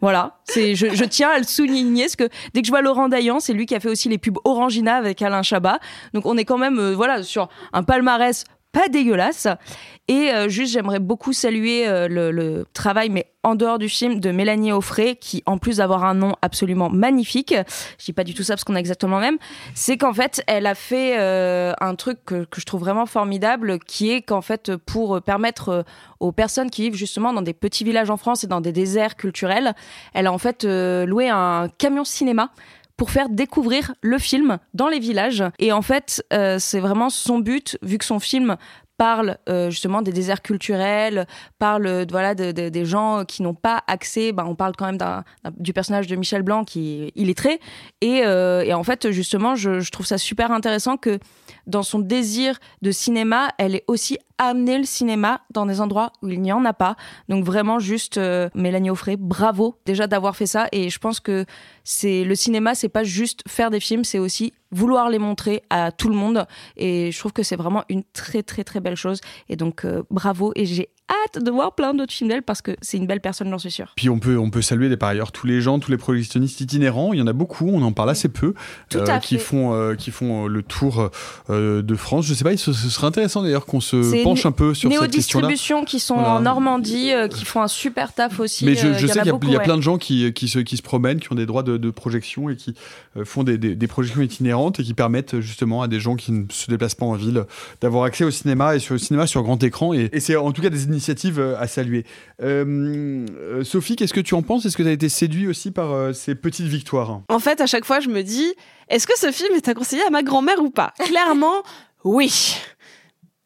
[SPEAKER 11] Voilà, c'est je, tiens à le souligner parce que dès que je vois Laurent Dayan, c'est lui qui a fait aussi les pubs Orangina avec Alain Chabat. Donc on est quand même euh, voilà sur un palmarès pas dégueulasse. Et euh, juste, j'aimerais beaucoup saluer euh, le, travail, mais en dehors du film, de Mélanie Offray, qui, en plus d'avoir un nom absolument magnifique, je dis pas du tout ça parce qu'on a exactement le même, c'est qu'en fait, elle a fait euh, un truc que, je trouve vraiment formidable, qui est qu'en fait, pour permettre aux personnes qui vivent justement dans des petits villages en France et dans des déserts culturels, elle a en fait loué un camion cinéma pour faire découvrir le film dans les villages. Et en fait, euh, c'est vraiment son but, vu que son film parle euh, justement des déserts culturels, parle euh, voilà de, de- des gens qui n'ont pas accès. Ben, on parle quand même du personnage de Michel Blanc qui est illettré. Et, et en fait, justement, je trouve ça super intéressant que dans son désir de cinéma, elle ait aussi amené le cinéma dans des endroits où il n'y en a pas. Donc vraiment juste euh, Mélanie Offray, bravo déjà d'avoir fait ça. Et je pense que c'est le cinéma, c'est pas juste faire des films, c'est aussi vouloir les montrer à tout le monde. Et je trouve que c'est vraiment une très très très belle chose. Et donc euh, bravo. Et j'ai hâte de voir plein d'autres films d'elle parce que c'est une belle personne, j'en suis sûre.
[SPEAKER 8] Puis on peut, on peut saluer des- par ailleurs tous les gens, tous les projectionnistes itinérants. Il y en a beaucoup, on en parle assez peu,
[SPEAKER 11] Tout à
[SPEAKER 8] qui
[SPEAKER 11] fait.
[SPEAKER 8] font, euh, qui font euh, le tour euh, de France. Je sais pas, ce, ce serait intéressant d'ailleurs qu'on se penche un peu sur cette question-là.
[SPEAKER 11] Néo-distribution qui sont
[SPEAKER 8] Voilà.
[SPEAKER 11] en Normandie, euh, qui font un super taf aussi.
[SPEAKER 8] Mais je,
[SPEAKER 11] euh,
[SPEAKER 8] sais qu'il y, a-
[SPEAKER 11] beaucoup,
[SPEAKER 8] il y a
[SPEAKER 11] ouais.
[SPEAKER 8] plein de gens qui, qui, se, qui se promènent, qui ont des droits de, de projection et qui euh, font des, des- des projections itinérantes et qui permettent euh, justement à des gens qui ne se déplacent pas en ville d'avoir accès au cinéma et sur le cinéma sur grand écran. Et, et c'est en tout cas des initiatives euh, à saluer. Euh, euh, Sophie, qu'est-ce que tu en penses? Est-ce que tu as été séduit aussi par ces petites victoires?
[SPEAKER 12] En fait, à chaque fois, je me dis, est-ce que ce film est à conseiller à ma grand-mère ou pas? Clairement, oui.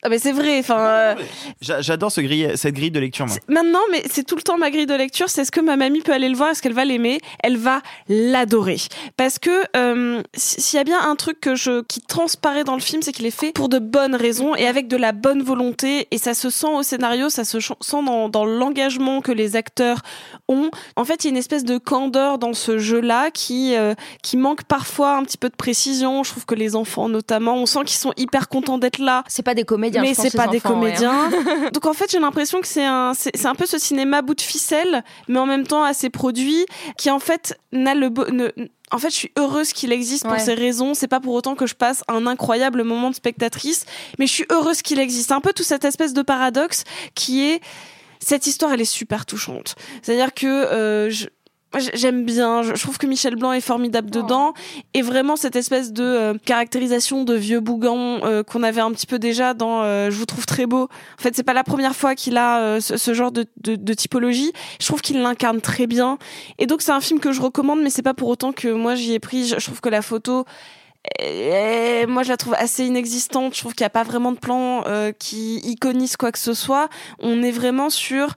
[SPEAKER 12] Ah mais c'est vrai, enfin... euh,
[SPEAKER 4] J'a- J'adore ce grille, cette grille de lecture, moi.
[SPEAKER 12] Maintenant, mais c'est tout le temps ma grille de lecture. C'est est-ce que ma mamie peut aller le voir Est-ce qu'elle va l'aimer? Elle va l'adorer. Parce que euh, s'il y a bien un truc que je, qui transparaît dans le film, c'est qu'il est fait pour de bonnes raisons et avec de la bonne volonté. Et ça se sent au scénario, ça se sent dans, dans l'engagement que les acteurs ont. En fait, il y a une espèce de candeur dans ce jeu-là qui, euh, qui manque parfois un petit peu de précision. Je trouve que les enfants, notamment, on sent qu'ils sont hyper contents d'être là.
[SPEAKER 11] C'est pas des comédiens.
[SPEAKER 12] Mais c'est
[SPEAKER 11] ces
[SPEAKER 12] pas des
[SPEAKER 11] ouais,
[SPEAKER 12] comédiens. Donc en fait, j'ai l'impression que c'est un, c'est un peu ce cinéma bout de ficelle, mais en même temps assez produit, qui en fait n'a le, beau- ne- en fait, je suis heureuse qu'il existe pour
[SPEAKER 11] Ouais.
[SPEAKER 12] ces raisons. C'est pas pour autant que je passe un incroyable moment de spectatrice, mais je suis heureuse qu'il existe. Un peu tout cette espèce de paradoxe qui est cette histoire, elle est super touchante. C'est-à-dire que euh, je- j'aime bien. Je trouve que Michel Blanc est formidable dedans. Et vraiment, cette espèce de euh, caractérisation de vieux bougon euh, qu'on avait un petit peu déjà dans euh, Je vous trouve très beau. En fait, c'est pas la première fois qu'il a ce, ce genre de, de, de typologie. Je trouve qu'il l'incarne très bien. Et donc, c'est un film que je recommande, mais c'est pas pour autant que moi j'y ai pris. Je, je trouve que la photo. euh, moi, je la trouve assez inexistante. Je trouve qu'il n'y a pas vraiment de plan euh, qui iconise quoi que ce soit. On est vraiment sur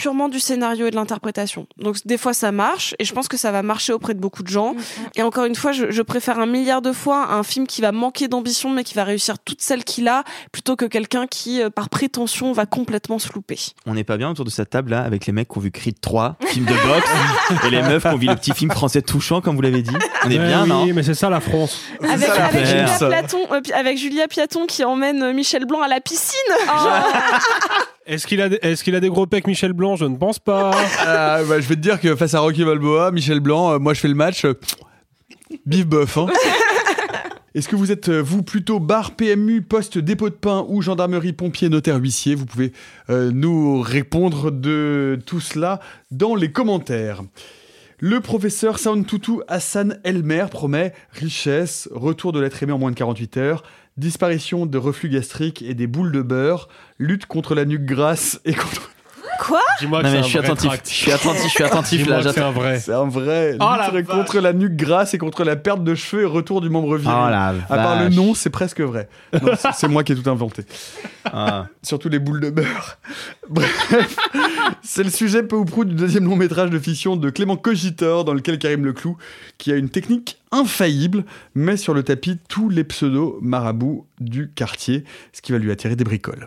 [SPEAKER 12] purement du scénario et de l'interprétation. Donc des fois ça marche et je pense que ça va marcher auprès de beaucoup de gens. Et encore une fois, je, je préfère un milliard de fois un film qui va manquer d'ambition mais qui va réussir toutes celles qu'il a plutôt que quelqu'un qui, euh, par prétention, va complètement se louper.
[SPEAKER 4] On n'est pas bien autour de cette table là avec les mecs qui ont vu Creed 3, film de boxe, et les meufs qui ont vu le petit film français touchant, comme vous l'avez dit. On est
[SPEAKER 10] Ouais,
[SPEAKER 4] bien,
[SPEAKER 10] oui,
[SPEAKER 4] non
[SPEAKER 10] mais c'est ça la France.
[SPEAKER 12] Avec,
[SPEAKER 4] ça,
[SPEAKER 12] avec
[SPEAKER 4] l'affaire.
[SPEAKER 12] Julia
[SPEAKER 4] Ça.
[SPEAKER 12] Platon, euh, avec Julia Piaton qui emmène euh, Michel Blanc à la piscine.
[SPEAKER 10] Est-ce qu'il a, des- est-ce qu'il a des gros pecs, Michel Blanc? Je ne pense pas.
[SPEAKER 8] Ah, bah, je vais te dire que face à Rocky Balboa, Michel Blanc, euh, moi je fais le match. euh, bif bof. hein. Est-ce que vous êtes, euh, vous, plutôt bar, PMU, poste, dépôt de pain ou gendarmerie, pompier, notaire, huissier? Vous pouvez euh, nous répondre de tout cela dans les commentaires. Le professeur Sound Tutu Hassan Elmer promet richesse, retour de l'être aimé en moins de 48 heures, disparition de reflux gastrique et des boules de beurre, lutte contre la nuque grasse et contre...
[SPEAKER 12] Quoi
[SPEAKER 10] Dis-moi
[SPEAKER 4] Non,
[SPEAKER 10] que
[SPEAKER 4] mais
[SPEAKER 10] c'est
[SPEAKER 4] je suis
[SPEAKER 10] un vrai
[SPEAKER 4] attentif,
[SPEAKER 10] tract.
[SPEAKER 4] je suis attentif, je suis attentif
[SPEAKER 10] Dis-moi
[SPEAKER 4] là.
[SPEAKER 10] que c'est
[SPEAKER 4] j'attends.
[SPEAKER 10] un vrai.
[SPEAKER 8] C'est un vrai.
[SPEAKER 10] Oh la
[SPEAKER 8] lutte
[SPEAKER 10] vache.
[SPEAKER 8] contre la nuque grasse et contre la perte de cheveux et retour du membre viril.
[SPEAKER 4] Oh la
[SPEAKER 8] à part le
[SPEAKER 4] vache.
[SPEAKER 8] nom, c'est presque vrai. Non, c'est- c'est moi qui ai tout inventé.
[SPEAKER 4] Ah.
[SPEAKER 8] Surtout les boules de beurre. Bref, c'est le sujet peu ou prou du deuxième long métrage de fiction de Clément Cogitor, dans lequel Karim Leclou, qui a une technique infaillible, met sur le tapis tous les pseudos marabouts du quartier, ce qui va lui attirer des bricoles.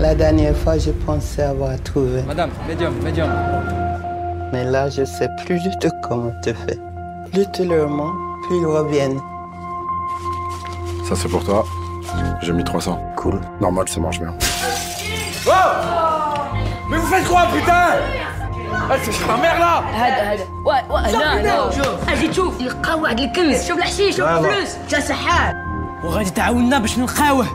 [SPEAKER 14] La dernière fois, je pensais avoir trouvé.
[SPEAKER 18] Madame, médium, médium.
[SPEAKER 14] Mais là, je sais plus du tout comment te faire. Plus tu leur mens, plus ils reviennent.
[SPEAKER 9] Ça c'est pour toi. J'ai mis 300. Cool. Normal, ça marche bien.
[SPEAKER 18] Oh Mais vous faites quoi, putain Ah, c'est ma mère là
[SPEAKER 19] هذا هذا وا- وا- هنا هنا شوف اجي تشوف القهوه هاد الكنز شوف الحشيش شوف
[SPEAKER 18] لا لا.
[SPEAKER 19] الفلوس جا سحاب
[SPEAKER 18] وغادي تعاوننا باش نلقاوه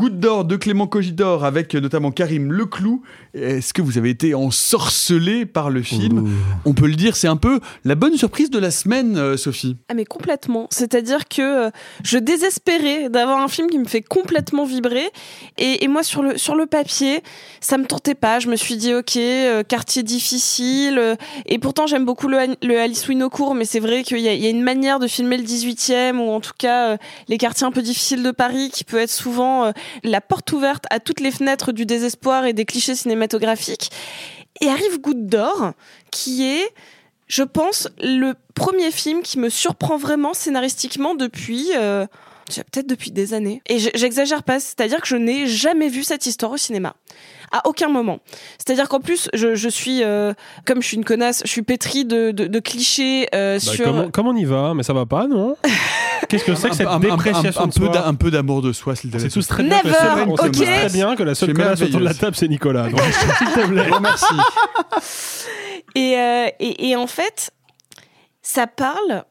[SPEAKER 8] Goutte d'or de Clément Cogitor avec euh, notamment Karim Leclou. Est-ce que vous avez été ensorcelé par le film? On peut le dire, c'est un peu la bonne surprise de la semaine, euh, Sophie.
[SPEAKER 12] Ah mais complètement. C'est-à-dire que euh, je désespérais d'avoir un film qui me fait complètement vibrer. Et, et moi sur le sur le papier, ça me tentait pas. Je me suis dit ok, euh, quartier difficile. euh, et pourtant j'aime beaucoup le, le Alice Winocourt, mais c'est vrai qu'il y, a- il y a une manière de filmer le 18e ou en tout cas euh, les quartiers un peu difficiles de Paris qui peut être souvent euh, la porte ouverte à toutes les fenêtres du désespoir et des clichés cinématographiques. Et arrive Goutte d'or, qui est je pense, le premier film qui me surprend vraiment scénaristiquement depuis. euh, peut-être depuis des années. Et j'exagère pas, c'est-à-dire que je n'ai jamais vu cette histoire au cinéma. À aucun moment. C'est-à-dire qu'en plus, je, je suis, euh, comme je suis une connasse, je suis pétrie de, de, de clichés euh,
[SPEAKER 10] Bah,
[SPEAKER 12] sur.
[SPEAKER 10] comment, comment on y va? Mais ça va pas, non? Qu'est-ce que c'est que cette
[SPEAKER 8] un-
[SPEAKER 10] dépréciation
[SPEAKER 8] un, un
[SPEAKER 10] de
[SPEAKER 8] peu
[SPEAKER 10] soi?
[SPEAKER 8] d'a- un peu d'amour de soi, s'il te plaît.
[SPEAKER 10] C'est tous très bien que
[SPEAKER 12] Never,
[SPEAKER 10] la seule- on sait très bien que la seule connasse autour de la table, c'est Nicolas. Donc, s'il te plaît.
[SPEAKER 8] Merci.
[SPEAKER 12] Et, euh, et, et en fait, ça parle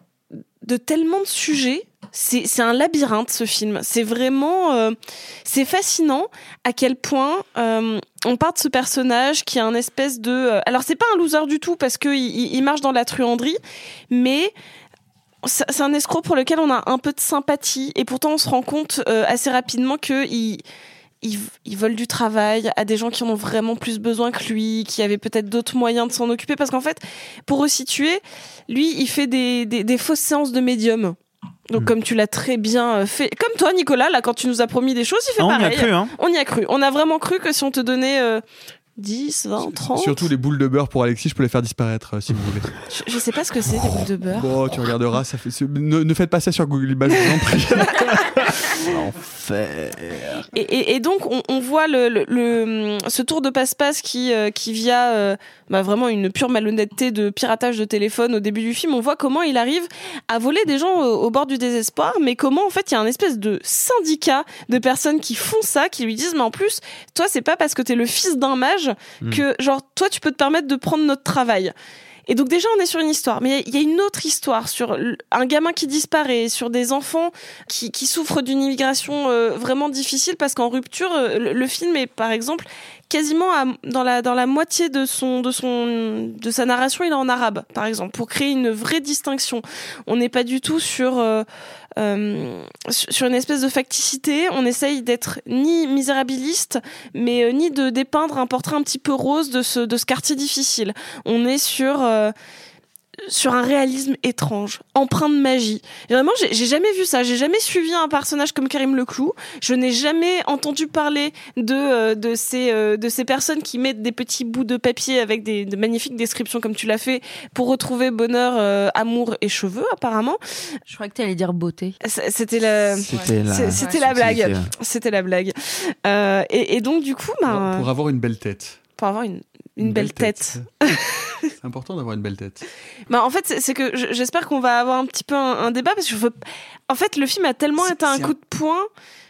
[SPEAKER 12] de tellement de sujets. C'est un labyrinthe ce film. C'est vraiment, euh, c'est fascinant à quel point euh, on part de ce personnage qui a un espèce de. euh, alors c'est pas un loser du tout parce que il, marche dans la truanderie, mais c'est un escroc pour lequel on a un peu de sympathie et pourtant on se rend compte assez rapidement que il il, il vole du travail à des gens qui en ont vraiment plus besoin que lui, qui avaient peut-être d'autres moyens de s'en occuper. Parce qu'en fait, pour resituer, lui, il fait des, des fausses séances de médium. Donc comme tu l'as très bien euh, fait, comme toi Nicolas, là quand tu nous as promis des choses, il fait
[SPEAKER 4] Ah, on y a
[SPEAKER 12] pareil.
[SPEAKER 4] cru, hein.
[SPEAKER 12] On y a cru. On a vraiment cru que si on te donnait euh, 10, 20, 30,
[SPEAKER 8] Surtout les boules de beurre pour Alexis, je peux les faire disparaître euh, si vous voulez.
[SPEAKER 12] je, je sais pas ce que c'est des boules de beurre.
[SPEAKER 8] Bon, tu regarderas, ça fait. Ne, ne faites pas ça sur Google Images, je vous en prie.
[SPEAKER 4] Enfer.
[SPEAKER 12] Et, et- et donc on, on voit le, le- le- ce tour de passe-passe qui, euh, qui via euh, bah, vraiment une pure malhonnêteté de piratage de téléphone au début du film, on voit comment il arrive à voler des gens au, au bord du désespoir, mais comment en fait il y a un espèce de syndicat de personnes qui font ça, qui lui disent mais en plus toi c'est pas parce que t'es le fils d'un mage
[SPEAKER 20] Mm.
[SPEAKER 12] que genre toi tu peux te permettre de prendre notre travail. Et donc déjà on est sur une histoire, mais il y a une autre histoire sur un gamin qui disparaît, sur des enfants qui, qui souffrent d'une immigration euh, vraiment difficile parce qu'en rupture, euh, le film est par exemple quasiment dans la dans la moitié de son de son de sa narration, il est en arabe par exemple pour créer une vraie distinction. On n'est pas du tout sur euh, euh, sur une espèce de facticité. On essaye d'être ni misérabiliste, mais euh, ni de dépeindre un portrait un petit peu rose de ce de ce quartier difficile. On est sur sur un réalisme étrange, empreint de magie. Et vraiment, j'ai jamais vu ça. J'ai jamais suivi un personnage comme Karim Leclou. Je n'ai jamais entendu parler de euh, de ces euh, de ces personnes qui mettent des petits bouts de papier avec des, de magnifiques descriptions comme tu l'as fait pour retrouver bonheur, euh, amour et cheveux apparemment.
[SPEAKER 11] Je croyais que tu allais dire beauté.
[SPEAKER 12] C'était la
[SPEAKER 4] C'était la- Ouais.
[SPEAKER 12] blague. C'était la blague. Euh, et, et donc du coup, bah,
[SPEAKER 8] pour avoir une belle tête.
[SPEAKER 12] pour avoir une une, belle, tête.
[SPEAKER 8] C'est important d'avoir une belle tête.
[SPEAKER 12] Bah, en fait, c'est que je- j'espère qu'on va avoir un petit peu un, un débat parce que je veux. En fait, le film a tellement été un coup
[SPEAKER 8] un-
[SPEAKER 12] de poing.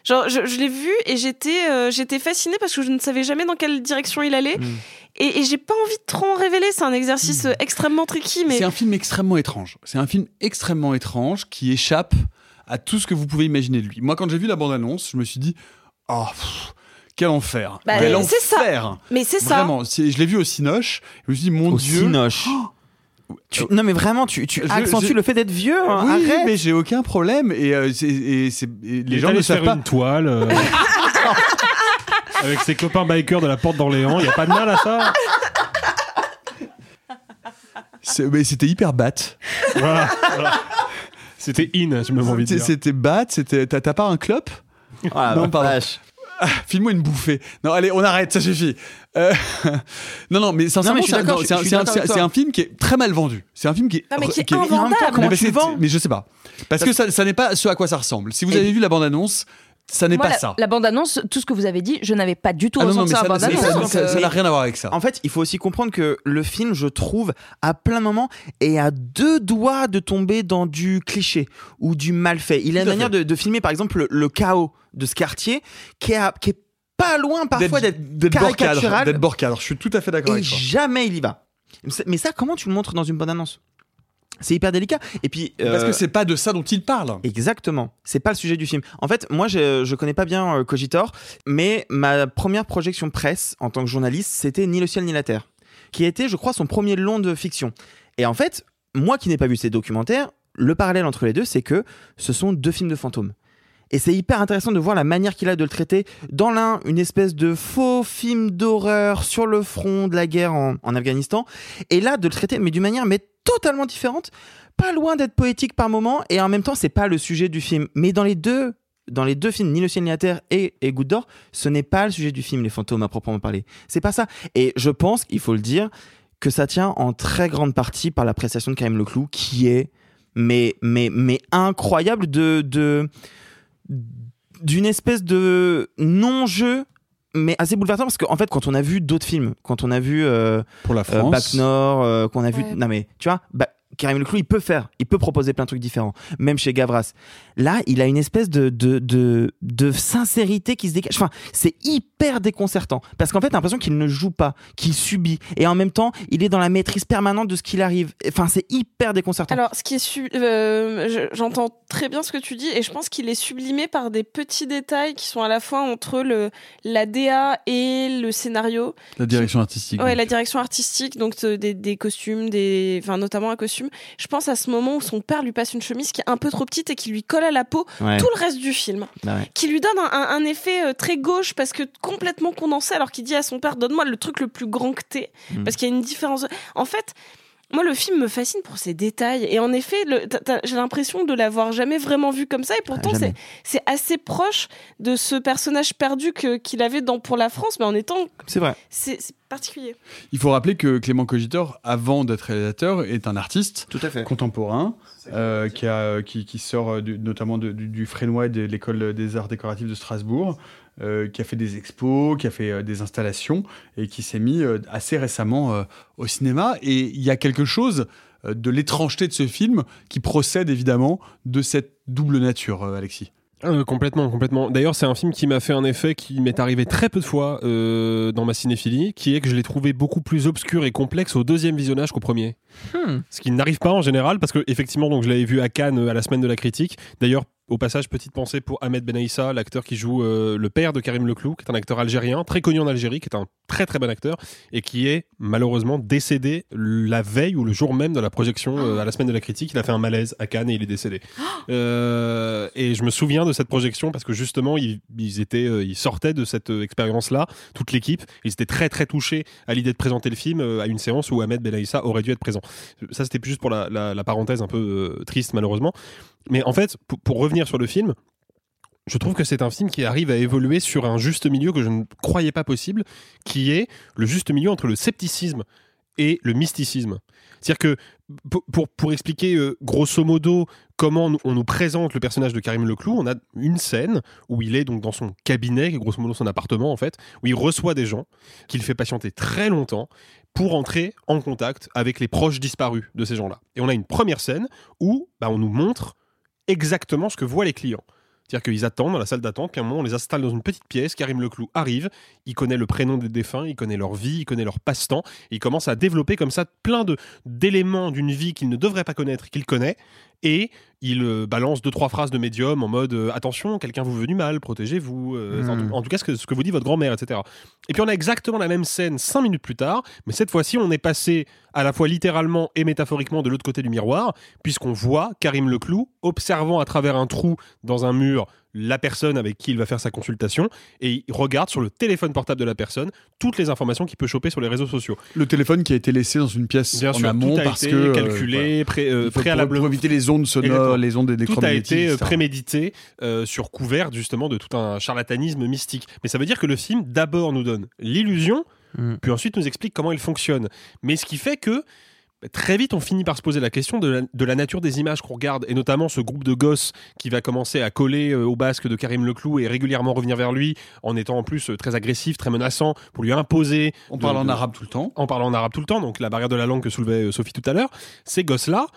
[SPEAKER 12] Genre, je, je l'ai vu et j'étais euh, j'étais fascinée parce que je ne savais jamais dans quelle direction il allait.
[SPEAKER 8] Mm.
[SPEAKER 12] Et, et j'ai pas envie de trop en révéler. C'est un exercice euh, extrêmement tricky, mais
[SPEAKER 8] C'est un film extrêmement étrange. C'est un film extrêmement étrange qui échappe à tout ce que vous pouvez imaginer de lui. Moi, quand j'ai vu la bande-annonce, je me suis dit, oh, pff, quel enfer.
[SPEAKER 12] Bah,
[SPEAKER 8] quel
[SPEAKER 12] ça. Mais c'est ça.
[SPEAKER 8] Vraiment, je l'ai vu au Cinoche. Je me suis dit, mon
[SPEAKER 4] Au
[SPEAKER 8] Dieu.
[SPEAKER 4] Cinoche. Tu- non mais vraiment, tu, tu
[SPEAKER 8] Je-
[SPEAKER 4] accentues
[SPEAKER 8] je-
[SPEAKER 4] le fait d'être vieux. hein,
[SPEAKER 8] oui,
[SPEAKER 4] arrête.
[SPEAKER 8] mais j'ai aucun problème. Et, euh, et et les gens ne savent pas.
[SPEAKER 10] une toile euh, avec ses copains bikers de la porte d'Orléans. Il y a pas de mal à ça.
[SPEAKER 8] Mais C'était hyper bat.
[SPEAKER 10] Voilà, voilà. C'était in, j'ai même envie de
[SPEAKER 8] C'était-
[SPEAKER 10] dire.
[SPEAKER 8] C'était bat. C'était. T'as pas un clop
[SPEAKER 4] Ah,
[SPEAKER 8] Non,
[SPEAKER 4] bah,
[SPEAKER 8] pardon.
[SPEAKER 4] vache.
[SPEAKER 8] Ah, File-moi une bouffée. Non, allez, on arrête, ça suffit. Euh, non, non, mais sincèrement, c'est un-
[SPEAKER 4] d'accord,
[SPEAKER 8] non, c'est un, un- film qui est très mal vendu. C'est un film qui est.
[SPEAKER 12] Non, mais qui est
[SPEAKER 8] qui
[SPEAKER 12] invendable.
[SPEAKER 8] Mais Mais je sais pas. Parce que ça, ça n'est pas ce à quoi ça ressemble. Si vous avez vu la bande-annonce, ça n'est pas
[SPEAKER 11] la,
[SPEAKER 8] ça.
[SPEAKER 11] la bande-annonce, tout ce que vous avez dit, je n'avais pas du tout
[SPEAKER 8] Ah non, non,
[SPEAKER 11] ressenti
[SPEAKER 8] mais
[SPEAKER 11] ça la bande-annonce.
[SPEAKER 8] ça- n'a rien à voir avec ça.
[SPEAKER 4] En fait, il faut aussi comprendre que le film, je trouve, à plein moment, est à deux doigts de tomber dans du cliché ou du mal fait. Il a une manière de, de filmer, par exemple, le, le chaos de ce quartier qui est, à- qui est pas loin parfois d'être caricatural.
[SPEAKER 8] D'être bord cadre. Je suis tout à fait d'accord avec toi.
[SPEAKER 4] jamais il y va. Mais ça, comment tu le montres dans une bonne annonce C'est hyper délicat. Et puis
[SPEAKER 8] Parce
[SPEAKER 4] euh,
[SPEAKER 8] que c'est pas de ça dont il parle.
[SPEAKER 4] Exactement. C'est pas le sujet du film. En fait, moi, je, je connais pas bien euh, Cogitor, mais ma première projection presse en tant que journaliste, c'était Ni le ciel ni la terre, qui était, je crois, son premier long de fiction. Et en fait, moi qui n'ai pas vu ces documentaires, le parallèle entre les deux, c'est que ce sont deux films de fantômes. Et c'est hyper intéressant de voir la manière qu'il a de le traiter. Dans l'un, une espèce de faux film d'horreur sur le front de la guerre en, en Afghanistan. Et là, de le traiter, mais d'une manière mais totalement différente. Pas loin d'être poétique par moment. Et en même temps, c'est pas le sujet du film. Mais dans les deux, dans les deux films, Ni le ciel ni la terre et, et Goutte d'or, ce n'est pas le sujet du film, les fantômes à proprement parler. C'est pas ça. Et je pense, il faut le dire, que ça tient en très grande partie par l'appréciation de Karim Leclou, qui est mais mais mais incroyable de de d'une espèce de non-jeu mais assez bouleversant parce qu'en fait quand on a vu d'autres films quand on a vu euh,
[SPEAKER 8] Pour la
[SPEAKER 4] euh,
[SPEAKER 8] France.
[SPEAKER 4] Bac Nord euh, qu'on a vu
[SPEAKER 12] Ouais.
[SPEAKER 4] non mais tu vois bah, Karim Leclou il peut faire il peut proposer plein de trucs différents même chez Gavras là il a une espèce de de de, de sincérité qui se dégage enfin c'est hyper déconcertant parce qu'en fait t'as l'impression qu'il ne joue pas qu'il subit et en même temps il est dans la maîtrise permanente de ce qu'il arrive enfin c'est hyper déconcertant
[SPEAKER 12] Alors, ce qui est su- euh, je- j'entends très bien ce que tu dis et je pense qu'il est sublimé par des petits détails qui sont à la fois entre le la DA et le scénario.
[SPEAKER 8] La direction artistique.
[SPEAKER 12] Ouais, la direction artistique, donc euh, des, des costumes, des, enfin notamment un costume. Je pense à ce moment où son père lui passe une chemise qui est un peu trop petite et qui lui colle à la peau
[SPEAKER 4] Ouais.
[SPEAKER 12] tout le reste du film,
[SPEAKER 4] Bah ouais.
[SPEAKER 12] qui lui donne un, un- un effet euh, très gauche parce que complètement condensé, alors qu'il dit à son père donne-moi le truc le plus grand que t'es,
[SPEAKER 4] Mm.
[SPEAKER 12] parce qu'il y a une différence. En fait. Moi, le film me fascine pour ses détails. Et en effet, j'ai l'impression de l'avoir jamais vraiment vu comme ça. Et pourtant, c'est assez proche de ce personnage perdu qu'il avait dans Pour la France, mais en étant.
[SPEAKER 4] C'est vrai.
[SPEAKER 12] C'est particulier.
[SPEAKER 8] Il faut rappeler que Clément Cogitor, avant d'être réalisateur, est un artiste
[SPEAKER 4] Tout à fait.
[SPEAKER 8] contemporain euh, qui, a, qui, qui sort euh, du- notamment de- du, du Frénois et de l'école des arts décoratifs de Strasbourg, euh, qui a fait des expos, qui a fait euh, des installations et qui s'est mis euh, assez récemment euh, au cinéma. Et il y a quelque chose euh, de l'étrangeté de ce film qui procède évidemment de cette double nature, euh, Alexis.
[SPEAKER 10] Euh, complètement, complètement. D'ailleurs, c'est un film qui m'a fait un effet qui m'est arrivé très peu de fois euh, dans ma cinéphilie, qui est que je l'ai trouvé beaucoup plus obscur et complexe au deuxième visionnage qu'au premier.
[SPEAKER 4] Hmm.
[SPEAKER 10] Ce qui n'arrive pas en général, parce que effectivement, donc je l'avais vu à Cannes euh, à la semaine de la critique. D'ailleurs, au passage, petite pensée pour Ahmed Benaïssa, l'acteur qui joue euh, le père de Karim Leclou, qui est un acteur algérien, très connu en Algérie, qui est un très très bon acteur, et qui est malheureusement décédé la veille ou le jour même de la projection euh, à la semaine de la critique. Il a fait un malaise à Cannes et il est décédé. Euh, et je me souviens de cette projection parce que justement, ils, ils étaient, ils sortaient de cette expérience-là, toute l'équipe. Ils étaient très très touchés à l'idée de présenter le film à une séance où Ahmed Benaïssa aurait dû être présent. Ça, c'était juste pour la, la- la parenthèse un peu triste malheureusement. Mais en fait, pour, revenir sur le film, je trouve que c'est un film qui arrive à évoluer sur un juste milieu que je ne croyais pas possible, qui est le juste milieu entre le scepticisme et le mysticisme. C'est-à-dire que pour, pour, expliquer euh, grosso modo comment on nous présente le personnage de Karim Leclou, on a une scène où il est donc dans son cabinet, qui est grosso modo son appartement en fait, où il reçoit des gens, qu'il fait patienter très longtemps pour entrer en contact avec les proches disparus de ces gens-là. Et on a une première scène où bah, on nous montre exactement ce que voient les clients. C'est-à-dire qu'ils attendent dans la salle d'attente, puis à un moment on les installe dans une petite pièce, Karim Leclou arrive, il connaît le prénom des défunts, il connaît leur vie, il connaît leur passe-temps, et il commence à développer comme ça plein d'éléments d'une vie qu'il ne devrait pas connaître, qu'il connaît, et il euh, balance deux trois phrases de médium en mode euh, attention, quelqu'un vous veut du mal, protégez-vous, euh,
[SPEAKER 4] Hmm.
[SPEAKER 10] en, tout, en tout cas ce que, ce que vous dit votre grand-mère, etc. Et puis on a exactement la même scène cinq minutes plus tard, mais cette fois-ci on est passé à la fois littéralement et métaphoriquement de l'autre côté du miroir, puisqu'on voit Karim Leclou observant à travers un trou dans un mur la personne avec qui il va faire sa consultation et il regarde sur le téléphone portable de la personne toutes les informations qu'il peut choper sur les réseaux sociaux.
[SPEAKER 8] Le téléphone qui a été laissé dans une pièce
[SPEAKER 10] Bien
[SPEAKER 8] en
[SPEAKER 10] sûr,
[SPEAKER 8] amont
[SPEAKER 10] tout a
[SPEAKER 8] parce
[SPEAKER 10] été
[SPEAKER 8] que euh,
[SPEAKER 10] pré- euh, préalablement.
[SPEAKER 8] pour éviter les ondes sonores,
[SPEAKER 10] Exactement.
[SPEAKER 8] les ondes
[SPEAKER 10] Tout a
[SPEAKER 8] électromagnétiques,
[SPEAKER 10] été euh,
[SPEAKER 8] etc.
[SPEAKER 10] prémédité euh, sur couvert justement de tout un charlatanisme mystique. Mais ça veut dire que le film d'abord nous donne l'illusion, puis ensuite nous explique comment il fonctionne. Mais ce qui fait que Très vite, on finit par se poser la question de la, de la nature des images qu'on regarde, et notamment ce groupe de gosses qui va commencer à coller euh, au basque de Karim Leclou et régulièrement revenir vers lui, en étant en plus euh, très agressif, très menaçant, pour lui imposer.
[SPEAKER 8] On parle en arabe tout le temps.
[SPEAKER 10] En parlant en arabe tout le temps, donc la barrière de la langue que soulevait euh, Sophie tout à l'heure. Ces gosses-là,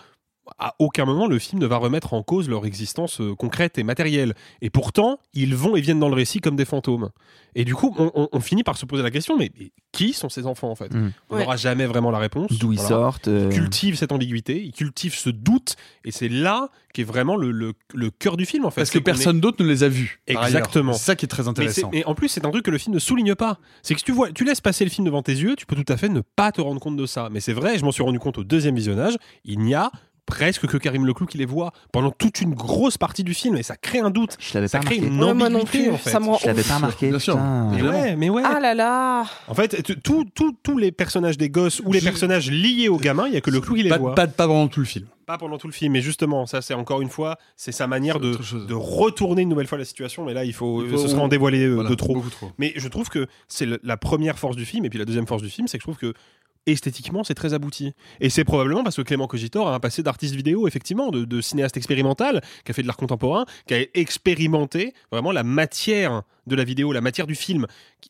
[SPEAKER 10] à aucun moment le film ne va remettre en cause leur existence euh, concrète et matérielle. Et pourtant, ils vont et viennent dans le récit comme des fantômes. Et du coup, on, on- on finit par se poser la question, mais, mais qui sont ces enfants en fait?
[SPEAKER 4] Mm.
[SPEAKER 10] On
[SPEAKER 4] Ouais.
[SPEAKER 10] n'aura jamais vraiment la réponse.
[SPEAKER 4] D'où ils sortent, euh.
[SPEAKER 10] Ils cultivent cette ambiguïté, ils cultivent ce doute, et c'est là qu'est vraiment le, le- le cœur du film en fait.
[SPEAKER 8] Parce que
[SPEAKER 10] est-
[SPEAKER 8] personne d'autre ne les a vus.
[SPEAKER 10] Exactement.
[SPEAKER 8] C'est ça qui est très
[SPEAKER 10] Mais,
[SPEAKER 8] intéressant.
[SPEAKER 10] c'est- mais en plus, c'est un truc que le film ne souligne pas. C'est que si tu vois, tu laisses passer le film devant tes yeux, tu peux tout à fait ne pas te rendre compte de ça. Mais c'est vrai, je m'en suis rendu compte au deuxième visionnage, il n'y a presque que Karim Leclou qui les voit pendant toute une grosse partie du film et ça crée un doute.
[SPEAKER 4] Je l'avais
[SPEAKER 10] ça
[SPEAKER 4] pas
[SPEAKER 10] crée
[SPEAKER 4] remarqué.
[SPEAKER 10] une
[SPEAKER 12] Ouais, non
[SPEAKER 10] ambiguïté
[SPEAKER 12] plus,
[SPEAKER 10] en fait.
[SPEAKER 12] ça me rend
[SPEAKER 4] Je l'avais pas remarqué.
[SPEAKER 8] Bien sûr.
[SPEAKER 10] Mais ouais, mais ouais.
[SPEAKER 12] Ah là là
[SPEAKER 10] En fait, tous les personnages des gosses ou les
[SPEAKER 8] Je-
[SPEAKER 10] personnages liés aux gamins, il y a que Leclou qui les
[SPEAKER 8] pas,
[SPEAKER 10] voit.
[SPEAKER 8] pas, pas pendant tout le film.
[SPEAKER 10] Pas pendant tout le film, mais justement, ça c'est encore une fois, c'est sa manière de, de retourner une nouvelle fois la situation, mais là il faut,
[SPEAKER 8] Il faut-
[SPEAKER 10] ce serait en dévoiler euh,
[SPEAKER 8] Voilà,
[SPEAKER 10] de trop.
[SPEAKER 8] trop.
[SPEAKER 10] Mais je trouve que c'est la première force du film, et puis la deuxième force du film, c'est que je trouve que esthétiquement c'est très abouti. Et c'est probablement parce que Clément Cogitor a un passé d'artiste vidéo, effectivement, de, de cinéaste expérimental, qui a fait de l'art contemporain, qui a expérimenté vraiment la matière de la vidéo, la matière du film.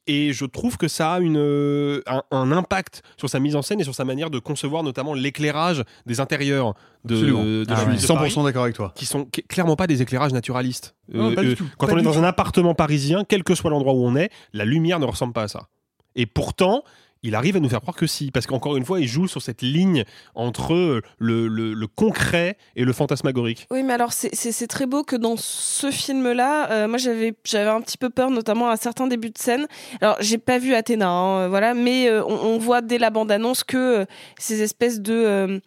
[SPEAKER 10] Et je trouve que ça a une, euh, un, un impact sur sa mise en scène et sur sa manière de concevoir notamment l'éclairage des intérieurs de,
[SPEAKER 8] Ah
[SPEAKER 10] ville de
[SPEAKER 8] 100%
[SPEAKER 10] Paris,
[SPEAKER 8] d'accord avec toi.
[SPEAKER 10] Qui sont qui- clairement pas des éclairages naturalistes. Euh,
[SPEAKER 8] Non, pas du tout.
[SPEAKER 10] Quand
[SPEAKER 8] Pas
[SPEAKER 10] on est dans
[SPEAKER 8] tout.
[SPEAKER 10] un appartement parisien, quel que soit l'endroit où on est, la lumière ne ressemble pas à ça. Et pourtant, il arrive à nous faire croire que si, parce qu'encore une fois, il joue sur cette ligne entre le, concret et le fantasmagorique.
[SPEAKER 12] Oui, mais alors c'est- très beau que dans ce film-là, euh, moi j'avais un petit peu peur, notamment à certains débuts de scène. Alors j'ai pas vu Athéna, hein, euh, voilà, mais euh, on, voit dès la bande-annonce que ces espèces de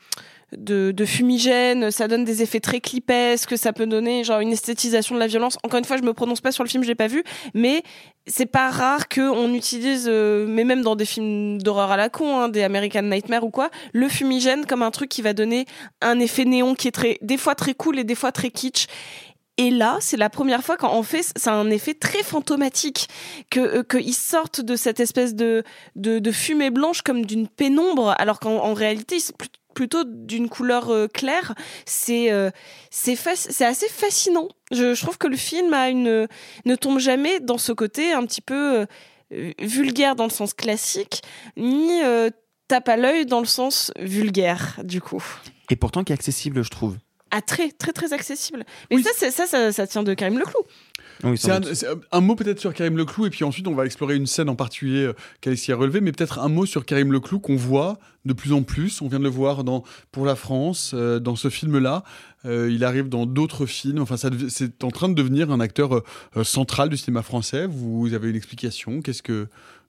[SPEAKER 12] de, fumigène, ça donne des effets très clipesques, ça peut donner genre une esthétisation de la violence. Encore une fois, je me prononce pas sur le film, je l'ai pas vu, mais c'est pas rare qu'on utilise, euh, mais même dans des films d'horreur à la con, hein, des American Nightmare ou quoi, le fumigène comme un truc qui va donner un effet néon qui est très, des fois très cool et des fois très kitsch. Et là, c'est la première fois qu'en fait, c'est un effet très fantomatique, que euh, qu'ils sortent de cette espèce de, de, de fumée blanche comme d'une pénombre, alors qu'en en réalité, c'est plus- plutôt d'une couleur euh, claire. C'est euh, c'est assez fascinant. Je, je trouve que le film a une ne tombe jamais dans ce côté un petit peu euh, vulgaire dans le sens classique, ni tape à l'œil dans le sens vulgaire, du coup.
[SPEAKER 4] Et pourtant qui est accessible, je trouve.
[SPEAKER 12] Ah, très, très, très accessible. Mais ça, ça, ça, ça tient de Karim Leclou.
[SPEAKER 4] Oui,
[SPEAKER 8] C'est un, c'est un mot peut-être sur Karim Leclou, et puis ensuite on va explorer une scène en particulier euh, qu'Alexis a relevée, mais peut-être un mot sur Karim Leclou qu'on voit de plus en plus. On vient de le voir dans Pour la France, euh, dans ce film-là. Euh, il arrive dans d'autres films. Enfin, c'est en train de devenir un acteur euh, central du cinéma français. Vous avez une explication? Qu'est-ce que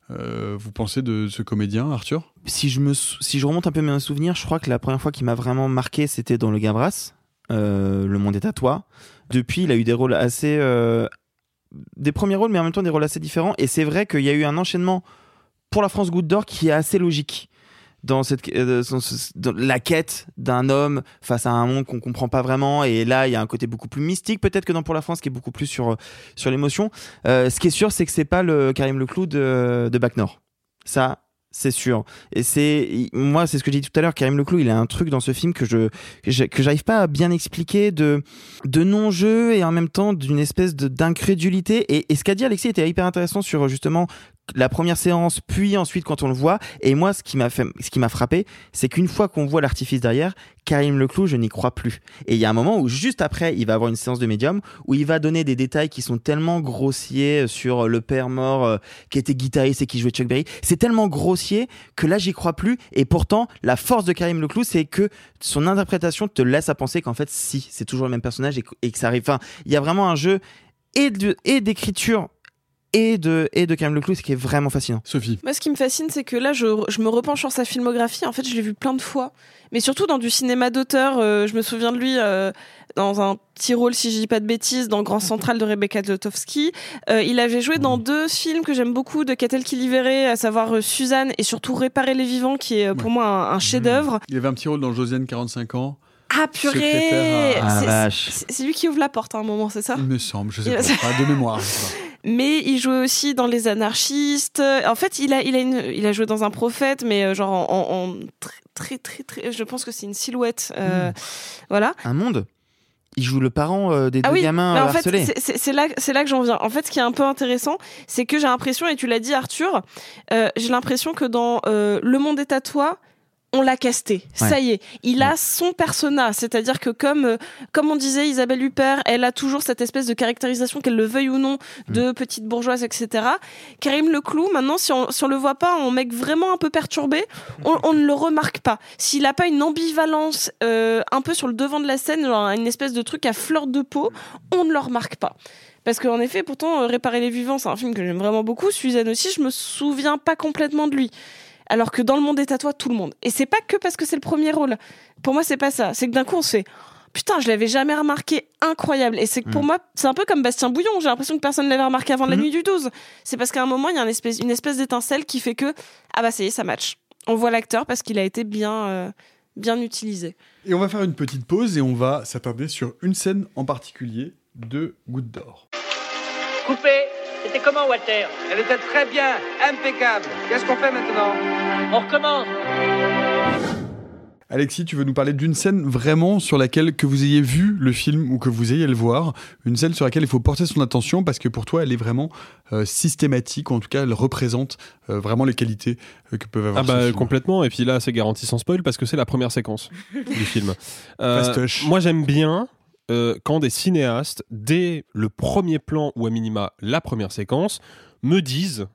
[SPEAKER 8] euh, vous pensez de ce comédien, Arthur?
[SPEAKER 4] Si je me sou- si je remonte un peu mes souvenirs, je crois que la première fois qu'il m'a vraiment marqué, c'était dans Le Gabras, euh, Le Monde est à toi. Depuis, il a eu des rôles assez euh, des premiers rôles, mais en même temps des rôles assez différents. Et c'est vrai qu'il y a eu un enchaînement pour la France Goutte d'Or qui est assez logique dans cette euh, dans la quête d'un homme face à un monde qu'on comprend pas vraiment. Et là il y a un côté beaucoup plus mystique peut-être que dans pour la France qui est beaucoup plus sur sur l'émotion. Euh, ce qui est sûr c'est que c'est pas le Karim Leclou de de Bac Nord. Ça c'est sûr. Et c'est moi c'est ce que j'ai dit tout à l'heure Karim Leclou il a un truc dans ce film que je que j'arrive pas à bien expliquer de de non-jeu et en même temps d'une espèce d'incrédulité. Et, et ce qu'a dit Alexis était hyper intéressant sur justement la première séance, puis ensuite quand on le voit. Et moi, ce qui m'a fait, ce qui m'a frappé, c'est qu'une fois qu'on voit l'artifice derrière, Karim Leclou, je n'y crois plus. Et il y a un moment où juste après, il va avoir une séance de médium où il va donner des détails qui sont tellement grossiers sur le père mort euh, qui était guitariste et qui jouait Chuck Berry. C'est tellement grossier que là, j'y crois plus. Et pourtant, la force de Karim Leclou, c'est que son interprétation te laisse à penser qu'en fait, si, c'est toujours le même personnage et que, et que ça arrive. Enfin, il y a vraiment un jeu et d'écriture et de et de Karim Leclou, ce qui est vraiment fascinant.
[SPEAKER 8] Sophie.
[SPEAKER 12] Moi, ce qui me fascine, c'est que là, je, je me repenche sur sa filmographie. En fait, je l'ai vu plein de fois. Mais surtout dans du cinéma d'auteur. Euh, je me souviens de lui euh, dans un petit rôle, si je dis pas de bêtises, dans Grand Central de Rebecca Zlotowski. Euh, il avait joué dans deux films que j'aime beaucoup de Catel qui libérait, à savoir euh, Suzanne et surtout Réparer les vivants, qui est pour moi un, un chef-d'œuvre.
[SPEAKER 8] Il avait un petit rôle dans Josiane, 45 ans.
[SPEAKER 12] Ah purée
[SPEAKER 8] Ah,
[SPEAKER 12] C'est- lui qui ouvre la porte à un moment, c'est ça?
[SPEAKER 8] Il me semble, je sais pas, pas de mémoire. je sais pas.
[SPEAKER 12] Mais il jouait aussi dans Les Anarchistes. En fait, il a, il a, une, il a joué dans Un Prophète, mais euh, genre en, en- en très, très, très. Je pense que c'est une silhouette. euh, Voilà.
[SPEAKER 4] Un monde? Il joue le parent euh, des
[SPEAKER 12] Ah
[SPEAKER 4] deux
[SPEAKER 12] oui,
[SPEAKER 4] gamins euh,
[SPEAKER 12] en fait,
[SPEAKER 4] harcelés.
[SPEAKER 12] c'est là, c'est là que j'en viens. En fait, ce qui est un peu intéressant, c'est que j'ai l'impression, et tu l'as dit, Arthur, euh, j'ai l'impression que dans euh, Le Monde est à toi, on l'a casté.
[SPEAKER 20] Ouais.
[SPEAKER 12] Ça y est, il a son persona. C'est-à-dire que comme euh, comme on disait, Isabelle Huppert, elle a toujours cette espèce de caractérisation, qu'elle le veuille ou non, de petite bourgeoise, etc. Karim Leclou, maintenant, si on, si on le voit pas en mec vraiment un peu perturbé, on, on ne le remarque pas. S'il a pas une ambivalence euh, un peu sur le devant de la scène, genre une espèce de truc à fleur de peau, on ne le remarque pas. Parce qu'en effet, pourtant, euh, Réparer les vivants, c'est un film que j'aime vraiment beaucoup. Suzanne aussi, je me souviens pas complètement de lui. Alors que dans le monde est à toi, tout le monde. Et c'est pas que parce que c'est le premier rôle. Pour moi, c'est pas ça. C'est que d'un coup, on se fait. Putain, je l'avais jamais remarqué, incroyable. Et c'est que pour
[SPEAKER 20] Mm.
[SPEAKER 12] moi, c'est un peu comme Bastien Bouillon. J'ai l'impression que personne ne l'avait remarqué avant la
[SPEAKER 20] Mhm.
[SPEAKER 12] nuit du 12. C'est parce qu'à un moment, il y a une espèce, une espèce d'étincelle qui fait que, ah bah ça y est, ça match. On voit l'acteur parce qu'il a été bien, euh, bien utilisé.
[SPEAKER 8] Et on va faire une petite pause et on va s'attarder sur une scène en particulier de Goutte d'Or.
[SPEAKER 20] Coupé C'était comment, Walter Elle était très bien, impeccable. Qu'est-ce qu'on fait maintenant On recommence.
[SPEAKER 8] Alexis, tu veux nous parler d'une scène vraiment sur laquelle que vous ayez vu le film ou que vous ayez le voir, une scène sur laquelle il faut porter son attention parce que pour toi elle est vraiment euh, systématique, ou en tout cas elle représente euh, vraiment les qualités euh, que peuvent avoir
[SPEAKER 10] Ah
[SPEAKER 8] ce
[SPEAKER 10] bah
[SPEAKER 8] film.
[SPEAKER 10] complètement et puis là c'est garanti sans spoil parce que c'est la première séquence du film. Euh, moi j'aime bien euh, quand des cinéastes dès le premier plan ou à minima la première séquence me disent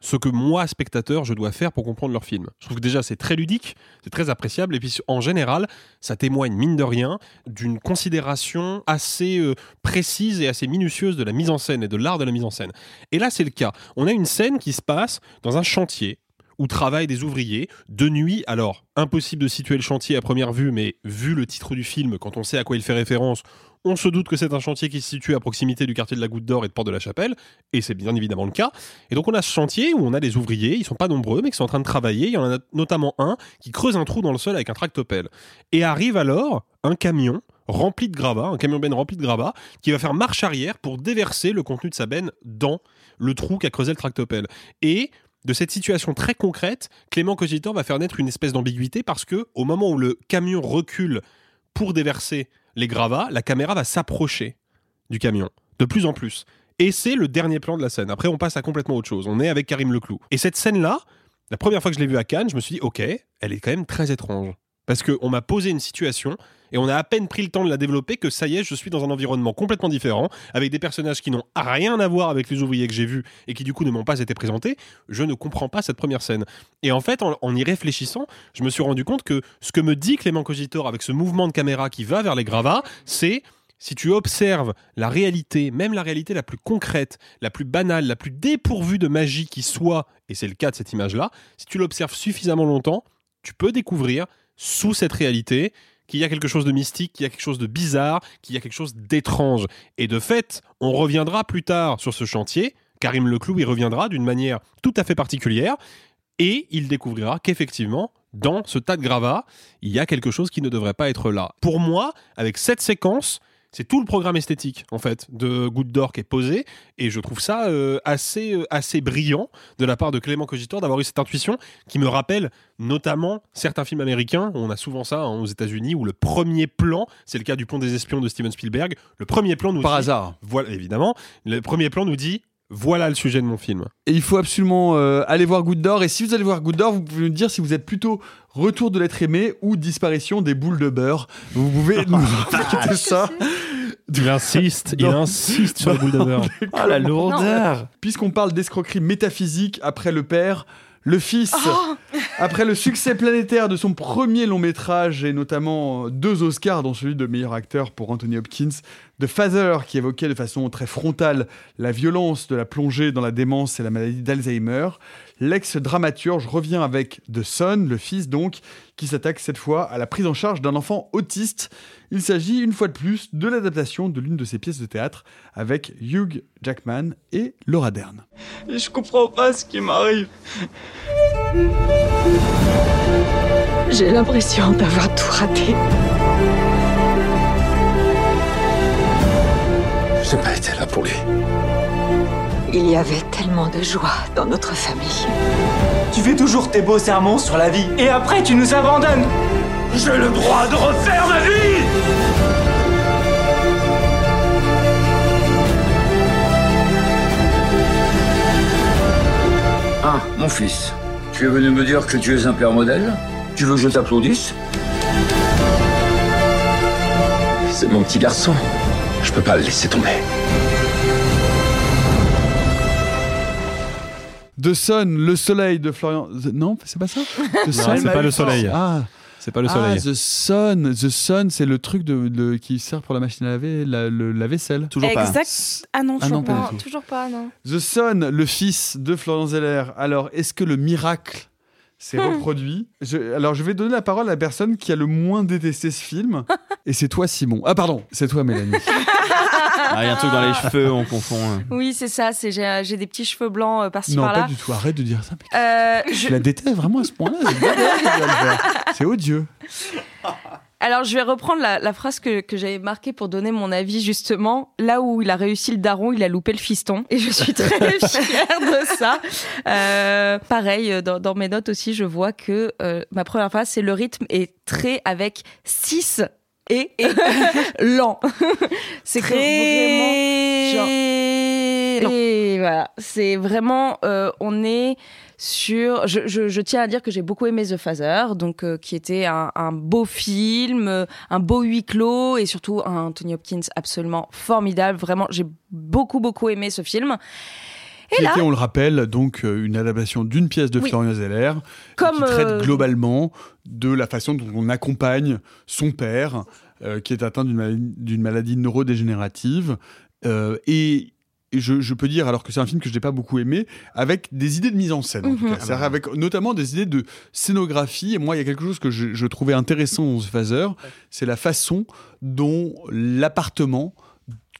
[SPEAKER 10] ce que moi spectateur je dois faire pour comprendre leur film. Je trouve que déjà c'est très ludique, c'est très appréciable et puis en général ça témoigne mine de rien d'une considération assez euh, précise et assez minutieuse de la mise en scène et de l'art de la mise en scène. Et là c'est le cas. On a une scène qui se passe dans un chantier où travaillent des ouvriers de nuit. Alors, impossible de situer le chantier à première vue, mais vu le titre du film, quand on sait à quoi il fait référence, on se doute que c'est un chantier qui se situe à proximité du quartier de la Goutte d'Or et de Port de la Chapelle, et c'est bien évidemment le cas. Et donc on a ce chantier où on a des ouvriers, ils sont pas nombreux, mais qui sont en train de travailler. Il y en a notamment un qui creuse un trou dans le sol avec un tractopelle. Et arrive alors un camion rempli de gravats, un camion benne rempli de gravats, qui va faire marche arrière pour déverser le contenu de sa benne dans le trou qu'a creusé le tractopelle. Et de cette situation très concrète, Clément Cogitor va faire naître une espèce d'ambiguïté parce que au moment où le camion recule pour déverser les gravats, la caméra va s'approcher du camion de plus en plus. Et c'est le dernier plan de la scène. Après, on passe à complètement autre chose. On est avec Karim Leclou. Et cette scène-là, la première fois que je l'ai vue à Cannes, je me suis dit, ok, elle est quand même très étrange. Parce qu'on m'a posé une situation et on a à peine pris le temps de la développer que ça y est, je suis dans un environnement complètement différent, avec des personnages qui n'ont rien à voir avec les ouvriers que j'ai vus et qui du coup ne m'ont pas été présentés. Je ne comprends pas cette première scène. Et en fait, en, y réfléchissant, je me suis rendu compte que ce que me dit Clément Cogitor avec ce mouvement de caméra qui va vers les gravats, c'est si tu observes la réalité, même la réalité la plus concrète, la plus banale, la plus dépourvue de magie qui soit, et c'est le cas de cette image-là, si tu l'observes suffisamment longtemps, tu peux découvrir sous cette réalité qu'il y a quelque chose de mystique, qu'il y a quelque chose de bizarre, qu'il y a quelque chose d'étrange. Et de fait, on reviendra plus tard sur ce chantier. Karim Leclou y reviendra d'une manière tout à fait particulière. Et il découvrira qu'effectivement, dans ce tas de gravats, il y a quelque chose qui ne devrait pas être là. Pour moi, avec cette séquence, c'est tout le programme esthétique en fait de Goutte d'Or qui est posé. Et je trouve ça euh, assez euh, assez brillant de la part de Clément Cogitor d'avoir eu cette intuition qui me rappelle notamment certains films américains. On a souvent ça hein, aux États-Unis où le premier plan c'est le cas du pont des espions de Steven Spielberg. Le premier plan nous
[SPEAKER 8] Par
[SPEAKER 10] dit-
[SPEAKER 8] hasard.
[SPEAKER 10] voilà évidemment. Le premier plan nous dit voilà le sujet de mon film
[SPEAKER 8] Et il faut absolument euh, aller voir Goutte d'Or. Et si vous allez voir Goutte d'Or, vous pouvez nous dire si vous êtes plutôt Retour de l'être aimé ou Disparition des boules de beurre. Vous pouvez nous envoyer ça.
[SPEAKER 10] il insiste il insiste sur les boules de beurre
[SPEAKER 4] Ah, la lourdeur.
[SPEAKER 8] Puisqu'on parle d'escroquerie métaphysique après le père, le fils, après le succès planétaire de son premier long métrage et notamment deux Oscars, dont celui de meilleur acteur pour Anthony Hopkins, The Father, qui évoquait de façon très frontale la violence de la plongée dans la démence et la maladie d'Alzheimer, l'ex-dramaturge revient avec The Son, le fils donc, qui s'attaque cette fois à la prise en charge d'un enfant autiste. Il s'agit une fois de plus de l'adaptation de l'une de ses pièces de théâtre avec Hugh Jackman et Laura Dern.
[SPEAKER 21] Je comprends pas ce qui m'arrive.
[SPEAKER 5] J'ai l'impression d'avoir tout raté.
[SPEAKER 17] J'ai pas été là pour lui.
[SPEAKER 5] Il y avait tellement de joie dans notre famille.
[SPEAKER 21] Tu fais toujours tes beaux sermons sur la vie et après tu nous abandonnes. J'ai le droit de refaire ma vie
[SPEAKER 17] Ah, mon fils, tu es venu me dire que tu es un père modèle? Tu veux que je t'applaudisse? C'est mon petit garçon. Je peux pas le laisser tomber.
[SPEAKER 8] The Sun, le soleil de Florian. The- Non, c'est pas ça The Sun
[SPEAKER 10] c'est pas le soleil.
[SPEAKER 8] Ah.
[SPEAKER 10] C'est pas le
[SPEAKER 8] Ah,
[SPEAKER 10] soleil.
[SPEAKER 8] The Sun, The Sun, c'est le truc de, de- qui sert pour la machine à laver, la, le- la vaisselle.
[SPEAKER 12] Exact. Ah non,
[SPEAKER 8] Ah
[SPEAKER 12] toujours
[SPEAKER 8] non, pas
[SPEAKER 12] pas.
[SPEAKER 8] du tout.
[SPEAKER 12] Toujours pas, non.
[SPEAKER 8] The Sun, le fils de Florian Zeller. Alors, est-ce que le miracle s'est
[SPEAKER 12] Hmm.
[SPEAKER 8] reproduit Je- Alors, je vais donner la parole à la personne qui a le moins détesté ce film. et c'est toi, Simon. Ah, pardon, c'est toi, Mélanie.
[SPEAKER 4] Ah, il y a un truc dans les cheveux, on confond. hein.
[SPEAKER 11] Oui, c'est ça. C'est j'ai j'ai des petits cheveux blancs euh, par-ci
[SPEAKER 8] non,
[SPEAKER 11] par-là.
[SPEAKER 8] pas du tout. Arrête de dire ça.
[SPEAKER 11] Euh, je-
[SPEAKER 8] Je la déteste vraiment à ce point-là. C'est odieux.
[SPEAKER 11] Alors, je vais reprendre la, la phrase que, que j'avais marquée pour donner mon avis, justement. Là où il a réussi le daron, il a loupé le fiston. Et je suis très fière de ça. Euh, pareil, euh, dans, dans mes notes aussi, je vois que euh, ma première phrase, c'est le rythme est très avec 6 et, lent. c'est vraiment... genre- et voilà, c'est vraiment, euh, on est sur. Je, je, je tiens à dire que j'ai beaucoup aimé The Father, donc euh, qui était un, un beau film, un beau huis clos et surtout un Anthony Hopkins absolument formidable. Vraiment, j'ai beaucoup beaucoup aimé ce film. Et
[SPEAKER 8] Qui
[SPEAKER 11] là,
[SPEAKER 8] était, on le rappelle, donc euh, une adaptation d'une pièce de
[SPEAKER 11] Oui.
[SPEAKER 8] Florian Zeller,
[SPEAKER 11] Comme,
[SPEAKER 8] qui traite
[SPEAKER 11] euh,
[SPEAKER 8] globalement de la façon dont on accompagne son père, euh, qui est atteint d'une maladie, neurodégénérative. Euh, et je, je peux dire, alors que c'est un film que je n'ai pas beaucoup aimé, avec des idées de mise en scène, en tout
[SPEAKER 11] Mhm.
[SPEAKER 8] cas. C'est-à-dire avec notamment des idées de scénographie. Et moi, il y a quelque chose que je, je trouvais intéressant dans ce phaser, c'est la façon dont l'appartement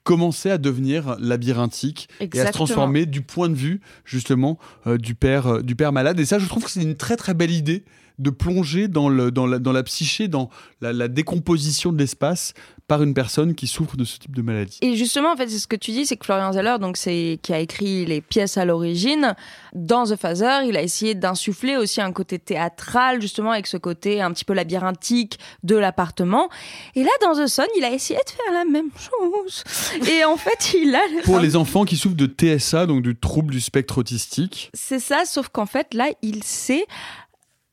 [SPEAKER 8] commençait à devenir labyrinthique et à se transformer du point de vue justement euh, du père euh, du père malade et ça je trouve que c'est une très très belle idée de plonger dans, le, dans, la, dans la psyché, dans la, la décomposition de l'espace par une personne qui souffre de ce type de maladie.
[SPEAKER 11] Et justement, en fait, c'est ce que tu dis, c'est que Florian Zeller, donc c'est qui a écrit les pièces à l'origine, dans The Phaser, il a essayé d'insuffler aussi un côté théâtral, justement avec ce côté un petit peu labyrinthique de l'appartement. Et là, dans The Sun, il a essayé de faire la même chose. Et en fait, il a
[SPEAKER 8] Pour les enfants qui souffrent de TSA, donc du trouble du spectre autistique,
[SPEAKER 11] C'est ça, sauf qu'en fait, là, il s'est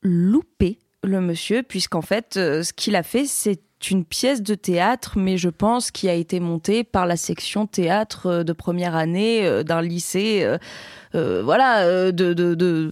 [SPEAKER 11] loupé, le monsieur, puisqu'en fait, euh, ce qu'il a fait, c'est une pièce de théâtre, mais je pense qui a été montée par la section théâtre euh, de première année euh, d'un lycée, voilà, de, de-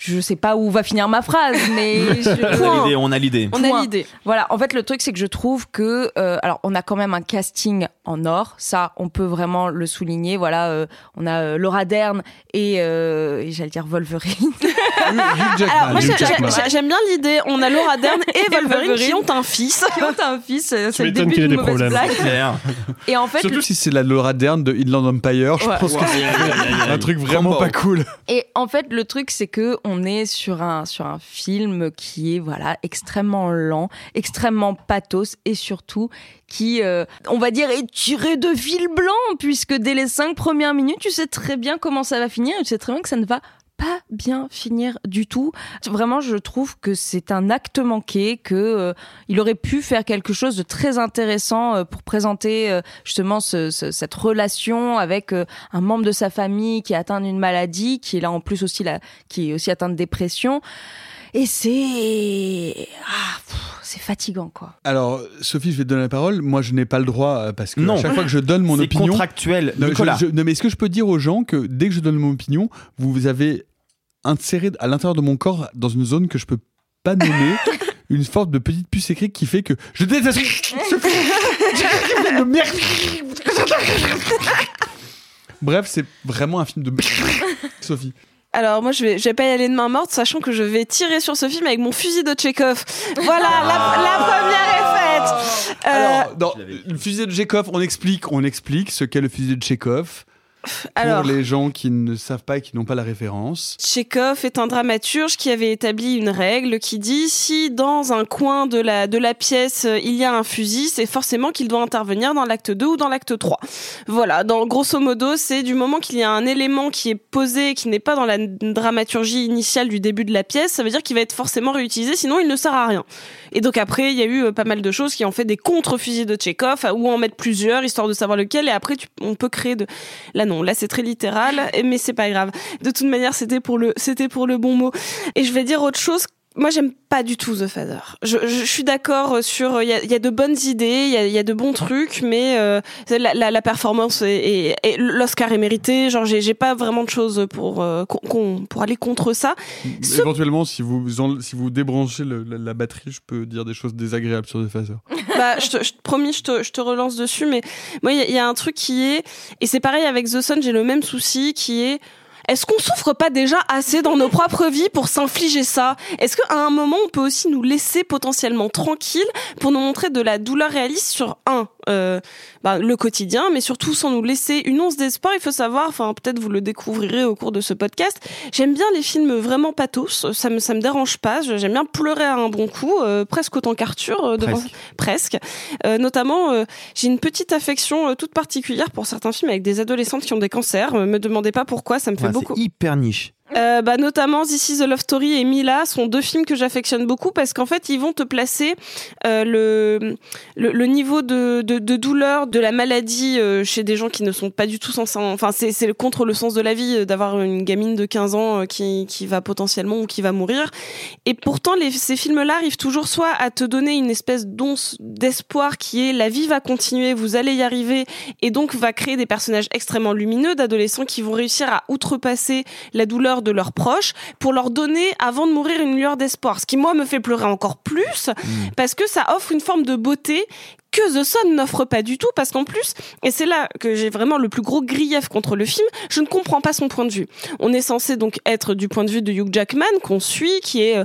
[SPEAKER 11] Je sais pas où va finir ma phrase, mais je-
[SPEAKER 4] On a l'idée, on a l'idée.
[SPEAKER 11] on a l'idée. Voilà, en fait, le truc, c'est que je trouve que. euh, alors, on a quand même un casting en or. Ça, on peut vraiment le souligner. Voilà, euh, on a euh, Laura Dern et, euh, et j'allais dire Wolverine.
[SPEAKER 12] Alors, moi, j'ai- j'ai- j'aime bien l'idée. On a Laura Dern et Wolverine qui ont un fils.
[SPEAKER 11] Qui ont un fils. C'est le début d'une
[SPEAKER 8] des
[SPEAKER 11] mauvaise
[SPEAKER 8] problèmes.
[SPEAKER 11] blague. Et en fait,
[SPEAKER 8] Surtout
[SPEAKER 11] le-
[SPEAKER 8] si c'est la Laura Dern de Inland Empire, je
[SPEAKER 11] Ouais.
[SPEAKER 8] pense que c'est un truc vraiment pas cool.
[SPEAKER 11] Et en fait, le truc, c'est que on est sur un sur un film qui est voilà extrêmement lent, extrêmement pathos et surtout qui, euh, on va dire, est tiré de fil blanc puisque dès les cinq premières minutes, tu sais très bien comment ça va finir, et tu sais très bien que ça ne va pas bien finir du tout. Vraiment, je trouve que c'est un acte manqué, que euh, il aurait pu faire quelque chose de très intéressant euh, pour présenter euh, justement ce- ce- cette relation avec euh, un membre de sa famille qui est atteint d'une maladie, qui est là en plus aussi qui est aussi atteint de dépression. Et c'est ah, c'est fatigant quoi.
[SPEAKER 8] Alors, Sophie, je vais te donner la parole. Moi, je n'ai pas le droit euh, parce que
[SPEAKER 4] Non.
[SPEAKER 8] à chaque fois que je donne mon
[SPEAKER 4] C'est
[SPEAKER 8] opinion,
[SPEAKER 4] contractuel,
[SPEAKER 8] Non, je-
[SPEAKER 4] Nicolas.
[SPEAKER 8] je- non, mais est-ce que je peux dire aux gens que dès que je donne mon opinion, vous vous avez inséré à l'intérieur de mon corps dans une zone que je peux pas nommer, une forme de petite puce écrite qui fait que je déteste. Bref, c'est vraiment un film de Sophie.
[SPEAKER 12] Alors moi je vais, je vais pas y aller de main morte, sachant que je vais tirer sur ce film avec mon fusil de Tchekhov. Voilà, la, la première est faite. Euh,
[SPEAKER 8] Alors, dans le fusil de Tchekhov, on explique, on explique ce qu'est le fusil de Tchekhov. Pour
[SPEAKER 12] Alors.
[SPEAKER 8] les gens qui ne savent pas et qui n'ont pas la référence.
[SPEAKER 12] Tchekhov est un dramaturge qui avait établi une règle qui dit si dans un coin de la, de la pièce euh, il y a un fusil, c'est forcément qu'il doit intervenir dans l'acte 2 ou dans l'acte 3. Voilà, dans, grosso modo, c'est du moment qu'il y a un élément qui est posé, qui n'est pas dans la dramaturgie initiale du début de la pièce, ça veut dire qu'il va être forcément réutilisé, sinon il ne sert à rien. Et donc après, il y a eu euh, pas mal de choses qui ont fait des contre-fusils de Tchekhov, ou en mettre plusieurs, histoire de savoir lequel, et après tu- on peut créer de... Là non, là c'est très littéral, mais c'est pas grave. De toute manière, c'était pour le, c'était pour le bon mot. Et je vais dire autre chose. Moi, j'aime pas du tout The Father. Je, je, je suis d'accord sur, il y a, y a de bonnes idées, il y a, y a de bons trucs, mais euh, la, la, la performance et, et, l'Oscar est mérité. Genre, j'ai pas vraiment de choses pour euh, pour aller contre ça. Ce-
[SPEAKER 8] Éventuellement, si vous, en- si vous débranchez le- la, la batterie, je peux dire des choses désagréables sur des phaseurs.
[SPEAKER 12] bah, je te, je te promis, je te, je te relance dessus, mais moi, il y, y a un truc qui est, et c'est pareil avec The Sun, j'ai le même souci, qui est, est-ce qu'on souffre pas déjà assez dans nos propres vies pour s'infliger ça? Est-ce qu'à un moment, on peut aussi nous laisser potentiellement tranquilles pour nous montrer de la douleur réaliste sur un, euh, bah, le quotidien, mais surtout sans nous laisser une once d'espoir Il faut savoir, enfin peut-être vous le découvrirez au cours de ce podcast. J'aime bien les films vraiment pathos, ça me ça me dérange pas. J'aime bien pleurer à un bon coup, euh, presque autant qu'Arthur euh, devant
[SPEAKER 4] Presque.
[SPEAKER 12] notamment, j'ai une petite affection toute particulière pour certains films avec des adolescentes qui ont des cancers. Me demandez pas pourquoi, ça me fait
[SPEAKER 4] Ouais,
[SPEAKER 12] beaucoup.
[SPEAKER 4] Hyper niche.
[SPEAKER 12] Euh, bah, notamment This is a Love Story et Mila sont deux films que j'affectionne beaucoup parce qu'en fait ils vont te placer euh, le, le le niveau de, de, de douleur de la maladie euh, chez des gens qui ne sont pas du tout censés enfin c'est c'est contre le sens de la vie euh, d'avoir une gamine de 15 ans euh, qui qui va potentiellement ou qui va mourir. Et pourtant les, ces films là arrivent toujours soit à te donner une espèce d'once d'espoir qui est la vie va continuer vous allez y arriver et donc va créer des personnages extrêmement lumineux d'adolescents qui vont réussir à outrepasser la douleur de leurs proches pour leur donner avant de mourir une lueur d'espoir. Ce qui moi me fait pleurer encore plus parce que ça offre une forme de beauté que The Sun n'offre pas du tout, parce qu'en plus, et c'est là que j'ai vraiment le plus gros grief contre le film, je ne comprends pas son point de vue. On est censé donc être du point de vue de Hugh Jackman, qu'on suit, qui est euh,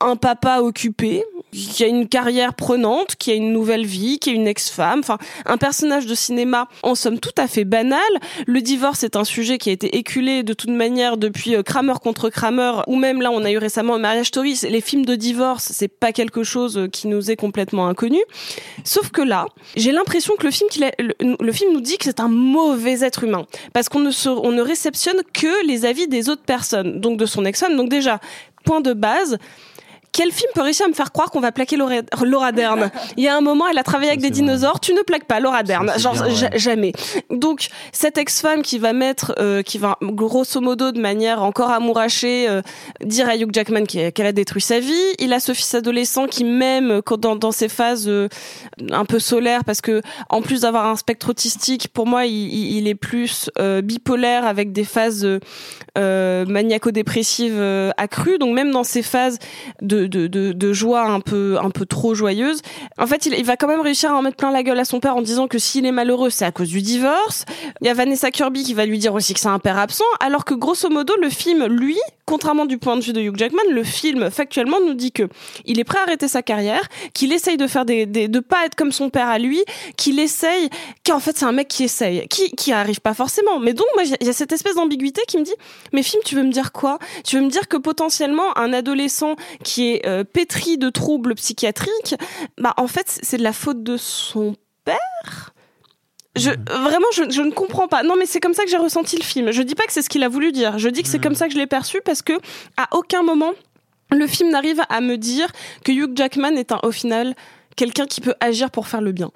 [SPEAKER 12] un papa occupé, qui a une carrière prenante, qui a une nouvelle vie, qui est une ex-femme, enfin un personnage de cinéma en somme tout à fait banal. Le divorce est un sujet qui a été éculé de toute manière depuis euh, Kramer contre Kramer, ou même là on a eu récemment Marriage Story. Les films de divorce, c'est pas quelque chose euh, qui nous est complètement inconnu. Sauf que là, j'ai l'impression que le film, le, film nous dit que c'est un mauvais être humain, parce qu'on ne réceptionne que les avis des autres personnes, donc de son ex-femme. Donc déjà, point de base. Quel film peut réussir à me faire croire qu'on va plaquer Laura, Laura Dern? Il y a un moment, elle a travaillé avec des dinosaures. Tu ne plaques pas Laura Dern,
[SPEAKER 4] c'est
[SPEAKER 12] genre
[SPEAKER 4] bien, ouais.
[SPEAKER 12] ja- jamais. Donc cette ex-femme qui va mettre, euh, qui va grosso modo de manière encore amourachée euh, dire à Hugh Jackman qu'elle a détruit sa vie. Il a ce fils adolescent qui même euh, dans, dans ses phases euh, un peu solaires, parce que en plus d'avoir un spectre autistique, pour moi il, il- est plus euh, bipolaire avec des phases maniaco-dépressives accrues. Donc même dans ces phases de, de, joie un peu un peu trop joyeuse, en fait il, va quand même réussir à en mettre plein la gueule à son père en disant que s'il est malheureux c'est à cause du divorce. Il y a Vanessa Kirby qui va lui dire aussi que c'est un père absent, alors que grosso modo le film lui, contrairement du point de vue de Hugh Jackman, le film factuellement nous dit que il est prêt à arrêter sa carrière, qu'il essaye de faire des, de pas être comme son père à lui, qu'il essaye, qu'en fait c'est un mec qui essaye, qui qui pas forcément. Mais donc moi il y a cette espèce d'ambiguïté qui me dit mais film tu veux me dire quoi? Tu veux me dire que potentiellement un adolescent qui est euh, pétri de troubles psychiatriques, bah en fait c'est de la faute de son père? Je, vraiment, je, je ne comprends pas. Non, mais c'est comme ça que j'ai ressenti le film. Je dis pas que c'est ce qu'il a voulu dire. Je dis que c'est comme ça que je l'ai perçu parce que à aucun moment le film n'arrive à me dire que Hugh Jackman est un, au final quelqu'un qui peut agir pour faire le bien.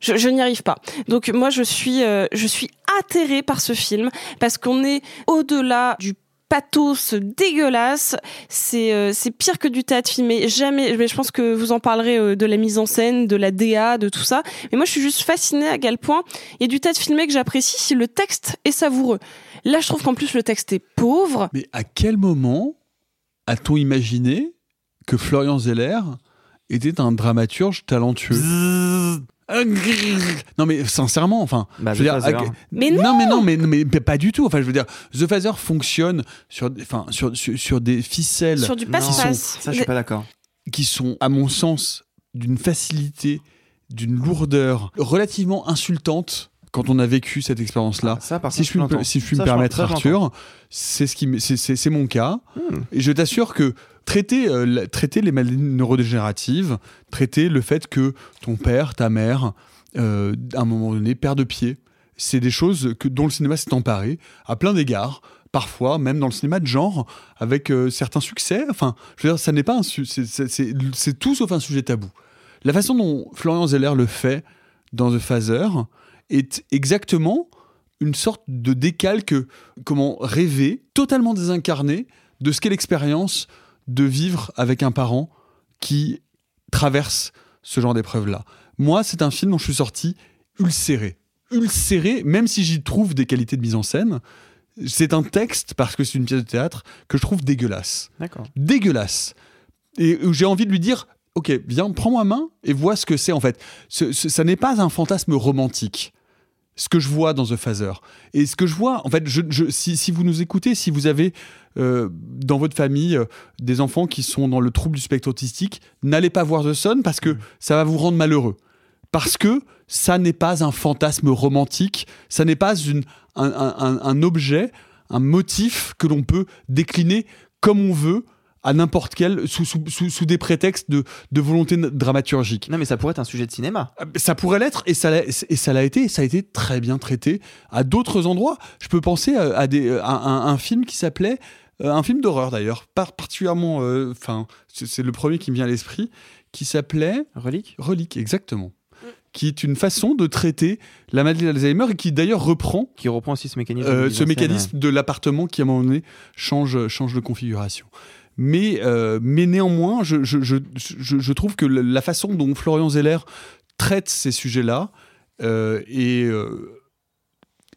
[SPEAKER 12] Je, je n'y arrive pas. Donc moi, je suis, euh, je suis atterrée par ce film parce qu'on est au-delà du pathos dégueulasse. C'est euh, c'est pire que du théâtre filmé. Jamais. Mais je pense que vous en parlerez euh, de la mise en scène, de la DA, de tout ça. Mais moi, je suis juste fascinée à quel point il y a du théâtre filmé que j'apprécie si le texte est savoureux. Là, je trouve qu'en plus le texte est pauvre.
[SPEAKER 8] Mais à quel moment a-t-on imaginé que Florian Zeller était un dramaturge talentueux? Non mais sincèrement, enfin,
[SPEAKER 4] Bah,
[SPEAKER 8] je veux
[SPEAKER 4] The
[SPEAKER 8] dire,
[SPEAKER 4] Phaser.
[SPEAKER 8] à-
[SPEAKER 12] Mais
[SPEAKER 8] non, mais non, mais, mais pas du tout. Enfin, je veux dire, The Phaser fonctionne sur, des- enfin, sur, sur, sur des ficelles
[SPEAKER 12] Sur du
[SPEAKER 8] qui
[SPEAKER 12] passe-passe.
[SPEAKER 8] sont,
[SPEAKER 4] Ça, je suis pas d'accord.
[SPEAKER 8] qui sont, à mon sens, d'une facilité, d'une lourdeur relativement insultante quand on a vécu cette expérience-là.
[SPEAKER 4] Ça, par
[SPEAKER 8] si, si je puis
[SPEAKER 4] Ça,
[SPEAKER 8] me permettre, Arthur, c'est ce qui, me- c'est- c'est c'est mon cas.
[SPEAKER 4] Hmm.
[SPEAKER 8] Et je t'assure que traiter, euh, traiter les maladies neurodégénératives, traiter le fait que ton père, ta mère, euh, à un moment donné, perd de pied, c'est des choses que, dont le cinéma s'est emparé à plein d'égards. Parfois, même dans le cinéma de genre, avec euh, certains succès. Enfin, je veux dire, ça n'est pas un c'est tout sauf un sujet tabou. La façon dont Florian Zeller le fait dans The Phaser est exactement une sorte de décalque, comment rêver, totalement désincarné de ce qu'est l'expérience de vivre avec un parent qui traverse ce genre d'épreuve-là. Moi, c'est un film dont je suis sorti ulcéré. Ulcéré, même si j'y trouve des qualités de mise en scène, c'est un texte, parce que c'est une pièce de théâtre, que je trouve dégueulasse.
[SPEAKER 4] D'accord.
[SPEAKER 8] Dégueulasse. Et où j'ai envie de lui dire, ok, viens, prends ma main et vois ce que c'est en fait. Ce- ce- ça n'est pas un fantasme romantique ce que je vois dans The Phaser. Et ce que je vois, en fait, je, je- si, si vous nous écoutez, si vous avez euh, dans votre famille euh, des enfants qui sont dans le trouble du spectre autistique, n'allez pas voir The Sun parce que ça va vous rendre malheureux. Parce que ça n'est pas un fantasme romantique, ça n'est pas une, un, un- un- un objet, un motif que l'on peut décliner comme on veut à n'importe quel, sous, sous, sous- sous des prétextes de, de volonté dramaturgique.
[SPEAKER 4] Non, mais ça pourrait être un sujet de cinéma.
[SPEAKER 8] Ça pourrait l'être et ça l'a, et ça l'a été. et Ça a été très bien traité à d'autres endroits. Je peux penser à, à des, à un, un film qui s'appelait euh, un film d'horreur d'ailleurs, par- particulièrement. euh, Enfin, c'est, c'est le premier qui me vient à l'esprit, qui s'appelait
[SPEAKER 4] Relique.
[SPEAKER 8] Relique, exactement. Qui est une façon de traiter la maladie d'Alzheimer et qui d'ailleurs reprend
[SPEAKER 4] Qui reprend aussi ce mécanisme.
[SPEAKER 8] euh, ce mécanisme de l'appartement qui à un moment donné change, change de configuration. Mais, euh, mais néanmoins, je, je, je, je- trouve que la façon dont Florian Zeller traite ces sujets-là euh, est euh,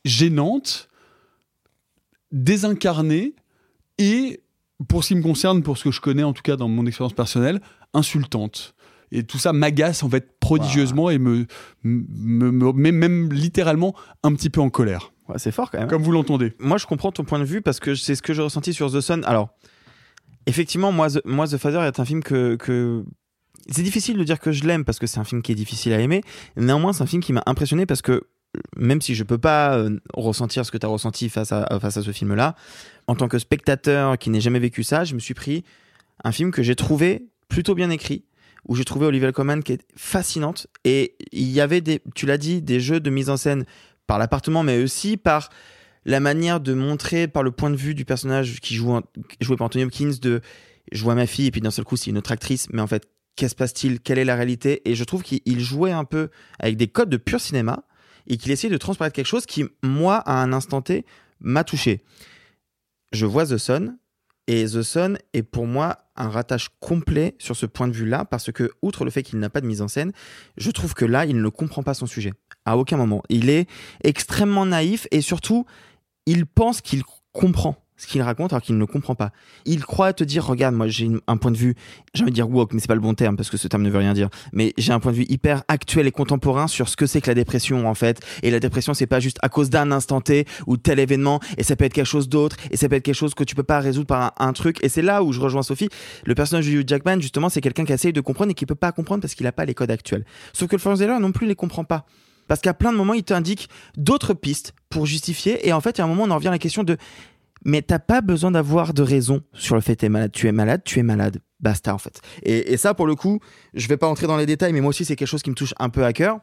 [SPEAKER 8] gênante, désincarnée et, pour ce qui me concerne, pour ce que je connais en tout cas dans mon expérience personnelle, insultante. et tout ça m'agace en fait prodigieusement et me, me, me met même littéralement un petit peu en colère.
[SPEAKER 4] Ouais, c'est fort quand même.
[SPEAKER 8] Comme vous l'entendez.
[SPEAKER 4] Moi, je comprends ton point de vue parce que c'est ce que j'ai ressenti sur The Sun. Alors, effectivement, moi, The, Father est un film que. que... C'est difficile de dire que je l'aime parce que c'est un film qui est difficile à aimer. Néanmoins, c'est un film qui m'a impressionné parce que même si je peux pas euh, ressentir ce que tu as ressenti face à, face à ce film-là, en tant que spectateur qui n'ai jamais vécu ça, je me suis pris un film que j'ai trouvé plutôt bien écrit, où j'ai trouvé Olivia Colman qui est fascinante. Et il y avait, des, tu l'as dit, des jeux de mise en scène par l'appartement, mais aussi par la manière de montrer par le point de vue du personnage qui joue joué par Anthony Hopkins de je vois ma fille et puis d'un seul coup c'est une autre actrice mais en fait qu'est-ce passe-t-il? Quelle est la réalité? Et je trouve qu'il jouait un peu avec des codes de pur cinéma et qu'il essayait de transparaître quelque chose qui moi à un instant T m'a touché je vois The Sun et The Sun est pour moi un rattache complet sur ce point de vue-là, parce que, outre le fait qu'il n'a pas de mise en scène, je trouve que là, il ne comprend pas son sujet. À aucun moment. Il est extrêmement naïf et surtout, il pense qu'il comprend ce qu'il raconte alors qu'il ne comprend pas. Il croit te dire, regarde, moi j'ai un point de vue, j'ai envie de dire woke, mais c'est pas le bon terme parce que ce terme ne veut rien dire, mais j'ai un point de vue hyper actuel et contemporain sur ce que c'est que la dépression en fait. Et la dépression, c'est pas juste à cause d'un instant T ou tel événement, et ça peut être quelque chose d'autre, et ça peut être quelque chose que tu peux pas résoudre par un, truc. Et c'est là où je rejoins Sophie. Le personnage de Hugh Jackman, justement, c'est quelqu'un qui essaye de comprendre et qui peut pas comprendre parce qu'il a pas les codes actuels. Sauf que le Florence non plus les comprend pas. Parce qu'à plein de moments, il t'indique d'autres pistes pour justifier. Et en fait, a un moment, on en revient à la question de mais t'as pas besoin d'avoir de raison sur le fait que t'es malade. Tu es malade, tu es malade. Basta, en fait. Et, ça, pour le coup, je vais pas entrer dans les détails, mais moi aussi, c'est quelque chose qui me touche un peu à cœur.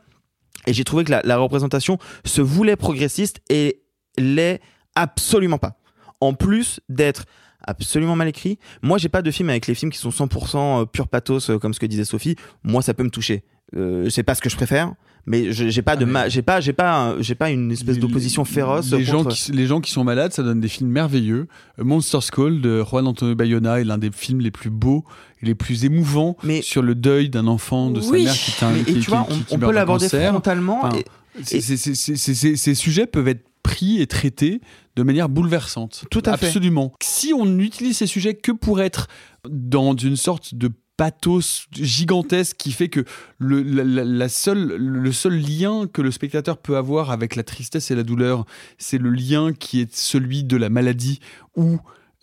[SPEAKER 4] Et j'ai trouvé que la, représentation se voulait progressiste et l'est absolument pas. En plus d'être absolument mal écrit, moi, j'ai pas de film avec les films qui sont 100% euh, pur pathos, euh, comme ce que disait Sophie. Moi, ça peut me toucher. Euh, c'est pas ce que je préfère mais j'ai pas de ah, j'ai pas j'ai pas j'ai pas une espèce d'opposition féroce
[SPEAKER 8] les gens qui les gens qui sont malades ça donne des films merveilleux Monsters Call de Juan Antonio Bayona est l'un des films les plus beaux et les plus émouvants sur le deuil d'un enfant de sa mère qui,
[SPEAKER 4] qui, et tu vois, on, peut l'aborder frontalement
[SPEAKER 8] ces sujets peuvent être pris et traités de manière bouleversante.
[SPEAKER 4] Tout à
[SPEAKER 8] Absolument.
[SPEAKER 4] fait.
[SPEAKER 8] Absolument. Si on utilise ces sujets que pour être dans une sorte de pathos gigantesque qui fait que le, la, seule, le seul lien que le spectateur peut avoir avec la tristesse et la douleur, c'est le lien qui est celui de la maladie ou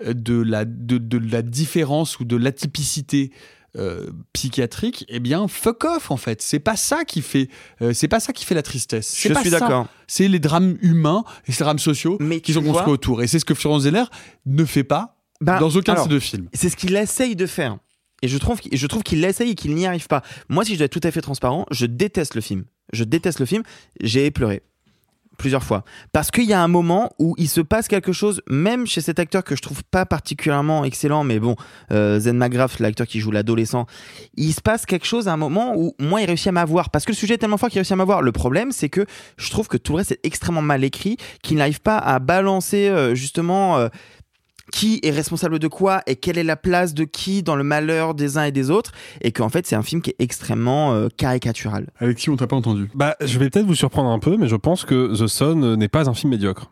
[SPEAKER 8] euh, de la, de, la différence ou de l'atypicité euh, psychiatrique, eh bien fuck off en fait. C'est pas ça qui fait, euh, c'est pas ça qui fait la tristesse.
[SPEAKER 4] Je suis d'accord.
[SPEAKER 8] C'est les drames humains et les drames sociaux qui sont construits autour. Et c'est ce que Florence Zeller ne fait pas bah, dans aucun de ces deux films.
[SPEAKER 4] C'est ce qu'il essaye de faire. Et je trouve, qu'il l'essaye et qu'il n'y arrive pas. Moi, si je dois être tout à fait transparent, je déteste le film. Je déteste le film. J'ai pleuré plusieurs fois parce qu'il y a un moment où il se passe quelque chose même chez cet acteur que je trouve pas particulièrement excellent mais bon euh, Zen McGrath l'acteur qui joue l'adolescent il se passe quelque chose à un moment où moi il réussit à m'avoir parce que le sujet est tellement fort qu'il réussit à m'avoir le problème c'est que je trouve que tout le reste est extrêmement mal écrit qu'il n'arrive pas à balancer euh, justement euh, qui est responsable de quoi et quelle est la place de qui dans le malheur des uns et des autres et qu'en fait c'est un film qui est extrêmement euh, caricatural.
[SPEAKER 8] Alexis, on t'a pas entendu.
[SPEAKER 10] Bah, je vais peut-être vous surprendre un peu, mais je pense que The Sun n'est pas un film médiocre.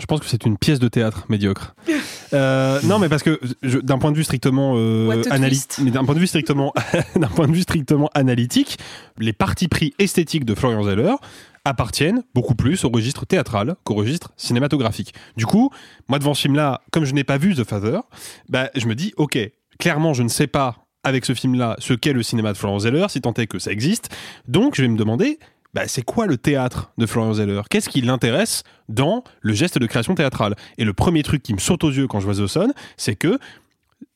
[SPEAKER 10] Je pense que c'est une pièce de théâtre médiocre. Euh, non, mais parce que d'un point de vue strictement euh, analytique, mais d'un point de vue strictement, d'un point de vue strictement analytique, les partis pris esthétiques de Florian Zeller appartiennent beaucoup plus au registre théâtral qu'au registre cinématographique. Du coup, moi devant ce film-là, comme je n'ai pas vu The Father, bah, je me dis, ok, clairement je ne sais pas avec ce film-là ce qu'est le cinéma de Florence Zeller, si tant est que ça existe. Donc je vais me demander, bah, c'est quoi le théâtre de Florian Zeller? Qu'est-ce qui l'intéresse dans le geste de création théâtrale? Et le premier truc qui me saute aux yeux quand je vois The Sun, c'est que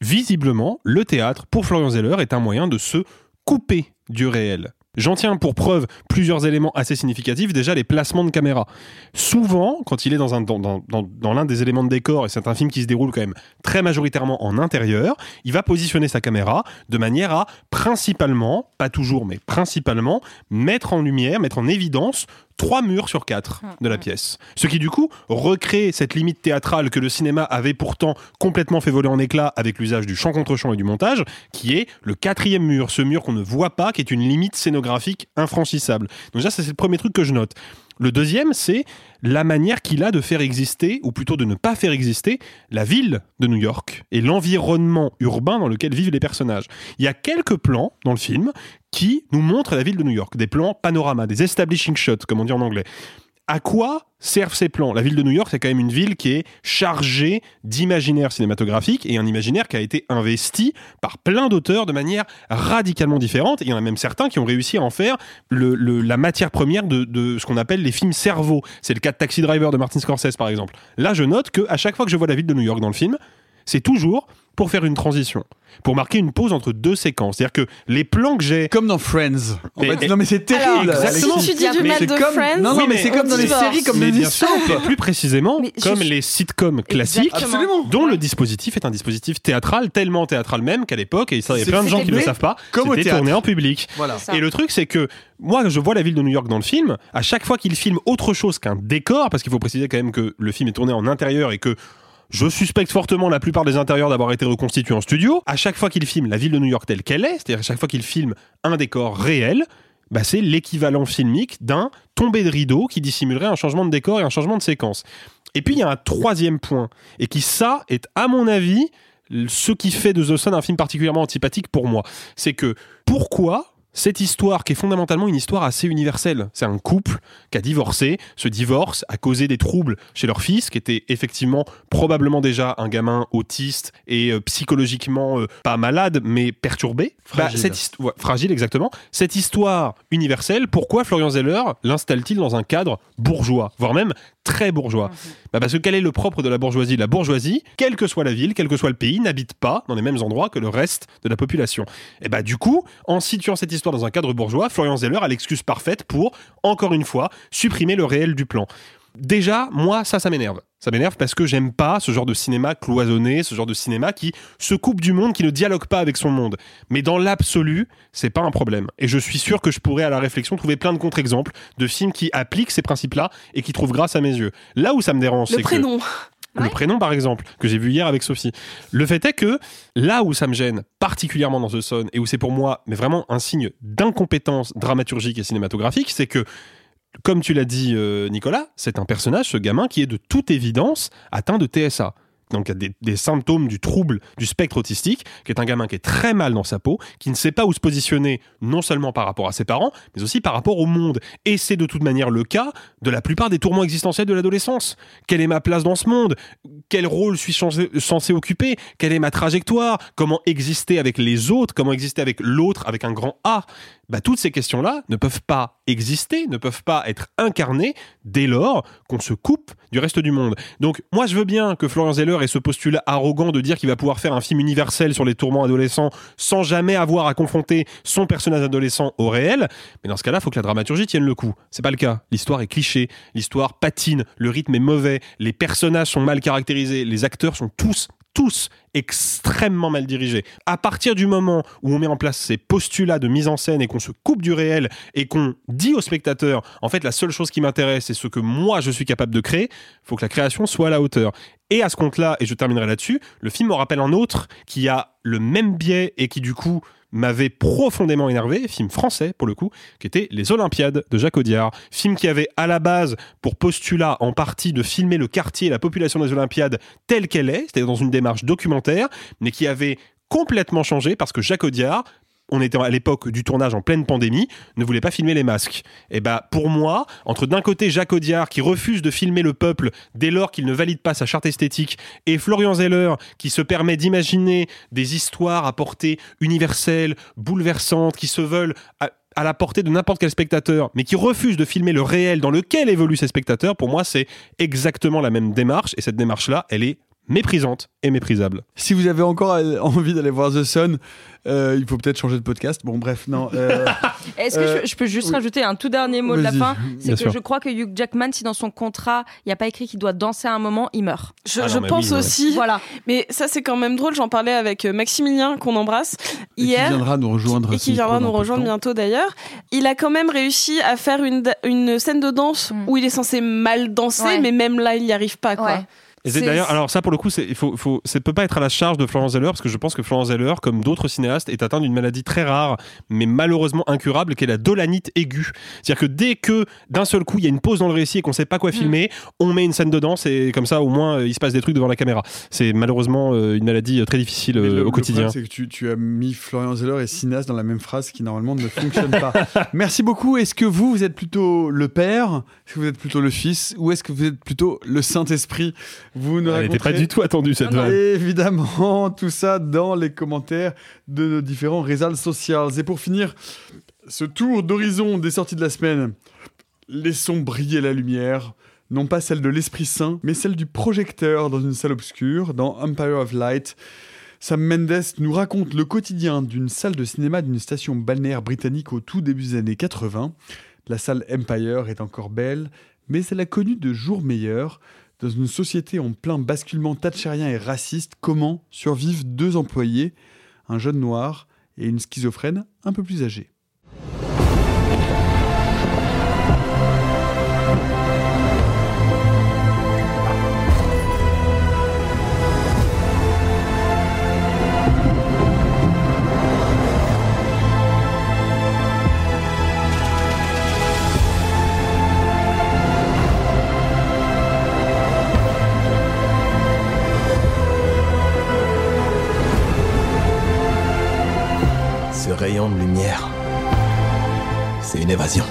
[SPEAKER 10] visiblement, le théâtre pour Florian Zeller est un moyen de se couper du réel. J'en tiens pour preuve plusieurs éléments assez significatifs. Déjà, les placements de caméra. Souvent, quand il est dans, un, dans, dans, dans l'un des éléments de décor, et c'est un film qui se déroule quand même très majoritairement en intérieur, il va positionner sa caméra de manière à principalement, pas toujours, mais principalement, mettre en lumière, mettre en évidence trois murs sur quatre de la pièce. Ce qui du coup recrée cette limite théâtrale que le cinéma avait pourtant complètement fait voler en éclats avec l'usage du champ contre champ et du montage, qui est le quatrième mur, ce mur qu'on ne voit pas, qui est une limite scénographique infranchissable. Donc déjà, c'est le premier truc que je note. Le deuxième, c'est la manière qu'il a de faire exister, ou plutôt de ne pas faire exister, la ville de New York et l'environnement urbain dans lequel vivent les personnages. Il y a quelques plans dans le film qui nous montrent la ville de New York, des plans panorama, des establishing shots, comme on dit en anglais. À quoi servent ces plans? La ville de New York, c'est quand même une ville qui est chargée d'imaginaire cinématographique et un imaginaire qui a été investi par plein d'auteurs de manière radicalement différente. Il y en a même certains qui ont réussi à en faire la matière première de, de ce qu'on appelle les films cerveaux. C'est le cas de Taxi Driver de Martin Scorsese, par exemple. Là, je note que à chaque fois que je vois la ville de New York dans le film, c'est toujours pour faire une transition, pour marquer une pause entre deux séquences. C'est-à-dire que les plans que j'ai...
[SPEAKER 8] Comme dans Friends. En fait, non, mais c'est terrible.
[SPEAKER 10] Exactement.
[SPEAKER 8] Alexis. Mais c'est comme- Non, non, mais c'est comme dans les séries, comme
[SPEAKER 10] mais
[SPEAKER 8] les
[SPEAKER 10] mais plus précisément,
[SPEAKER 8] Mais
[SPEAKER 10] comme
[SPEAKER 8] suis-
[SPEAKER 10] les sitcoms classiques,
[SPEAKER 8] Absolument.
[SPEAKER 10] dont le dispositif est un dispositif théâtral, tellement théâtral même qu'à l'époque, et ça, il y a plein de gens qui ne le savent pas, c'était tourné en public.
[SPEAKER 8] Voilà.
[SPEAKER 10] Et le truc, c'est que moi, je vois la ville de New York dans le film. À chaque fois qu'il filme autre chose qu'un décor, parce qu'il faut préciser quand même que le film est tourné en intérieur et que je suspecte fortement la plupart des intérieurs d'avoir été reconstitués en studio. À chaque fois qu'il filme la ville de New York telle qu'elle est, c'est-à-dire à chaque fois qu'il filme un décor réel, bah c'est l'équivalent filmique d'un tombé de rideau qui dissimulerait un changement de décor et un changement de séquence. Et puis il y a un troisième point, et qui ça est à mon avis ce qui fait de The Sun un film particulièrement antipathique pour moi. C'est que pourquoi cette histoire qui est fondamentalement une histoire assez universelle. C'est un couple qui a divorcé. Ce divorce a causé des troubles chez leur fils, qui était effectivement probablement déjà un gamin autiste et euh, psychologiquement euh, pas malade, mais perturbé. Bah,
[SPEAKER 8] Fragile.
[SPEAKER 10] cette hist- ouais, fragile, exactement. Cette histoire universelle, pourquoi Florian Zeller l'installe-t-il dans un cadre bourgeois, voire même très bourgeois? Bah, Parce que quel est le propre de la bourgeoisie? La bourgeoisie, quelle que soit la ville, quel que soit le pays, n'habite pas dans les mêmes endroits que le reste de la population. Et bah du coup, en situant cette histoire dans un cadre bourgeois, Florian Zeller a l'excuse parfaite pour, encore une fois, supprimer le réel du plan. Déjà, moi, ça, ça m'énerve. Ça m'énerve parce que j'aime pas ce genre de cinéma cloisonné, ce genre de cinéma qui se coupe du monde, qui ne dialogue pas avec son monde. Mais dans l'absolu, c'est pas un problème. Et je suis sûr que je pourrais, à la réflexion, trouver plein de contre-exemples de films qui appliquent ces principes-là et qui trouvent grâce à mes yeux. Là où ça me dérange,
[SPEAKER 12] Le
[SPEAKER 10] c'est que
[SPEAKER 12] prénom.
[SPEAKER 10] Le prénom par exemple, que j'ai vu hier avec Sophie. Le fait est que là où ça me gêne particulièrement dans The Sun et où c'est pour moi mais vraiment un signe d'incompétence dramaturgique et cinématographique, c'est que comme tu l'as dit euh, Nicolas, c'est un personnage, ce gamin, qui est de toute évidence atteint de TSA. Donc il y a des, symptômes du trouble du spectre autistique, qui est un gamin qui est très mal dans sa peau, qui ne sait pas où se positionner, non seulement par rapport à ses parents, mais aussi par rapport au monde. Et c'est de toute manière le cas de la plupart des tourments existentiels de l'adolescence. Quelle est ma place dans ce monde? Quel rôle suis-je censé occuper? Quelle est ma trajectoire? Comment exister avec les autres? Comment exister avec l'autre avec un grand A? Bah, toutes ces questions-là ne peuvent pas exister, ne peuvent pas être incarnées dès lors qu'on se coupe du reste du monde. Donc moi je veux bien que Florian Zeller ait ce postulat arrogant de dire qu'il va pouvoir faire un film universel sur les tourments adolescents sans jamais avoir à confronter son personnage adolescent au réel, mais dans ce cas-là, il faut que la dramaturgie tienne le coup. C'est pas le cas. L'histoire est cliché, l'histoire patine, le rythme est mauvais, les personnages sont mal caractérisés, les acteurs sont tous tous extrêmement mal dirigés. À partir du moment où on met en place ces postulats de mise en scène et qu'on se coupe du réel et qu'on dit au spectateur, en fait, la seule chose qui m'intéresse, c'est ce que moi je suis capable de créer, faut que la création soit à la hauteur. Et à ce compte-là, et je terminerai là-dessus, le film me rappelle un autre qui a le même biais et qui du coup m'avait profondément énervé, film français pour le coup, qui était Les Olympiades de Jacques Audiard, film qui avait à la base pour postulat en partie de filmer le quartier et la population des Olympiades telle qu'elle est, c'est-à-dire dans une démarche documentaire, mais qui avait complètement changé parce que Jacques Audiard on était à l'époque du tournage en pleine pandémie, ne voulait pas filmer les masques. Et bah pour moi, entre d'un côté Jacques Audiard qui refuse de filmer le peuple dès lors qu'il ne valide pas sa charte esthétique, et Florian Zeller qui se permet d'imaginer des histoires à portée universelle, bouleversantes, qui se veulent à, à la portée de n'importe quel spectateur, mais qui refuse de filmer le réel dans lequel évoluent ces spectateurs, pour moi c'est exactement la même démarche, et cette démarche-là, elle est méprisante et méprisable.
[SPEAKER 8] Si vous avez encore euh, envie d'aller voir The Sun, euh, il faut peut-être changer de podcast. Bon, bref, non. euh,
[SPEAKER 11] Est-ce que
[SPEAKER 8] euh,
[SPEAKER 11] je, je peux juste
[SPEAKER 8] oui.
[SPEAKER 11] rajouter un tout dernier mot de la fin C'est que
[SPEAKER 8] sûr.
[SPEAKER 11] je crois que Hugh Jackman, si dans son contrat, il n'y a pas écrit qu'il doit danser à un moment, il meurt.
[SPEAKER 12] Je,
[SPEAKER 10] Ah
[SPEAKER 12] je pense aussi.
[SPEAKER 11] Voilà.
[SPEAKER 12] Mais ça, c'est quand même drôle. J'en parlais avec euh, Maximilien, qu'on embrasse,
[SPEAKER 8] et qui
[SPEAKER 12] hier.
[SPEAKER 8] viendra nous rejoindre.
[SPEAKER 12] et qui viendra nous rejoindre bientôt d'ailleurs. Il a quand même réussi à faire une, une scène de danse où il est censé mal danser,
[SPEAKER 11] Ouais.
[SPEAKER 12] mais même là, il n'y arrive pas. Quoi.
[SPEAKER 11] Ouais.
[SPEAKER 10] Et d'ailleurs, alors ça pour le coup, il faut, faut, ça peut pas être à la charge de Florence Zeller parce que je pense que Florence Zeller, comme d'autres cinéastes, est atteinte d'une maladie très rare, mais malheureusement incurable, qui est la dolanite aiguë. C'est-à-dire que dès que d'un seul coup il y a une pause dans le récit et qu'on sait pas quoi
[SPEAKER 11] Mm.
[SPEAKER 10] filmer, on met une scène dedans, c'est comme ça au moins euh, il se passe des trucs devant la caméra. C'est malheureusement euh, une maladie euh, très difficile euh,
[SPEAKER 8] le-
[SPEAKER 10] au
[SPEAKER 8] le
[SPEAKER 10] quotidien.
[SPEAKER 8] problème, c'est que tu, tu as mis Florian Zeller et Sinas dans la même phrase qui normalement ne fonctionne pas. Merci beaucoup. Est-ce que vous, vous êtes plutôt le père? Est-ce que vous êtes plutôt le fils? Ou est-ce que vous êtes plutôt le Saint-Esprit? Vous
[SPEAKER 10] Elle n'était pas du tout attendue cette vanne.
[SPEAKER 8] Évidemment, tout ça dans les commentaires de nos différents réseaux sociaux. Et pour finir, ce tour d'horizon des sorties de la semaine, laissons briller la lumière. Non pas celle de l'Esprit Saint, mais celle du projecteur dans une salle obscure, dans Empire of Light. Sam Mendes nous raconte le quotidien d'une salle de cinéma d'une station balnéaire britannique au tout début des années 80. La salle Empire est encore belle, mais elle a connu de jours meilleurs. Dans une société en plein basculement thatchérien et raciste, comment survivent deux employés, un jeune noir et une schizophrène un peu plus âgée?
[SPEAKER 13] Rayon de lumière, c'est une évasion.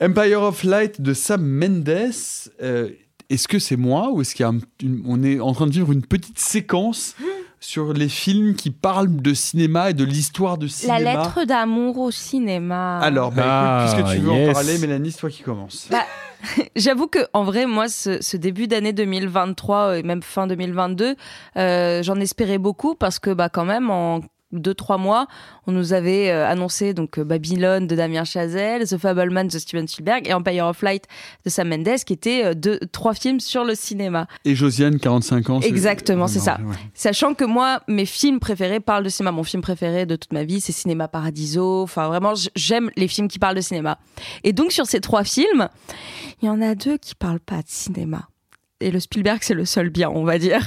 [SPEAKER 8] Empire of Light de Sam Mendes. euh, est-ce que c'est moi ou est-ce qu'il y a on est en train de vivre une petite séquence sur les films qui parlent de cinéma et de l'histoire de cinéma
[SPEAKER 11] La lettre d'amour au cinéma.
[SPEAKER 8] Alors, bah,
[SPEAKER 10] Ah,
[SPEAKER 8] écoute, puisque tu veux
[SPEAKER 10] yes.
[SPEAKER 8] en parler, Mélanie, c'est toi qui commence.
[SPEAKER 11] Bah, J'avoue que en vrai, moi, ce, ce début d'année 2023 et même fin 2022, euh, j'en espérais beaucoup parce que bah quand même en deux trois mois, on nous avait euh, annoncé donc euh, Babylone de Damien Chazelle, The Fableman de Steven Spielberg et Empire of Light de Sam Mendes, qui étaient euh, deux trois films sur le cinéma.
[SPEAKER 8] Et Josiane, 45 ans.
[SPEAKER 11] Exactement, c'est
[SPEAKER 8] Non,
[SPEAKER 11] ça.
[SPEAKER 8] ouais.
[SPEAKER 11] Sachant que moi, mes films préférés parlent de cinéma. Mon film préféré de toute ma vie, c'est Cinéma Paradiso. Enfin, vraiment, j'aime les films qui parlent de cinéma. Et donc, sur ces trois films, il y en a deux qui parlent pas de cinéma. Et le Spielberg, c'est le seul bien, on va dire.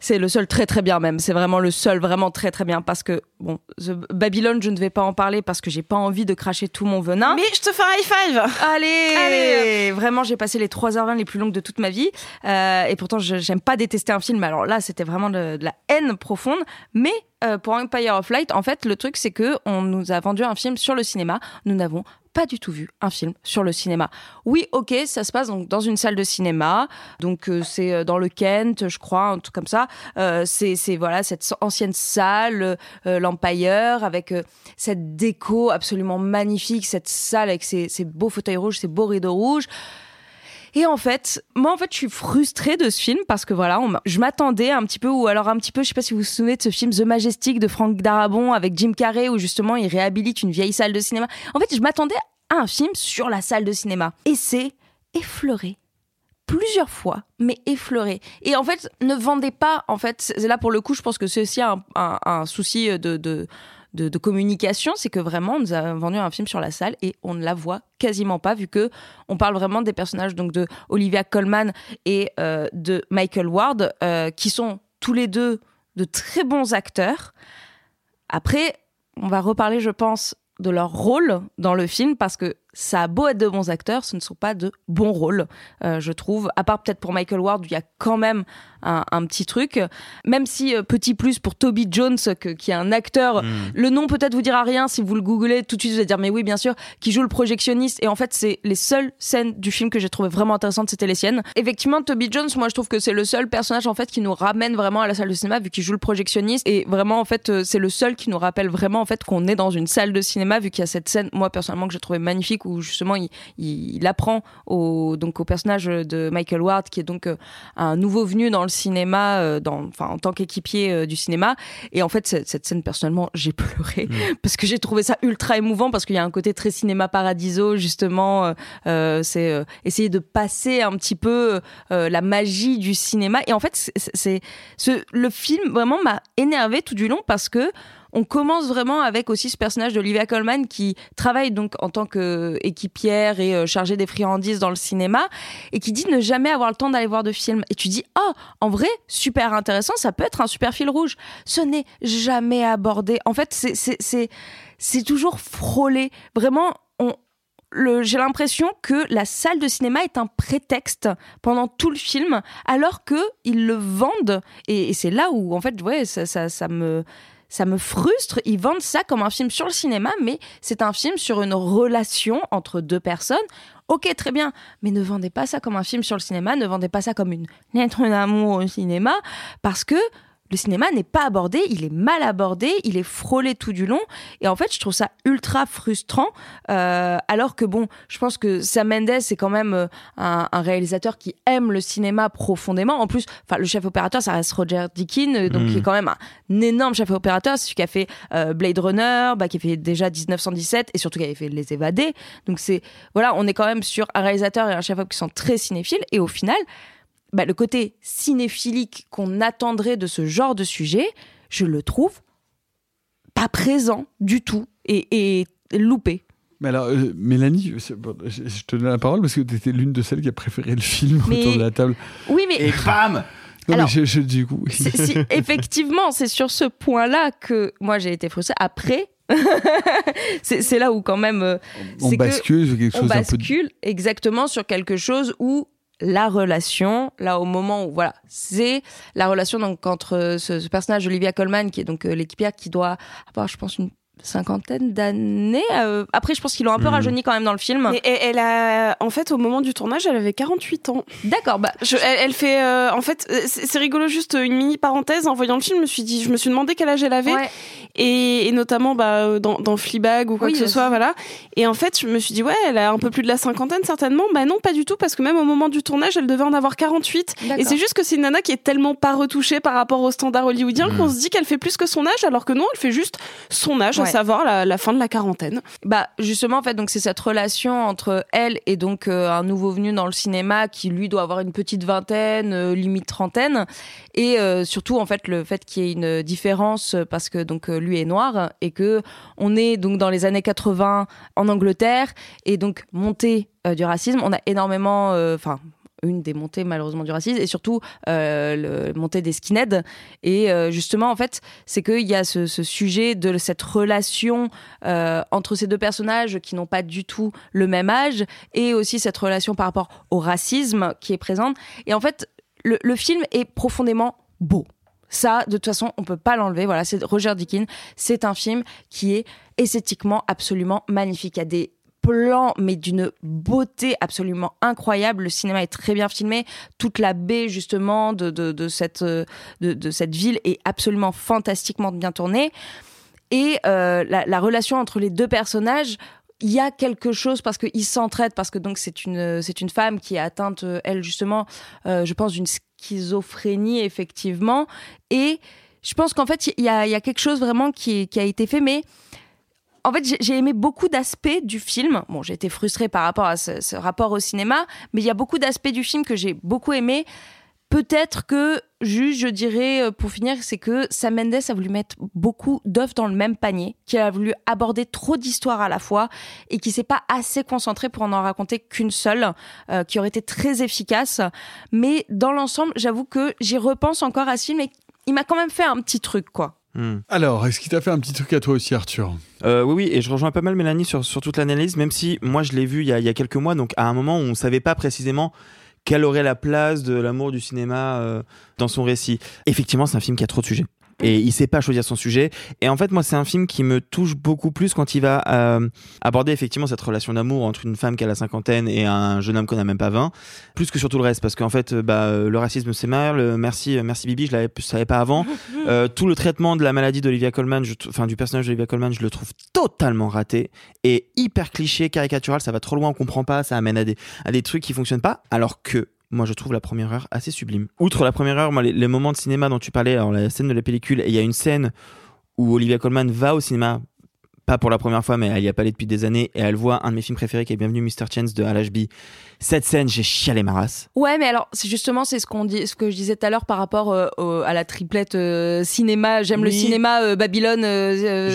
[SPEAKER 11] C'est le seul très très bien même. C'est vraiment le seul vraiment très très bien parce que bon, The Babylone, je ne vais pas en parler parce que j'ai pas envie de cracher tout mon venin.
[SPEAKER 12] Mais je te fais un high five
[SPEAKER 11] Allez,
[SPEAKER 12] Allez.
[SPEAKER 11] Vraiment, j'ai passé les 3h20 les plus longues de toute ma vie. Euh, et pourtant, je j'aime pas détester un film. Alors là, c'était vraiment de, de la haine profonde. Mais euh, pour Empire of Light, en fait, le truc, c'est que on nous a vendu un film sur le cinéma. Nous n'avons pas du tout vu un film sur le cinéma. Oui, ok, ça se passe donc dans une salle de cinéma. Donc euh, c'est euh, dans le Kent, je crois, un truc comme ça. Euh, c'est voilà cette ancienne salle, l'Empire, avec cette déco absolument magnifique, cette salle avec ses, ses beaux fauteuils rouges, ses beaux rideaux rouges. Et en fait, moi, en fait, je suis frustrée de ce film parce que voilà, je m'attendais un petit peu, ou alors un petit peu, je sais pas si vous vous souvenez de ce film The Majestic de Frank Darabont avec Jim Carrey où justement il réhabilite une vieille salle de cinéma. En fait, je m'attendais à un film sur la salle de cinéma. Et c'est effleuré plusieurs fois, mais effleuré. Et en fait, ne vendez pas, en fait, là pour le coup, je pense que c'est aussi un, souci de, de, communication, c'est que vraiment, on nous a vendu un film sur la salle et on ne la voit quasiment pas, vu que on parle vraiment des personnages donc de Olivia Colman et euh, de Michael Ward, euh, qui sont tous les deux de très bons acteurs. Après, on va reparler, je pense, de leur rôle dans le film parce que ça a beau être de bons acteurs, ce ne sont pas de bons rôles, euh, je trouve. À part peut-être pour Michael Ward, où il y a quand même un, un petit truc. Même si, euh, petit plus pour Toby Jones, que- qui est un acteur, le nom peut-être vous dira rien si vous le googlez tout de suite, vous allez dire mais oui, bien sûr, qui joue le projectionniste. Et en fait, c'est les seules scènes du film que j'ai trouvé vraiment intéressantes, c'était les siennes. Effectivement, Toby Jones, moi je trouve que c'est le seul personnage en fait qui nous ramène vraiment à la salle de cinéma vu qu'il joue le projectionniste. Et vraiment, en fait, euh, c'est le seul qui nous rappelle vraiment en fait qu'on est dans une salle de cinéma vu qu'il y a cette scène, moi personnellement, que j'ai trouvé magnifique donc où justement il, il, il apprend au donc au personnage de Michael Ward qui est donc euh, un nouveau venu dans le cinéma, euh, dans, enfin en tant qu'équipier euh, du cinéma. Et en fait cette, cette scène personnellement j'ai pleuré
[SPEAKER 10] Mm.
[SPEAKER 11] parce que j'ai trouvé ça ultra émouvant parce qu'il y a un côté très cinéma paradiso justement. euh, c'est euh, essayer de passer un petit peu euh, la magie du cinéma. Et en fait c'est- c'est ce le film vraiment m'a énervé tout du long parce que on commence vraiment avec aussi ce personnage d'Olivia Colman qui travaille donc en tant qu'équipière et euh, chargée des friandises dans le cinéma et qui dit ne jamais avoir le temps d'aller voir de films. Et tu dis, oh, en vrai, super intéressant, ça peut être un super fil rouge. Ce n'est jamais abordé. En fait, c'est- toujours frôlé. Vraiment, on, j'ai l'impression que la salle de cinéma est un prétexte pendant tout le film, alors que ils le vendent. Et, c'est là où, en fait, ouais, ça, ça me ça me frustre. Ils vendent ça comme un film sur le cinéma, mais c'est un film sur une relation entre deux personnes. Ok, très bien, mais ne vendez pas ça comme un film sur le cinéma, ne vendez pas ça comme une lettre d'amour au cinéma, parce que le cinéma n'est pas abordé, il est mal abordé, il est frôlé tout du long, et en fait, je trouve ça ultra frustrant. euh, alors que bon, je pense que Sam Mendes c'est quand même euh, un, un réalisateur qui aime le cinéma profondément. En plus, enfin, le chef opérateur, ça reste Roger Deakins, euh, donc
[SPEAKER 10] Mm.
[SPEAKER 11] qui est quand même un, énorme chef opérateur, c'est celui qui a fait euh, Blade Runner, bah, qui a fait déjà 1917, et surtout qui avait fait Les Évadés. Donc c'est voilà, on est quand même sur un réalisateur et un chef op qui sont très cinéphiles, et au final bah, le côté cinéphilique qu'on attendrait de ce genre de sujet, je le trouve pas présent du tout et, et loupé.
[SPEAKER 8] Mais alors, euh, Mélanie, je, je te donne la parole parce que tu étais l'une de celles qui a préféré le film
[SPEAKER 11] Mais-
[SPEAKER 8] autour de la table.
[SPEAKER 11] Oui, mais
[SPEAKER 4] Et bam
[SPEAKER 8] Non,
[SPEAKER 11] Alors-
[SPEAKER 8] mais je,
[SPEAKER 11] c'est- si- effectivement, c'est sur ce point-là que moi j'ai été frustrée. Après, c'est là où quand même euh,
[SPEAKER 8] On
[SPEAKER 11] que
[SPEAKER 8] bascule sur quelque
[SPEAKER 11] on
[SPEAKER 8] chose peu.
[SPEAKER 11] bascule exactement sur quelque chose où la relation, là au moment où voilà, c'est la relation donc entre ce, ce personnage Olivia Colman qui est donc euh, l'équipière qui doit avoir, je pense, une cinquantaine d'années. euh, après, je pense qu'ils l'ont un peu
[SPEAKER 12] Mhm.
[SPEAKER 11] rajeuni quand même dans le film.
[SPEAKER 12] Mais elle, elle a, en fait, au moment du tournage, elle avait 48 ans.
[SPEAKER 11] D'accord, bah.
[SPEAKER 12] Je- elle, elle fait, euh, en fait, euh, c'est rigolo, juste une mini parenthèse. En voyant le film, je me suis dit, je me suis demandé quel âge elle avait. Et, et notamment, bah, dans, dans Fleabag ou quoi
[SPEAKER 11] Oui,
[SPEAKER 12] que ce soit, voilà. Et en fait, je me suis dit, ouais, elle a un peu plus de la cinquantaine, certainement. Bah non, pas du tout, parce que même au moment du tournage, elle devait en avoir 48.
[SPEAKER 11] D'accord.
[SPEAKER 12] Et c'est juste que c'est une nana qui est tellement pas retouchée par rapport aux standards hollywoodiens
[SPEAKER 11] Mm.
[SPEAKER 12] qu'on se dit qu'elle fait plus que son âge, alors que non, elle fait juste son âge, à savoir la, la fin de la quarantaine.
[SPEAKER 11] Bah justement en fait donc c'est cette relation entre elle et donc euh, un nouveau venu dans le cinéma qui lui doit avoir une petite vingtaine euh, limite trentaine. Et euh, surtout en fait le fait qu'il y ait une différence parce que donc lui est noir et que on est donc dans les années 80 en Angleterre et donc montée du racisme. On a énormément euh, enfin une des montées malheureusement du racisme et surtout euh, le montée des skinheads et euh, justement en fait c'est qu'il y a ce, sujet de cette relation euh, entre ces deux personnages qui n'ont pas du tout le même âge et aussi cette relation par rapport au racisme qui est présente et en fait le, film est profondément beau ça, de toute façon, on peut pas l'enlever. Voilà, c'est Roger Deakins. C'est un film qui est esthétiquement absolument magnifique. Il des plans, mais d'une beauté absolument incroyable. Le cinéma est très bien filmé. Toute la baie, justement, de, de, de cette, euh, de, de cette ville est absolument fantastiquement bien tournée. Et euh, la, la relation entre les deux personnages, il y a quelque chose parce qu'ils s'entraident, parce que donc c'est une, c'est une femme qui est atteinte, euh, elle justement, euh, je pense, d'une schizophrénie, effectivement. Et je pense qu'en fait, il y a, y a quelque chose vraiment qui, qui a été fait, mais en fait, j'ai- aimé beaucoup d'aspects du film. Bon, j'ai été frustrée par rapport à ce, ce rapport au cinéma, mais il y a beaucoup d'aspects du film que j'ai beaucoup aimé. Peut-être que, juste, je dirais, euh, pour finir, c'est que Sam Mendes a voulu mettre beaucoup d'œufs dans le même panier, qu'il a voulu aborder trop d'histoires à la fois et qui s'est pas assez concentré pour en en raconter qu'une seule, euh, qui aurait été très efficace. Mais dans l'ensemble, j'avoue que j'y repense encore à ce film et il m'a quand même fait un petit truc, quoi.
[SPEAKER 8] Alors, est-ce qu'il t'a fait un petit truc à toi aussi, Arthur?
[SPEAKER 4] Euh, oui, oui, et je rejoins pas mal Mélanie sur, sur toute l'analyse, même si moi je l'ai vu il y, a, il y a quelques mois, donc à un moment où on savait pas précisément quelle aurait la place de l'amour du cinéma euh, dans son récit. Effectivement, c'est un film qui a trop de sujets. Et il sait pas choisir son sujet. Et en fait, moi, c'est un film qui me touche beaucoup plus quand il va euh, aborder effectivement cette relation d'amour entre une femme qui a la cinquantaine et un jeune homme qu'on n'a même pas 20, plus que sur tout le reste, parce qu'en fait, euh, bah, euh, le racisme c'est mal. euh, Merci, merci Bibi, je je savais pas avant. Euh, tout le traitement de la maladie d'Olivia Colman, je enfin du personnage d'Olivia Colman, je le trouve totalement raté et hyper cliché, caricatural. Ça va trop loin, on comprend pas, ça amène à des à des trucs qui fonctionnent pas, alors que moi, je trouve la première heure assez sublime. Outre la première heure, moi, les, moments de cinéma dont tu parlais, alors la scène de la pellicule, et il y a une scène où Olivia Colman va au cinéma, pas pour la première fois, mais elle y a pas allé depuis des années, et elle voit un de mes films préférés qui est Bienvenue Mr. Chance de Ashby. Cette scène, j'ai chialé ma race.
[SPEAKER 11] Ouais, mais alors c'est justement c'est ce qu'on dit, ce que je disais tout à l'heure par rapport euh, au- à la triplette euh, cinéma. J'aime le cinéma euh, Babylone,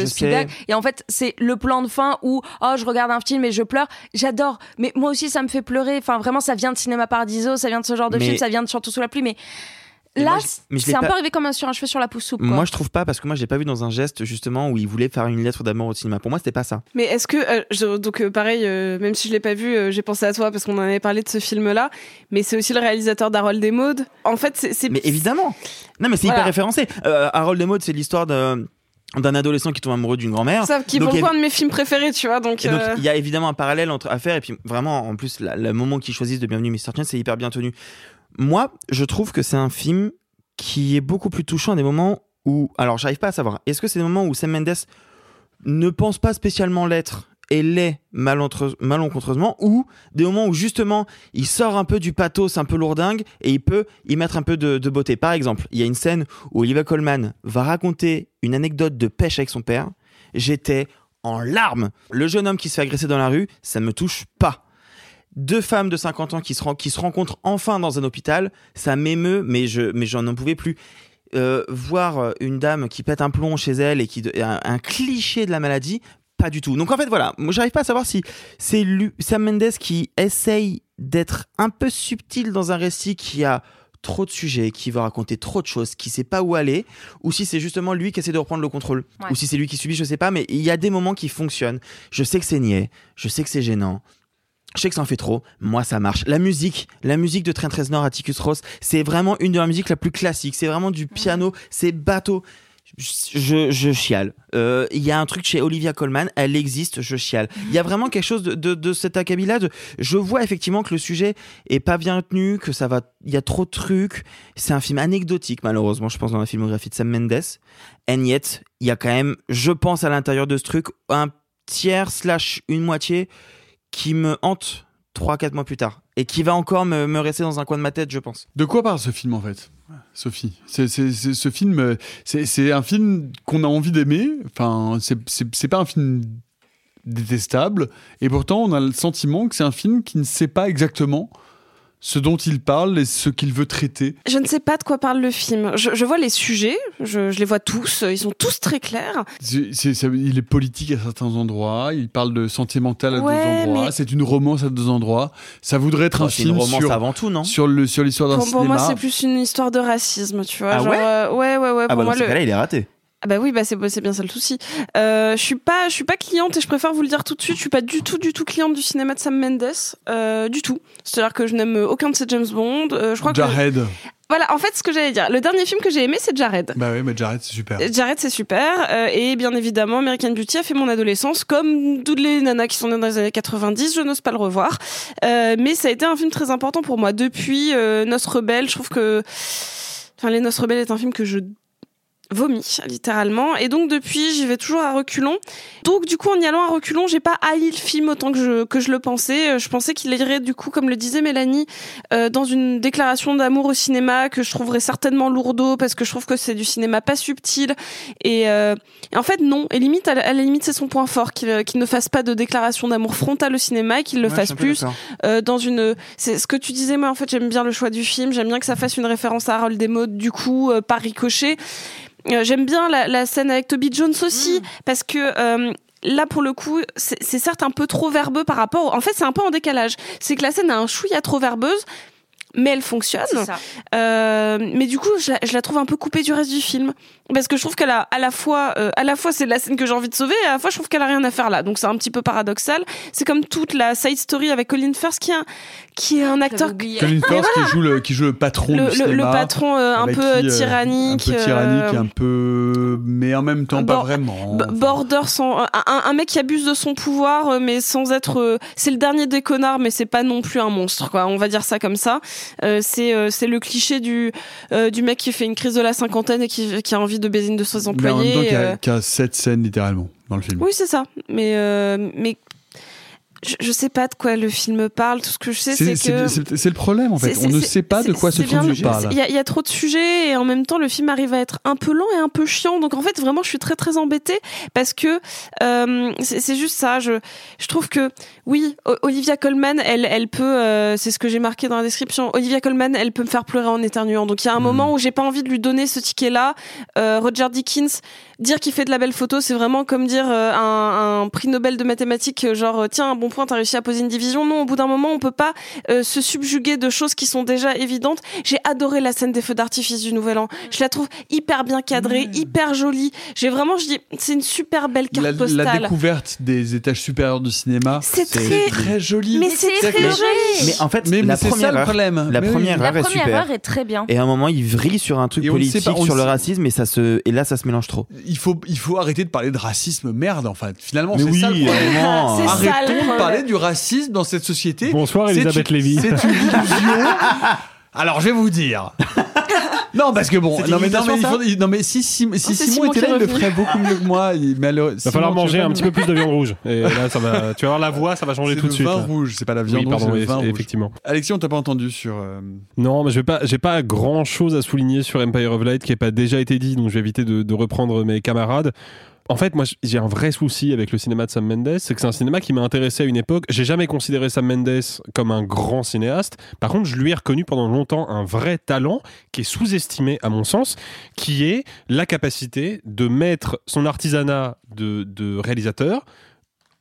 [SPEAKER 11] Spielberg. Et en fait, c'est le plan de fin où oh je regarde un film et je pleure. J'adore, mais moi aussi ça me fait pleurer. Enfin vraiment, ça vient de Cinéma Paradiso, ça vient de ce genre de
[SPEAKER 4] Mais-
[SPEAKER 11] film, ça vient de Chantons sous la pluie. Mais là, c'est un
[SPEAKER 4] pas-
[SPEAKER 11] peu arrivé comme un- sur un cheveu sur la pousse soupe. quoi.
[SPEAKER 4] Moi, je trouve pas, parce que moi, j'ai pas vu dans un geste, justement, où il voulait faire une lettre d'amour au cinéma. Pour moi, c'était pas ça.
[SPEAKER 12] Mais est-ce que euh, je- donc euh, pareil, euh, même si je l'ai pas vu, j'ai pensé à toi parce qu'on en avait parlé de ce film-là. Mais c'est aussi le réalisateur d'Harold et Maude. En fait, c'est
[SPEAKER 4] Mais évidemment. Non, mais c'est
[SPEAKER 12] Voilà.
[SPEAKER 4] hyper référencé. Harold et Maude, c'est l'histoire d'un d'un adolescent qui tombe amoureux d'une grand-mère.
[SPEAKER 12] ça qui
[SPEAKER 4] Donc, a-
[SPEAKER 12] coup un de mes films préférés, tu vois. Donc, euh,
[SPEAKER 4] il y a évidemment un parallèle entre, à faire. Et puis, vraiment, en plus, le moment qu'ils choisissent de Bienvenue Mr. Chance, c'est hyper bien tenu. Moi, je trouve que c'est un film qui est beaucoup plus touchant à des moments où. Alors, j'arrive pas à savoir. Est-ce que c'est des moments où Sam Mendes ne pense pas spécialement l'être et l'est malencontreusement ou des moments où justement il sort un peu du pathos un peu lourdingue et il peut y mettre un peu de, beauté. Par exemple, il y a une scène où Olivia Colman va raconter une anecdote de pêche avec son père. J'étais en larmes. Le jeune homme qui se fait agresser dans la rue, ça me touche pas. Deux femmes de 50 ans qui se, ren- qui se rencontrent enfin dans un hôpital, ça m'émeut, mais je mais j'en en pouvais plus. Euh, voir euh, une dame qui pète un plomb chez elle et qui un, un cliché de la maladie, pas du tout. Donc en fait voilà, moi j'arrive pas à savoir si c'est Sam Mendes qui essaye d'être un peu subtil dans un récit qui a trop de sujets, qui veut raconter trop de choses, qui sait pas où aller, ou si c'est justement lui qui essaie de reprendre le contrôle,
[SPEAKER 11] Ouais.
[SPEAKER 4] ou si c'est lui qui subit, je sais pas, mais il y a des moments qui fonctionnent. Je sais que c'est niais, je sais que c'est gênant. Je sais que ça en fait trop, moi ça marche. La musique, la musique de Trent Reznor, Atticus Ross, c'est vraiment une de leurs musiques la plus classique. C'est vraiment du piano, c'est bateau. Je, je chiale. Euh, Il y a un truc chez Olivia Colman, elle existe, je chiale. Il y a vraiment quelque chose de, de, de cet acabit-là. Je vois effectivement que le sujet est pas bien tenu, que ça va, il y a trop de trucs. C'est un film anecdotique, malheureusement, je pense, dans la filmographie de Sam Mendes. And yet, il y a quand même, je pense, à l'intérieur de ce truc, un tiers slash une moitié qui me hante 3-4 mois plus tard. Et qui va encore me, me rester dans un coin de ma tête, je pense.
[SPEAKER 8] De quoi parle ce film en fait? Sophie, c'est, ce film, euh, c'est, un film qu'on a envie d'aimer. Enfin, c'est pas un film détestable, et pourtant on a le sentiment que c'est un film qui ne sait pas exactement ce dont il parle et ce qu'il veut traiter.
[SPEAKER 12] Je ne sais pas de quoi parle le film. Je, je vois les sujets, je, je les vois tous, ils sont tous très clairs.
[SPEAKER 8] C'est- c'est- ça- il est politique à certains endroits, il parle de sentimental à
[SPEAKER 12] Ouais,
[SPEAKER 8] d'autres endroits,
[SPEAKER 12] mais-
[SPEAKER 8] c'est une romance à deux endroits. Ça voudrait être un
[SPEAKER 4] c'est une
[SPEAKER 8] film
[SPEAKER 4] romance
[SPEAKER 8] sur,
[SPEAKER 4] avant tout, non?
[SPEAKER 8] sur, le, sur l'histoire d'un
[SPEAKER 12] Pour, pour
[SPEAKER 8] cinéma.
[SPEAKER 12] moi, c'est plus une histoire de racisme, tu vois.
[SPEAKER 4] Ah
[SPEAKER 12] genre,
[SPEAKER 4] ouais?
[SPEAKER 12] euh, ouais, ouais, ouais.
[SPEAKER 4] Ah
[SPEAKER 12] pour
[SPEAKER 4] bah
[SPEAKER 12] moi,
[SPEAKER 4] dans ce
[SPEAKER 12] le-
[SPEAKER 4] cas-là, il est raté.
[SPEAKER 12] Ah bah oui, bah c'est c'est bien ça le souci. Euh, je suis pas, je suis pas cliente et je préfère vous le dire tout de suite. Je suis pas du tout, du tout cliente du cinéma de Sam Mendes, euh, du tout. C'est-à-dire que je n'aime aucun de ses James Bond. Euh, je crois que
[SPEAKER 8] Jared.
[SPEAKER 12] voilà, en fait, ce que j'allais dire, le dernier film que j'ai aimé, c'est Jared.
[SPEAKER 8] Bah oui, mais Jared, c'est super.
[SPEAKER 12] Jared, c'est super. Euh, et bien évidemment, American Beauty a fait mon adolescence. Comme toutes les nanas qui sont nées dans les années 90, je n'ose pas le revoir. Euh, mais ça a été un film très important pour moi. Depuis euh, Noces Rebelles, je trouve que... Enfin, Les Noces Rebelles est un film que je vomis littéralement. Et donc depuis j'y vais toujours à reculons. Donc du coup en y allant à reculons j'ai pas haï le film autant que je que je le pensais. Euh, je pensais qu'il irait du coup comme le disait Mélanie euh, dans une déclaration d'amour au cinéma que je trouverais certainement lourdeau parce que je trouve que c'est du cinéma pas subtil. Et, euh, et en fait non. Et limite à la, à la limite c'est son point fort qu'il euh, qu'il ne fasse pas de déclaration d'amour frontale au cinéma et qu'il le
[SPEAKER 4] Ouais,
[SPEAKER 12] fasse plus euh, dans une c'est ce que tu disais moi en fait j'aime bien le choix du film. J'aime bien que ça fasse une référence à Harold Desmond du coup euh, par ricochet j'aime bien la, la scène avec Toby Jones aussi parce que euh, Là, pour le coup, c'est certes un peu trop verbeux par rapport. En fait, c'est un peu en décalage. C'est que la scène a un chouïa trop verbeuse, mais elle fonctionne.
[SPEAKER 11] Ça.
[SPEAKER 12] Euh, mais du coup, je la, je la trouve un peu coupée du reste du film parce que je trouve qu'elle a à la fois, euh, à la fois c'est la scène que j'ai envie de sauver, et à la fois je trouve qu'elle a rien à faire là. Donc c'est un petit peu paradoxal. C'est comme toute la side story avec Colin Firth qui est un, qui est un acteur.
[SPEAKER 8] Colin Firth
[SPEAKER 12] voilà.
[SPEAKER 8] qui joue le qui joue le patron
[SPEAKER 12] Le-
[SPEAKER 8] du cinéma,
[SPEAKER 12] le patron, euh, un peu,
[SPEAKER 8] qui,
[SPEAKER 12] euh, tyrannique,
[SPEAKER 8] un peu tyrannique,
[SPEAKER 12] euh,
[SPEAKER 8] un peu mais en même temps pas vraiment.
[SPEAKER 12] Border sans un, un- mec qui abuse de son pouvoir euh, mais sans être euh, c'est le dernier des connards mais c'est pas non plus un monstre quoi on va dire ça comme ça Euh, c'est euh, c'est le cliché du euh, du mec qui fait une crise de la cinquantaine et qui, qui a envie de baiser une de ses
[SPEAKER 8] Mais en même
[SPEAKER 12] employés
[SPEAKER 8] temps, qui
[SPEAKER 12] euh,
[SPEAKER 8] a, qui a sept scènes littéralement dans le film.
[SPEAKER 12] oui c'est ça mais euh, mais je, je sais pas de quoi le film parle tout ce que je sais c'est que
[SPEAKER 8] c'est- le problème en fait. On ne sait pas de quoi ce film parle.
[SPEAKER 12] Il y, a- il y a trop de sujets et en même temps le film arrive à être un peu lent et un peu chiant. Donc en fait vraiment je suis très très embêtée parce que euh, c'est juste ça. Je, je trouve que oui Olivia Colman elle elle peut euh, c'est ce que j'ai marqué dans la description. Olivia Colman elle peut me faire pleurer en éternuant. Donc il y a un moment où j'ai pas envie de lui donner ce ticket là. Roger Dickens dire qu'il fait de la belle photo c'est vraiment comme dire euh, un, un prix Nobel de mathématiques euh, genre tiens un bon point t'as réussi à poser une division. Non au bout d'un moment on peut pas euh, se subjuguer de choses qui sont déjà évidentes. J'ai adoré la scène des feux d'artifice du Nouvel An. Je la trouve hyper bien cadrée, hyper jolie. J'ai vraiment, je dis, c'est une super belle carte
[SPEAKER 8] La,
[SPEAKER 12] postale.
[SPEAKER 8] la découverte des étages supérieurs du cinéma,
[SPEAKER 12] C'est très-
[SPEAKER 8] très joli.
[SPEAKER 12] Mais c'est très
[SPEAKER 8] Mais-
[SPEAKER 12] joli.
[SPEAKER 4] Mais en fait,
[SPEAKER 8] Mais- mais
[SPEAKER 4] la
[SPEAKER 8] c'est ça
[SPEAKER 4] première
[SPEAKER 8] le
[SPEAKER 4] heure,
[SPEAKER 8] problème.
[SPEAKER 4] la
[SPEAKER 8] Mais oui.
[SPEAKER 4] première
[SPEAKER 11] La
[SPEAKER 4] heure est
[SPEAKER 11] première
[SPEAKER 4] super.
[SPEAKER 11] heure est très bien.
[SPEAKER 4] Et à un moment, il vrille sur un truc
[SPEAKER 8] Et
[SPEAKER 4] politique,
[SPEAKER 8] pas,
[SPEAKER 4] sur le racisme, et ça se, et là, ça se mélange trop.
[SPEAKER 8] Il faut, il faut arrêter de parler de racisme, merde, en fait. Finalement,
[SPEAKER 4] Mais
[SPEAKER 8] c'est
[SPEAKER 4] oui,
[SPEAKER 8] ça le problème.
[SPEAKER 4] vraiment. C'est ça, le
[SPEAKER 8] Arrêtons. Parler du racisme dans cette société.
[SPEAKER 10] Bonsoir,
[SPEAKER 8] C'est
[SPEAKER 10] Elisabeth Lévy.
[SPEAKER 8] C'est une illusion. Alors, je vais vous dire. Non, parce que bon,
[SPEAKER 4] C'est
[SPEAKER 8] non mais, non, mais, il
[SPEAKER 4] imitation,
[SPEAKER 8] faut- non, mais si, si, si
[SPEAKER 12] c'est
[SPEAKER 8] Simon
[SPEAKER 12] Simon
[SPEAKER 8] était là, il le ferait beaucoup mieux que moi. Il, mais alors,
[SPEAKER 10] Il va falloir manger un petit peu plus de viande rouge. Et là, ça va, tu vas voir la voix, ça va changer
[SPEAKER 8] C'est
[SPEAKER 10] tout
[SPEAKER 8] le
[SPEAKER 10] de suite.
[SPEAKER 8] vin
[SPEAKER 10] là.
[SPEAKER 8] rouge, c'est pas la viande
[SPEAKER 10] Oui, pardon,
[SPEAKER 8] rouge, c'est le vin
[SPEAKER 10] effectivement.
[SPEAKER 8] Alexis, on t'a pas entendu sur. euh,
[SPEAKER 10] Non, mais je vais pas, j'ai pas grand chose à souligner sur Empire of Light qui n'a pas déjà été dit, donc je vais éviter de, de reprendre mes camarades. En fait, moi, j'ai un vrai souci avec le cinéma de Sam Mendes, c'est que c'est un cinéma qui m'a intéressé à une époque. J'ai jamais considéré Sam Mendes comme un grand cinéaste. Par contre, je lui ai reconnu pendant longtemps un vrai talent qui est sous-estimé, à mon sens, qui est la capacité de mettre son artisanat de, de réalisateur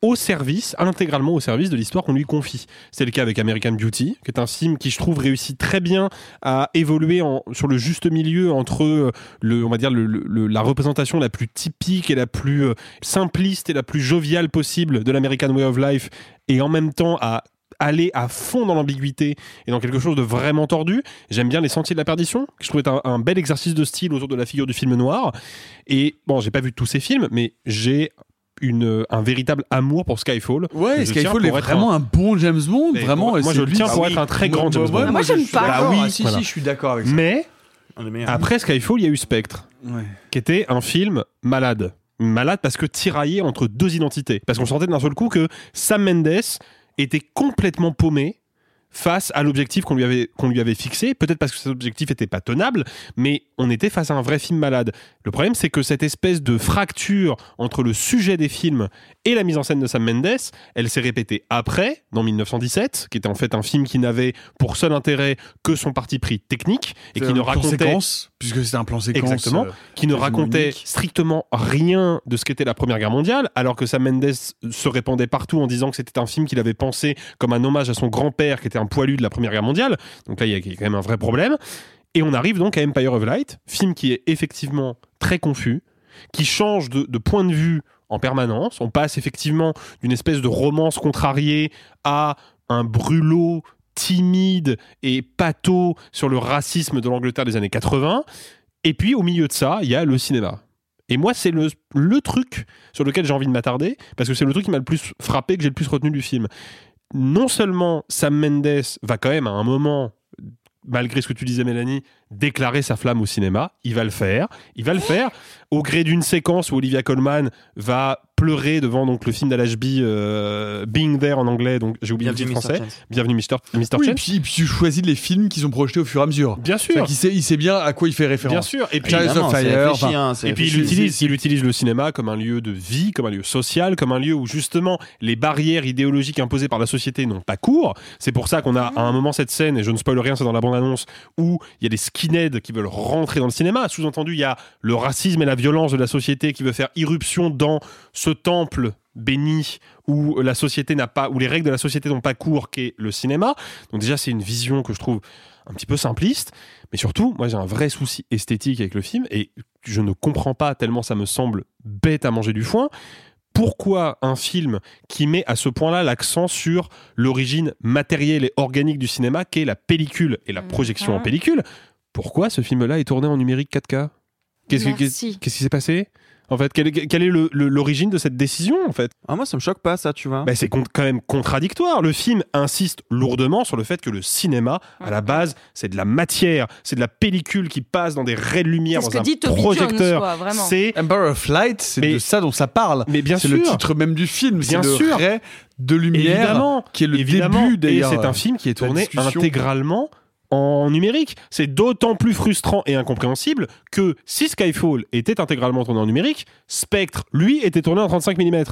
[SPEAKER 10] au service, intégralement au service de l'histoire qu'on lui confie. C'est le cas avec American Beauty, qui est un film qui, je trouve, réussit très bien à évoluer sur le juste milieu entre euh, le, on va dire, la représentation la plus typique et la plus euh, simpliste et la plus joviale possible de l'American Way of Life, et en même temps à aller à fond dans l'ambiguïté et dans quelque chose de vraiment tordu. J'aime bien Les Sentiers de la Perdition, que je trouvais un, un bel exercice de style autour de la figure du film noir. Et bon, j'ai pas vu tous ces films, mais j'ai une, un véritable amour pour Skyfall.
[SPEAKER 8] Ouais, Skyfall est vraiment un bon James Bond.
[SPEAKER 10] Mais
[SPEAKER 8] Vraiment,
[SPEAKER 10] moi,
[SPEAKER 8] c'est
[SPEAKER 10] je le tiens pour être un très grand James
[SPEAKER 8] Moi,
[SPEAKER 10] Bond.
[SPEAKER 8] moi,
[SPEAKER 12] j'aime pas.
[SPEAKER 10] Bah oui,
[SPEAKER 8] Ah, si,
[SPEAKER 10] voilà.
[SPEAKER 8] si, je suis d'accord avec ça.
[SPEAKER 10] Mais après Skyfall, il y a eu Spectre,
[SPEAKER 8] Ouais.
[SPEAKER 10] qui était un film malade. Malade parce que tiraillé entre deux identités. Parce qu'on sentait d'un seul coup que Sam Mendes était complètement paumé face à l'objectif qu'on lui avait qu'on lui avait fixé. Peut-être parce que cet objectif était pas tenable mais on était face à un vrai film malade. Le problème c'est que cette espèce de fracture entre le sujet des films et la mise en scène de Sam Mendes elle s'est répétée après dans 1917 qui était en fait un film qui n'avait pour seul intérêt que son parti pris technique et qui ne racontait
[SPEAKER 8] puisque c'est un plan séquence.
[SPEAKER 10] Exactement,
[SPEAKER 8] euh,
[SPEAKER 10] qui ne racontait
[SPEAKER 8] unique.
[SPEAKER 10] strictement rien de ce qu'était la Première Guerre mondiale, alors que Sam Mendes se répandait partout en disant que c'était un film qu'il avait pensé comme un hommage à son grand-père, qui était un poilu de la Première Guerre mondiale. Donc là, il y a quand même un vrai problème. Et on arrive donc à Empire of Light, film qui est effectivement très confus, qui change de, de point de vue en permanence. On passe effectivement d'une espèce de romance contrariée à un brûlot timide et pâteau sur le racisme de l'Angleterre des années 80. Et puis au milieu de ça, il y a le cinéma. Et moi, c'est le, le truc sur lequel j'ai envie de m'attarder, parce que c'est le truc qui m'a le plus frappé, que j'ai le plus retenu du film. Non seulement Sam Mendes va quand même à un moment, malgré ce que tu disais Mélanie, déclarer sa flamme au cinéma, il va le faire, il va le faire au gré d'une séquence où Olivia Colman va pleurer devant donc le film d'Al Ashby, euh, Being There en anglais, donc j'ai oublié le titre
[SPEAKER 4] Mr.
[SPEAKER 10] français.
[SPEAKER 4] Chance.
[SPEAKER 10] Bienvenue Mr. Mr.
[SPEAKER 8] Oui,
[SPEAKER 10] Chance.
[SPEAKER 8] puis, puis tu choisis les films qu'ils ont projetés au fur et à mesure.
[SPEAKER 10] Bien sûr.
[SPEAKER 8] Sait, il sait bien à quoi il fait référence.
[SPEAKER 10] Bien sûr. Et puis,
[SPEAKER 8] of Fire. enfin,
[SPEAKER 4] hein,
[SPEAKER 10] Et puis il utilise, il utilise le cinéma comme un lieu de vie, comme un lieu social, comme un lieu où justement les barrières idéologiques imposées par la société n'ont pas cours. C'est pour ça qu'on a à un moment cette scène, et je ne spoil rien, c'est dans la bande-annonce, où il y a des skinheads qui veulent rentrer dans le cinéma. Sous-entendu, il y a le racisme et la violence de la société qui veut faire irruption dans ce temple béni où la société n'a pas, où les règles de la société n'ont pas cours, qu'est le cinéma. Donc déjà, c'est une vision que je trouve un petit peu simpliste. Mais surtout, moi j'ai un vrai souci esthétique avec le film et je ne comprends pas tellement ça me semble bête à manger du foin. Pourquoi un film qui met à ce point-là l'accent sur l'origine matérielle et organique du cinéma, qu'est la pellicule et la projection en pellicule? Pourquoi ce film-là est tourné en numérique 4K Qu'est-ce qui s'est passé? En fait, quelle, est- quelle est le- le- l'origine de cette décision en fait?
[SPEAKER 4] Ah, moi, ça me choque pas, ça, tu vois.
[SPEAKER 10] bah, c'est quand même contradictoire. Le film insiste lourdement sur le fait que le cinéma, à la base, c'est de la matière, c'est de la pellicule qui passe dans des raies de lumière dans
[SPEAKER 11] que
[SPEAKER 10] un projecteur. C'est
[SPEAKER 8] Emperor of Light, c'est de ça dont ça parle.
[SPEAKER 10] Mais bien
[SPEAKER 8] c'est le
[SPEAKER 10] sûr.
[SPEAKER 8] titre même du film.
[SPEAKER 10] Bien
[SPEAKER 8] c'est
[SPEAKER 10] sûr.
[SPEAKER 8] le ray de lumière
[SPEAKER 10] évidemment,
[SPEAKER 8] qui est le
[SPEAKER 10] évidemment.
[SPEAKER 8] début
[SPEAKER 10] Et
[SPEAKER 8] d'ailleurs.
[SPEAKER 10] c'est un film qui est tourné intégralement en numérique. C'est d'autant plus frustrant et incompréhensible que si Skyfall était intégralement tourné en numérique, Spectre, lui, était tourné en 35 mm.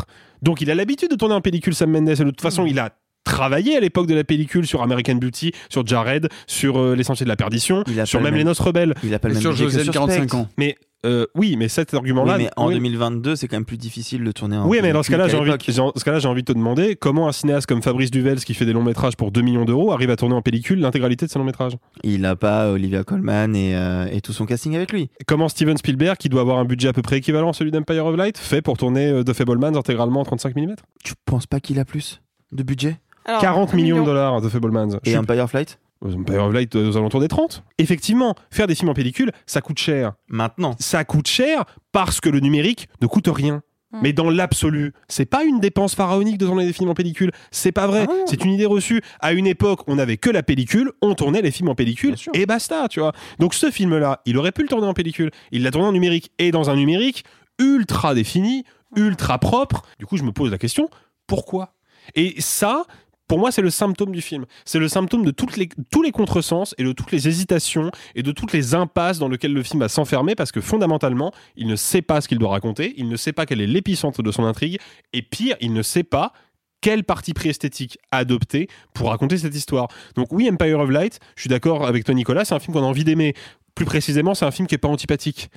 [SPEAKER 10] Donc il a l'habitude de tourner en pellicule Sam Mendes et de toute façon, il a travaillé à l'époque de la pellicule sur American Beauty, sur Jared, sur euh, Les Sentiers de la Perdition, sur même
[SPEAKER 4] le
[SPEAKER 10] Les Noces Rebelles.
[SPEAKER 4] Il a pas le même
[SPEAKER 8] sur
[SPEAKER 4] budget que
[SPEAKER 8] Josiane,
[SPEAKER 4] sur
[SPEAKER 8] 45
[SPEAKER 4] Spectre.
[SPEAKER 8] ans.
[SPEAKER 10] Mais euh, oui, mais cet argument-là.
[SPEAKER 4] Oui, mais en
[SPEAKER 10] oui.
[SPEAKER 4] 2022, c'est quand même plus difficile de tourner en
[SPEAKER 10] Oui, mais dans ce cas-là, j'ai envie, ce cas-là, j'ai envie de te demander comment un cinéaste comme Fabrice Duvels, qui fait des longs métrages pour 2 millions d'euros, arrive à tourner en pellicule l'intégralité de ses longs métrages?
[SPEAKER 4] Il n'a pas Olivia Colman et, euh, et tout son casting avec lui.
[SPEAKER 10] Comment Steven Spielberg, qui doit avoir un budget à peu près équivalent à celui d'Empire of Light, fait pour tourner euh, The Fablemans intégralement en 35 mm
[SPEAKER 4] Tu penses pas qu'il a plus de budget?
[SPEAKER 12] Alors,
[SPEAKER 10] 40
[SPEAKER 12] un
[SPEAKER 10] millions
[SPEAKER 12] million.
[SPEAKER 10] de dollars The Fablemans.
[SPEAKER 4] Et Empire of Light?
[SPEAKER 10] Empire Light euh, aux alentours des 30. Effectivement, faire des films en pellicule, ça coûte cher.
[SPEAKER 4] Maintenant.
[SPEAKER 10] Ça coûte cher parce que le numérique ne coûte rien. Mais dans l'absolu, c'est pas une dépense pharaonique de tourner des films en pellicule. C'est pas vrai. c'est une idée reçue. À une époque, on n'avait que la pellicule, on tournait les films en pellicule et basta, tu vois. Donc ce film-là, il aurait pu le tourner en pellicule. Il l'a tourné en numérique et dans un numérique ultra défini, ultra propre. Du coup, je me pose la question pourquoi? Et ça, pour moi, c'est le symptôme du film. C'est le symptôme de toutes les, tous les contresens et de toutes les hésitations et de toutes les impasses dans lesquelles le film va s'enfermer parce que fondamentalement, il ne sait pas ce qu'il doit raconter, il ne sait pas quel est l'épicentre de son intrigue et pire, il ne sait pas quel parti pris esthétique adopter pour raconter cette histoire. Donc oui, Empire of Light, je suis d'accord avec toi Nicolas, c'est un film qu'on a envie d'aimer. Plus précisément, c'est un film qui est pas antipathique.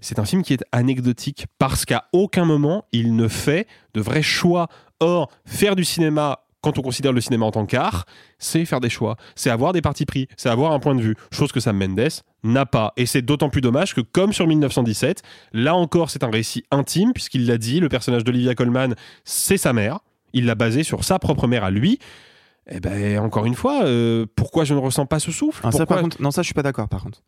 [SPEAKER 10] C'est un film qui est anecdotique parce qu'à aucun moment il ne fait de vrais choix. Or, faire du cinéma quand on considère le cinéma en tant qu'art, c'est faire des choix, c'est avoir des partis pris, c'est avoir un point de vue, chose que Sam Mendes n'a pas. Et c'est d'autant plus dommage que, comme sur 1917, là encore c'est un récit intime, puisqu'il l'a dit, le personnage d'Olivia Colman, c'est sa mère, il l'a basé sur sa propre mère à lui. Eh ben, encore une fois, euh, pourquoi je ne ressens pas ce souffle?
[SPEAKER 4] Ah, ça,
[SPEAKER 10] Pourquoi-
[SPEAKER 4] par contre, non, ça, je suis pas d'accord, par contre.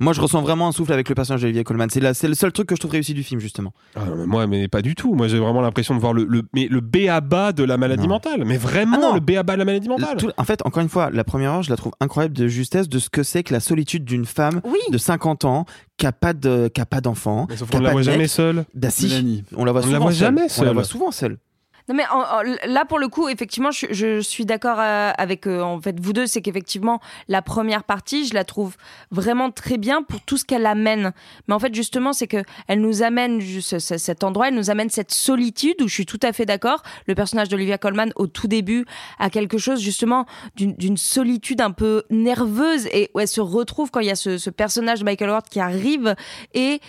[SPEAKER 4] Moi, je ressens vraiment un souffle avec le personnage d'Olivia Colman. C'est la- c'est le seul truc que je trouve réussi du film, justement.
[SPEAKER 10] Ah non, mais moi, mais pas du tout. Moi, j'ai vraiment l'impression de voir le, le, mais le B à bas de la maladie mentale. Mais vraiment,
[SPEAKER 4] Ah non.
[SPEAKER 10] le B à bas de la maladie mentale.
[SPEAKER 4] Tout- en fait, encore une fois, la première heure, je la trouve incroyable de justesse de ce que c'est que la solitude d'une femme de 50 ans qui a pas de, qui a pas d'enfant.
[SPEAKER 10] sauf qu'on
[SPEAKER 4] a
[SPEAKER 10] la voit jamais seule.
[SPEAKER 4] Bah si, on la voit
[SPEAKER 10] On la
[SPEAKER 4] souvent
[SPEAKER 10] voit
[SPEAKER 4] seule.
[SPEAKER 10] jamais
[SPEAKER 4] On la
[SPEAKER 10] seule.
[SPEAKER 4] voit souvent seule.
[SPEAKER 11] Non mais là pour le coup effectivement je, suis d'accord euh, avec euh, en fait vous deux c'est qu'effectivement la première partie je la trouve vraiment très bien pour tout ce qu'elle amène. Mais en fait justement c'est que elle nous amène juste ce- cet endroit elle nous amène cette solitude où je suis tout à fait d'accord. Le personnage d'Olivia Colman au tout début a quelque chose justement d'une d'une solitude un peu nerveuse et où elle se retrouve quand il y a ce, ce personnage de Michael Ward qui arrive et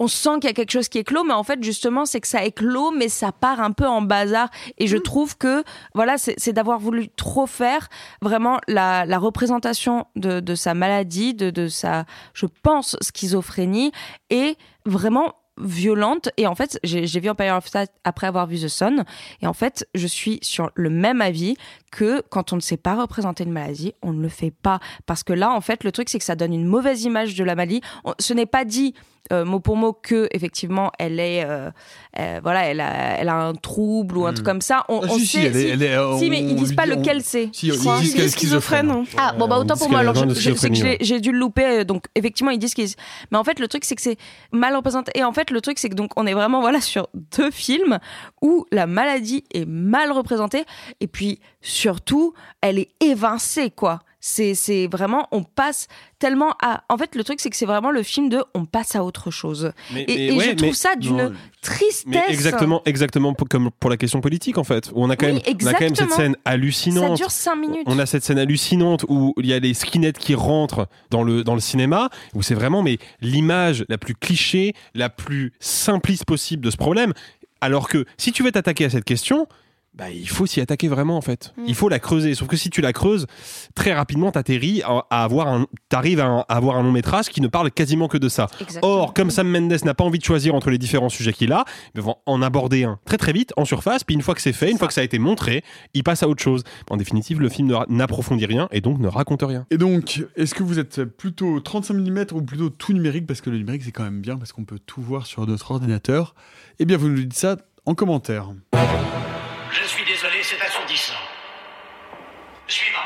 [SPEAKER 11] on sent qu'il y a quelque chose qui éclot, mais en fait, justement, c'est que ça éclot, mais ça part un peu en bazar. Et je trouve que, voilà, c'est d'avoir voulu trop faire vraiment la, la représentation de, de sa maladie, de, de sa, je pense, schizophrénie, est vraiment violente. Et en fait j'ai j'ai vu Empire of Light après avoir vu The Sun et en fait je suis sur le même avis que quand on ne sait pas représenter une maladie on ne le fait pas. Parce que là en fait le truc c'est que ça donne une mauvaise image de la maladie. On- ce n'est pas dit euh, mot pour mot que effectivement elle est euh, euh, voilà elle a, elle a un trouble ou un truc comme ça. On,
[SPEAKER 8] Ah,
[SPEAKER 11] on
[SPEAKER 8] si, si,
[SPEAKER 11] sait
[SPEAKER 8] elle est- elle est,
[SPEAKER 11] si mais ils disent pas
[SPEAKER 8] on-
[SPEAKER 11] lequel c'est.
[SPEAKER 8] ils
[SPEAKER 11] crois.
[SPEAKER 8] disent qu'elle est schizophrène.
[SPEAKER 11] ah bon bah autant
[SPEAKER 10] ils
[SPEAKER 11] pour moi alors je- je- c'est que l'ai- j'ai dû le louper donc effectivement ils disent qu'ils mais en fait le truc c'est que c'est mal représenté et en fait le truc c'est que donc on est vraiment voilà sur deux films où la maladie est mal représentée. Et puis surtout elle est évincée quoi c'est vraiment on passe tellement à en fait le truc c'est que c'est vraiment le film de on passe à autre chose.
[SPEAKER 10] Mais-
[SPEAKER 11] et,
[SPEAKER 10] mais
[SPEAKER 11] et
[SPEAKER 10] ouais,
[SPEAKER 11] je trouve
[SPEAKER 10] mais-
[SPEAKER 11] ça d'une tristesse.
[SPEAKER 10] Mais exactement, exactement comme pour la question politique en fait, où on a quand,
[SPEAKER 11] Oui,
[SPEAKER 10] même, on a quand même cette scène
[SPEAKER 11] ça
[SPEAKER 10] hallucinante.
[SPEAKER 11] dure cinq minutes.
[SPEAKER 10] On a cette scène hallucinante où il y a les skinettes qui rentrent dans le, dans le cinéma, où c'est vraiment mais l'image la plus cliché, la plus simpliste possible de ce problème. Alors que si tu veux t'attaquer à cette question, bah, il faut s'y attaquer vraiment en fait.
[SPEAKER 12] Mm.
[SPEAKER 10] Il faut la creuser. Sauf que si tu la creuses, très rapidement, t'atterris à, à avoir un, t'arrives à, un- à avoir un long métrage qui ne parle quasiment que de ça.
[SPEAKER 11] Exactement.
[SPEAKER 10] Or, comme Sam Mendes n'a pas envie de choisir entre les différents sujets qu'il a, ils vont en aborder un très très vite en surface. Puis une fois que c'est fait, une fois que ça a été montré, il passe à autre chose. En définitive, le film n'approfondit rien et donc ne raconte rien.
[SPEAKER 8] Et donc, est-ce que vous êtes plutôt 35 mm ou plutôt tout numérique? Parce que le numérique, c'est quand même bien, parce qu'on peut tout voir sur notre ordinateur. Eh bien, vous nous dites ça en commentaire.
[SPEAKER 20] Je suis désolé, c'est assourdissant. Suivant.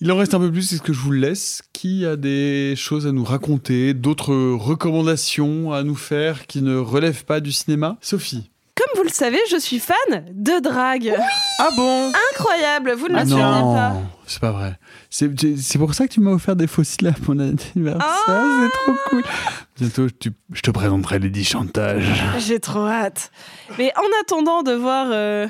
[SPEAKER 8] Il en reste un peu plus, est-ce que je vous laisse Qui a des choses à nous raconter, d'autres recommandations à nous faire qui ne relèvent pas du cinéma? Sophie
[SPEAKER 12] Comme vous le savez, je suis fan de drague.
[SPEAKER 4] Ah bon
[SPEAKER 12] Incroyable, vous ne
[SPEAKER 8] Ah
[SPEAKER 12] le saviez
[SPEAKER 8] non,
[SPEAKER 12] pas.
[SPEAKER 8] c'est pas vrai. C'est c'est pour ça que tu m'as offert des fossiles à mon anniversaire,
[SPEAKER 12] Ah
[SPEAKER 8] c'est trop cool. Bientôt, tu- je te présenterai Lady Chantage.
[SPEAKER 12] J'ai trop hâte. Mais en attendant de voir euh,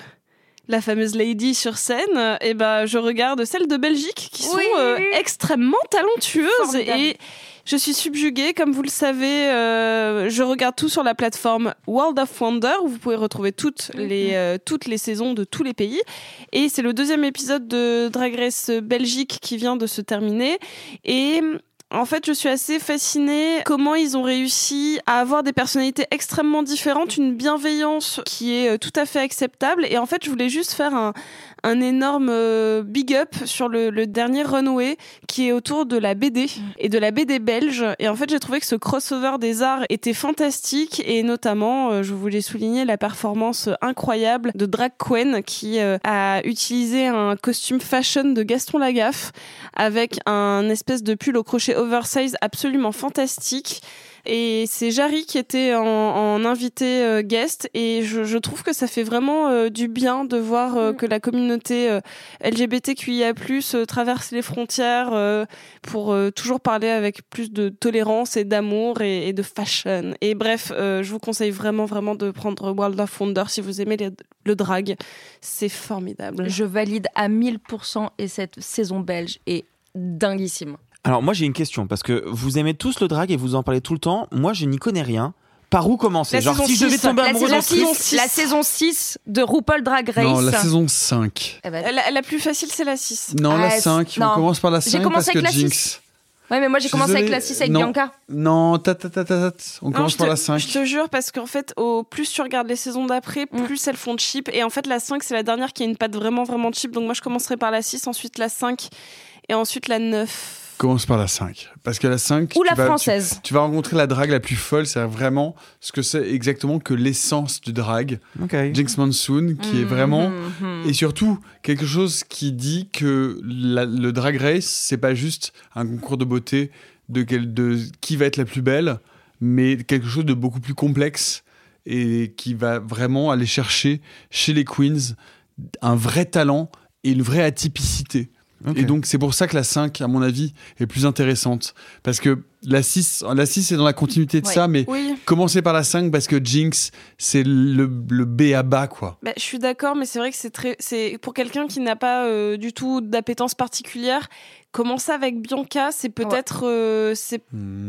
[SPEAKER 12] la fameuse Lady sur scène, eh ben, je regarde celles de Belgique qui sont euh, extrêmement talentueuses
[SPEAKER 11] Formidable.
[SPEAKER 12] et je suis subjuguée. Comme vous le savez, euh, je regarde tout sur la plateforme World of Wonder où vous pouvez retrouver toutes les, euh, toutes les saisons de tous les pays. Et c'est le deuxième épisode de Drag Race Belgique qui vient de se terminer. Et en fait, je suis assez fascinée comment ils ont réussi à avoir des personnalités extrêmement différentes, une bienveillance qui est euh, tout à fait acceptable. Et en fait, je voulais juste faire un, un énorme euh, big up sur le, le dernier runway qui est autour de la BD et de la BD belge. Et en fait, j'ai trouvé que ce crossover des arts était fantastique et notamment, euh, je voulais souligner la performance incroyable de Drag Queen qui euh, a utilisé un costume fashion de Gaston Lagaffe avec un espèce de pull au crochet oversize absolument fantastique. Et c'est Jarry qui était en, en invité euh, guest et je, je trouve que ça fait vraiment euh, du bien de voir euh, que la communauté LGBTQIA+ traverse les frontières pour toujours parler avec plus de tolérance et d'amour et, et de fashion. Et bref, je vous conseille vraiment vraiment de prendre World of Wonder si vous aimez les- le drag, c'est formidable.
[SPEAKER 11] Je valide à 1000% et cette saison belge est dinguissime.
[SPEAKER 4] Alors moi j'ai une question parce que vous aimez tous le drag et vous en parlez tout le temps. Moi je n'y connais rien. Par où commencer
[SPEAKER 11] La
[SPEAKER 4] Genre
[SPEAKER 11] saison
[SPEAKER 4] si je devais
[SPEAKER 11] 6,
[SPEAKER 4] tomber
[SPEAKER 11] la
[SPEAKER 4] amoureux
[SPEAKER 11] saison
[SPEAKER 4] d'un truc,
[SPEAKER 11] 6, la saison 6 de RuPaul Drag Race.
[SPEAKER 8] Non, la saison 5.
[SPEAKER 11] Eh ben,
[SPEAKER 12] La, la plus facile, c'est la 6.
[SPEAKER 8] Non, la
[SPEAKER 11] Ah,
[SPEAKER 8] 5.
[SPEAKER 11] non.
[SPEAKER 8] On commence par la
[SPEAKER 11] J'ai
[SPEAKER 8] 5
[SPEAKER 11] commencé
[SPEAKER 8] parce que
[SPEAKER 11] avec la
[SPEAKER 8] Jinx.
[SPEAKER 11] 6. Ouais, mais moi j'ai
[SPEAKER 8] Je
[SPEAKER 11] commencé avec
[SPEAKER 8] désolé,
[SPEAKER 11] la 6 avec
[SPEAKER 8] non.
[SPEAKER 11] Bianca.
[SPEAKER 8] Non, ta ta ta ta ta. On
[SPEAKER 12] Non,
[SPEAKER 8] commence
[SPEAKER 12] je
[SPEAKER 8] par
[SPEAKER 12] te-
[SPEAKER 8] la 5.
[SPEAKER 12] Je te jure, parce qu'en fait, au plus tu regardes les saisons d'après,
[SPEAKER 11] Mm.
[SPEAKER 12] plus elles font cheap. Et en fait, la 5, c'est la dernière qui a une patte vraiment, vraiment cheap. Donc moi, je commencerai par la 6, ensuite la 5 et ensuite la 9.
[SPEAKER 8] Commence par la 5. Parce que la 5.
[SPEAKER 11] Ou
[SPEAKER 8] tu
[SPEAKER 11] la
[SPEAKER 8] vas-
[SPEAKER 11] française.
[SPEAKER 8] Tu, vas rencontrer la drague la plus folle. C'est vraiment ce que c'est exactement que l'essence du drag.
[SPEAKER 4] Ok.
[SPEAKER 8] Jinx Monsoon, qui est vraiment.
[SPEAKER 11] Mhm.
[SPEAKER 8] Et surtout, quelque chose qui dit que la- le drag race, c'est pas juste un concours de beauté de, quel- de qui va être la plus belle, mais quelque chose de beaucoup plus complexe et qui va vraiment aller chercher chez les queens un vrai talent et une vraie atypicité. Et donc, c'est pour ça que la 5, à mon avis, est plus intéressante. Parce que la 6, la 6 est dans la continuité de
[SPEAKER 12] Ouais.
[SPEAKER 8] ça, mais
[SPEAKER 12] Oui.
[SPEAKER 8] commencez par la 5 parce que Jinx, c'est le, le B à bas, quoi.
[SPEAKER 12] Bah, je suis d'accord, mais c'est vrai que c'est très, c'est pour quelqu'un qui n'a pas euh, du tout d'appétence particulière. Commencer avec Bianca, c'est peut-être, euh, c'est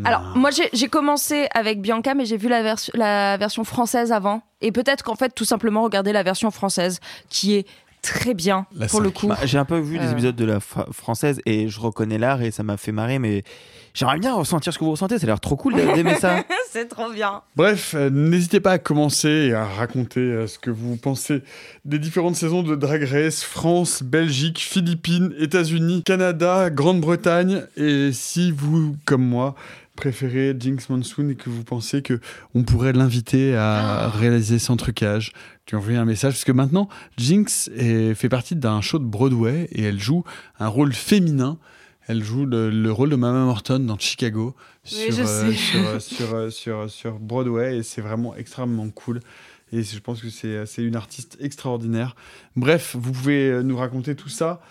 [SPEAKER 11] Alors, moi, j'ai j'ai commencé avec Bianca, mais j'ai vu la, version la version française avant. Et peut-être qu'en fait, tout simplement, regarder la version française, qui est très bien,
[SPEAKER 4] La
[SPEAKER 11] pour le coup.
[SPEAKER 4] Bah, J'ai un peu vu les
[SPEAKER 11] Euh.
[SPEAKER 4] épisodes de la fra- française et je reconnais l'art et ça m'a fait marrer, mais j'aimerais bien ressentir ce que vous ressentez. Ça a l'air trop cool d'aimer ça.
[SPEAKER 11] c'est trop bien.
[SPEAKER 8] Bref, euh, n'hésitez pas à commencer et à raconter euh, ce que vous pensez des différentes saisons de Drag Race, France, Belgique, Philippines, États-Unis, Canada, Grande-Bretagne. Et si vous, comme moi, préférez Jinx Monsoon et que vous pensez que on pourrait l'inviter à réaliser son trucage, tu envoies un message parce que maintenant Jinx est- fait partie d'un show de Broadway et elle joue un rôle féminin. Elle joue le, le rôle de Mama Morton dans Chicago
[SPEAKER 12] Oui,
[SPEAKER 8] sur, euh, sur, euh, sur, euh, sur, sur Broadway et c'est vraiment extrêmement cool. Et je pense que c'est une artiste extraordinaire. Bref, vous pouvez nous raconter tout ça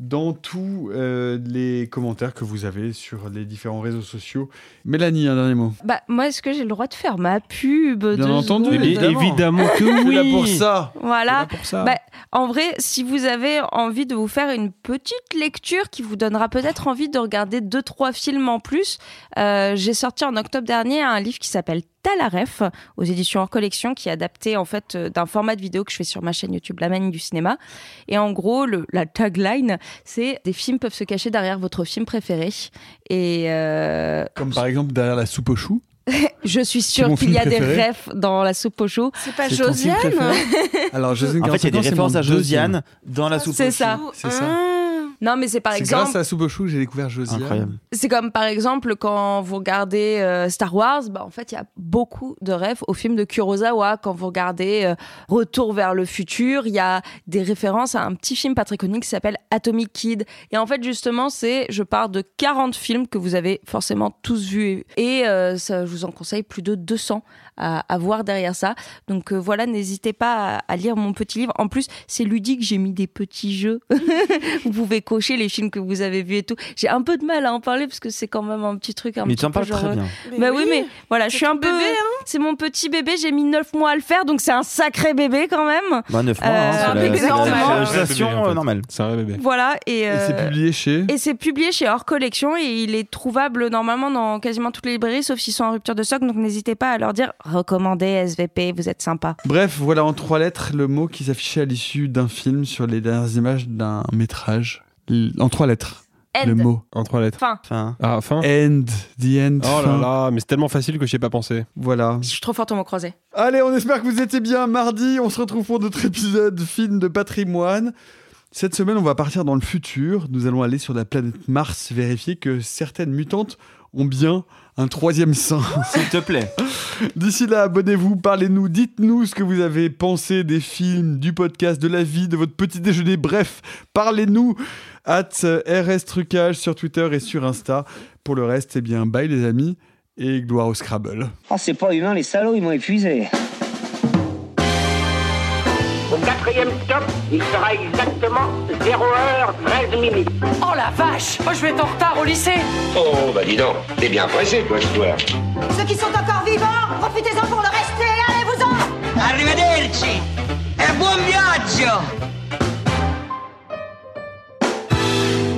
[SPEAKER 8] dans tous euh, les commentaires que vous avez sur les différents réseaux sociaux. Mélanie, un dernier mot.
[SPEAKER 11] Bah, moi, est-ce que j'ai le droit de faire ma pub
[SPEAKER 8] Bien entendu,
[SPEAKER 11] secondes
[SPEAKER 8] évidemment.
[SPEAKER 10] Évidemment que oui.
[SPEAKER 8] là pour ça.
[SPEAKER 11] Voilà.
[SPEAKER 8] pour ça.
[SPEAKER 11] Bah, en vrai, si vous avez envie de vous faire une petite lecture qui vous donnera peut-être envie de regarder deux trois films en plus, euh, j'ai sorti en octobre dernier un livre qui s'appelle Talaref aux éditions hors collection qui est adapté en fait euh, d'un format de vidéo que je fais sur ma chaîne YouTube La Manie du cinéma. Et en gros, le, la tagline, c'est des films peuvent se cacher derrière votre film préféré. Et euh,
[SPEAKER 8] Comme par exemple derrière la soupe aux choux.
[SPEAKER 11] je suis
[SPEAKER 8] C'est
[SPEAKER 11] sûre qu'il y a des refs dans la soupe aux choux.
[SPEAKER 12] C'est pas
[SPEAKER 8] C'est
[SPEAKER 12] Josiane
[SPEAKER 8] préféré Alors, Josiane
[SPEAKER 4] En fait, il y a des
[SPEAKER 8] 45 ans, c'est
[SPEAKER 4] références à. Josiane dans la soupe.
[SPEAKER 11] C'est
[SPEAKER 4] aux
[SPEAKER 11] ça.
[SPEAKER 4] choux.
[SPEAKER 8] C'est ça.
[SPEAKER 11] Non, mais c'est par
[SPEAKER 8] C'est
[SPEAKER 11] exemple.
[SPEAKER 8] grâce à la soupe que j'ai découvert Josiane.
[SPEAKER 4] Incroyable.
[SPEAKER 11] C'est comme par exemple quand vous regardez euh, Star Wars, bah, en fait il y a beaucoup de rêves au film de Kurosawa. Quand vous regardez euh, Retour vers le futur, il y a des références à un petit film pas très connu qui s'appelle Atomic Kid. Et en fait justement c'est, je pars de 40 films que vous avez forcément tous vus et euh, ça, je vous en conseille plus de 200 à, à voir derrière ça. Donc euh, voilà, n'hésitez pas à, à lire mon petit livre. En plus c'est ludique, j'ai mis des petits jeux. vous pouvez les films que vous avez vus et tout. J'ai un peu de mal à en parler parce que c'est quand même un petit truc un
[SPEAKER 4] Mais
[SPEAKER 11] petit
[SPEAKER 4] tu en
[SPEAKER 11] peu
[SPEAKER 4] parles
[SPEAKER 11] genre,
[SPEAKER 4] très
[SPEAKER 11] euh,
[SPEAKER 4] bien.
[SPEAKER 11] Bah oui, mais voilà, je suis un peu.
[SPEAKER 12] bébé, hein
[SPEAKER 11] c'est mon petit bébé. J'ai mis 9 mois à le faire, donc c'est un sacré bébé quand même.
[SPEAKER 4] Bah, 9 mois,
[SPEAKER 11] Euh,
[SPEAKER 4] hein, c'est
[SPEAKER 11] un
[SPEAKER 4] la-
[SPEAKER 11] bébé
[SPEAKER 4] c'est la-
[SPEAKER 11] normal.
[SPEAKER 4] c'est la
[SPEAKER 11] Ouais,
[SPEAKER 4] gestation
[SPEAKER 10] bébé, en fait.
[SPEAKER 4] euh, normale.
[SPEAKER 10] C'est un vrai bébé.
[SPEAKER 11] Voilà et.
[SPEAKER 8] Et c'est
[SPEAKER 11] euh,
[SPEAKER 8] publié chez.
[SPEAKER 11] et c'est publié chez Hors Collection et il est trouvable normalement dans quasiment toutes les librairies, sauf s'ils sont en rupture de stock. Donc n'hésitez pas à leur dire recommandez SVP, vous êtes sympa.
[SPEAKER 8] Bref, voilà en trois lettres le mot qui s'affichait à l'issue d'un film sur les dernières images d'un métrage. En trois lettres.
[SPEAKER 11] End.
[SPEAKER 8] Le mot.
[SPEAKER 10] En trois lettres.
[SPEAKER 11] Fin.
[SPEAKER 4] Enfin,
[SPEAKER 10] Ah, fin
[SPEAKER 8] End. The end.
[SPEAKER 10] Oh là
[SPEAKER 8] fin.
[SPEAKER 10] là, mais c'est tellement facile que j'y ai pas pensé.
[SPEAKER 8] Voilà.
[SPEAKER 11] Je suis trop forte au mot croisé.
[SPEAKER 8] Allez, on espère que vous étiez bien. Mardi, on se retrouve pour notre épisode film de patrimoine. Cette semaine, on va partir dans le futur. Nous allons aller sur la planète Mars vérifier que certaines mutantes ont bien un troisième sein.
[SPEAKER 4] S'il te plaît.
[SPEAKER 8] D'ici là, abonnez-vous, parlez-nous, dites-nous ce que vous avez pensé des films, du podcast, de la vie, de votre petit déjeuner. Bref, parlez-nous. At RS Trucage sur Twitter et sur Insta. Pour le reste, eh bien, bye les amis et gloire au Scrabble.
[SPEAKER 20] Oh, c'est pas humain, les salauds, ils m'ont épuisé. Au quatrième stop, il sera exactement 0h13 minutes.
[SPEAKER 19] Oh la vache Moi je vais être en retard au lycée
[SPEAKER 17] Oh, bah dis donc, t'es bien pressé, toi, toi.
[SPEAKER 19] Ceux qui sont encore vivants, profitez-en pour le rester Allez-vous-en
[SPEAKER 20] Arrivederci e buon viaggio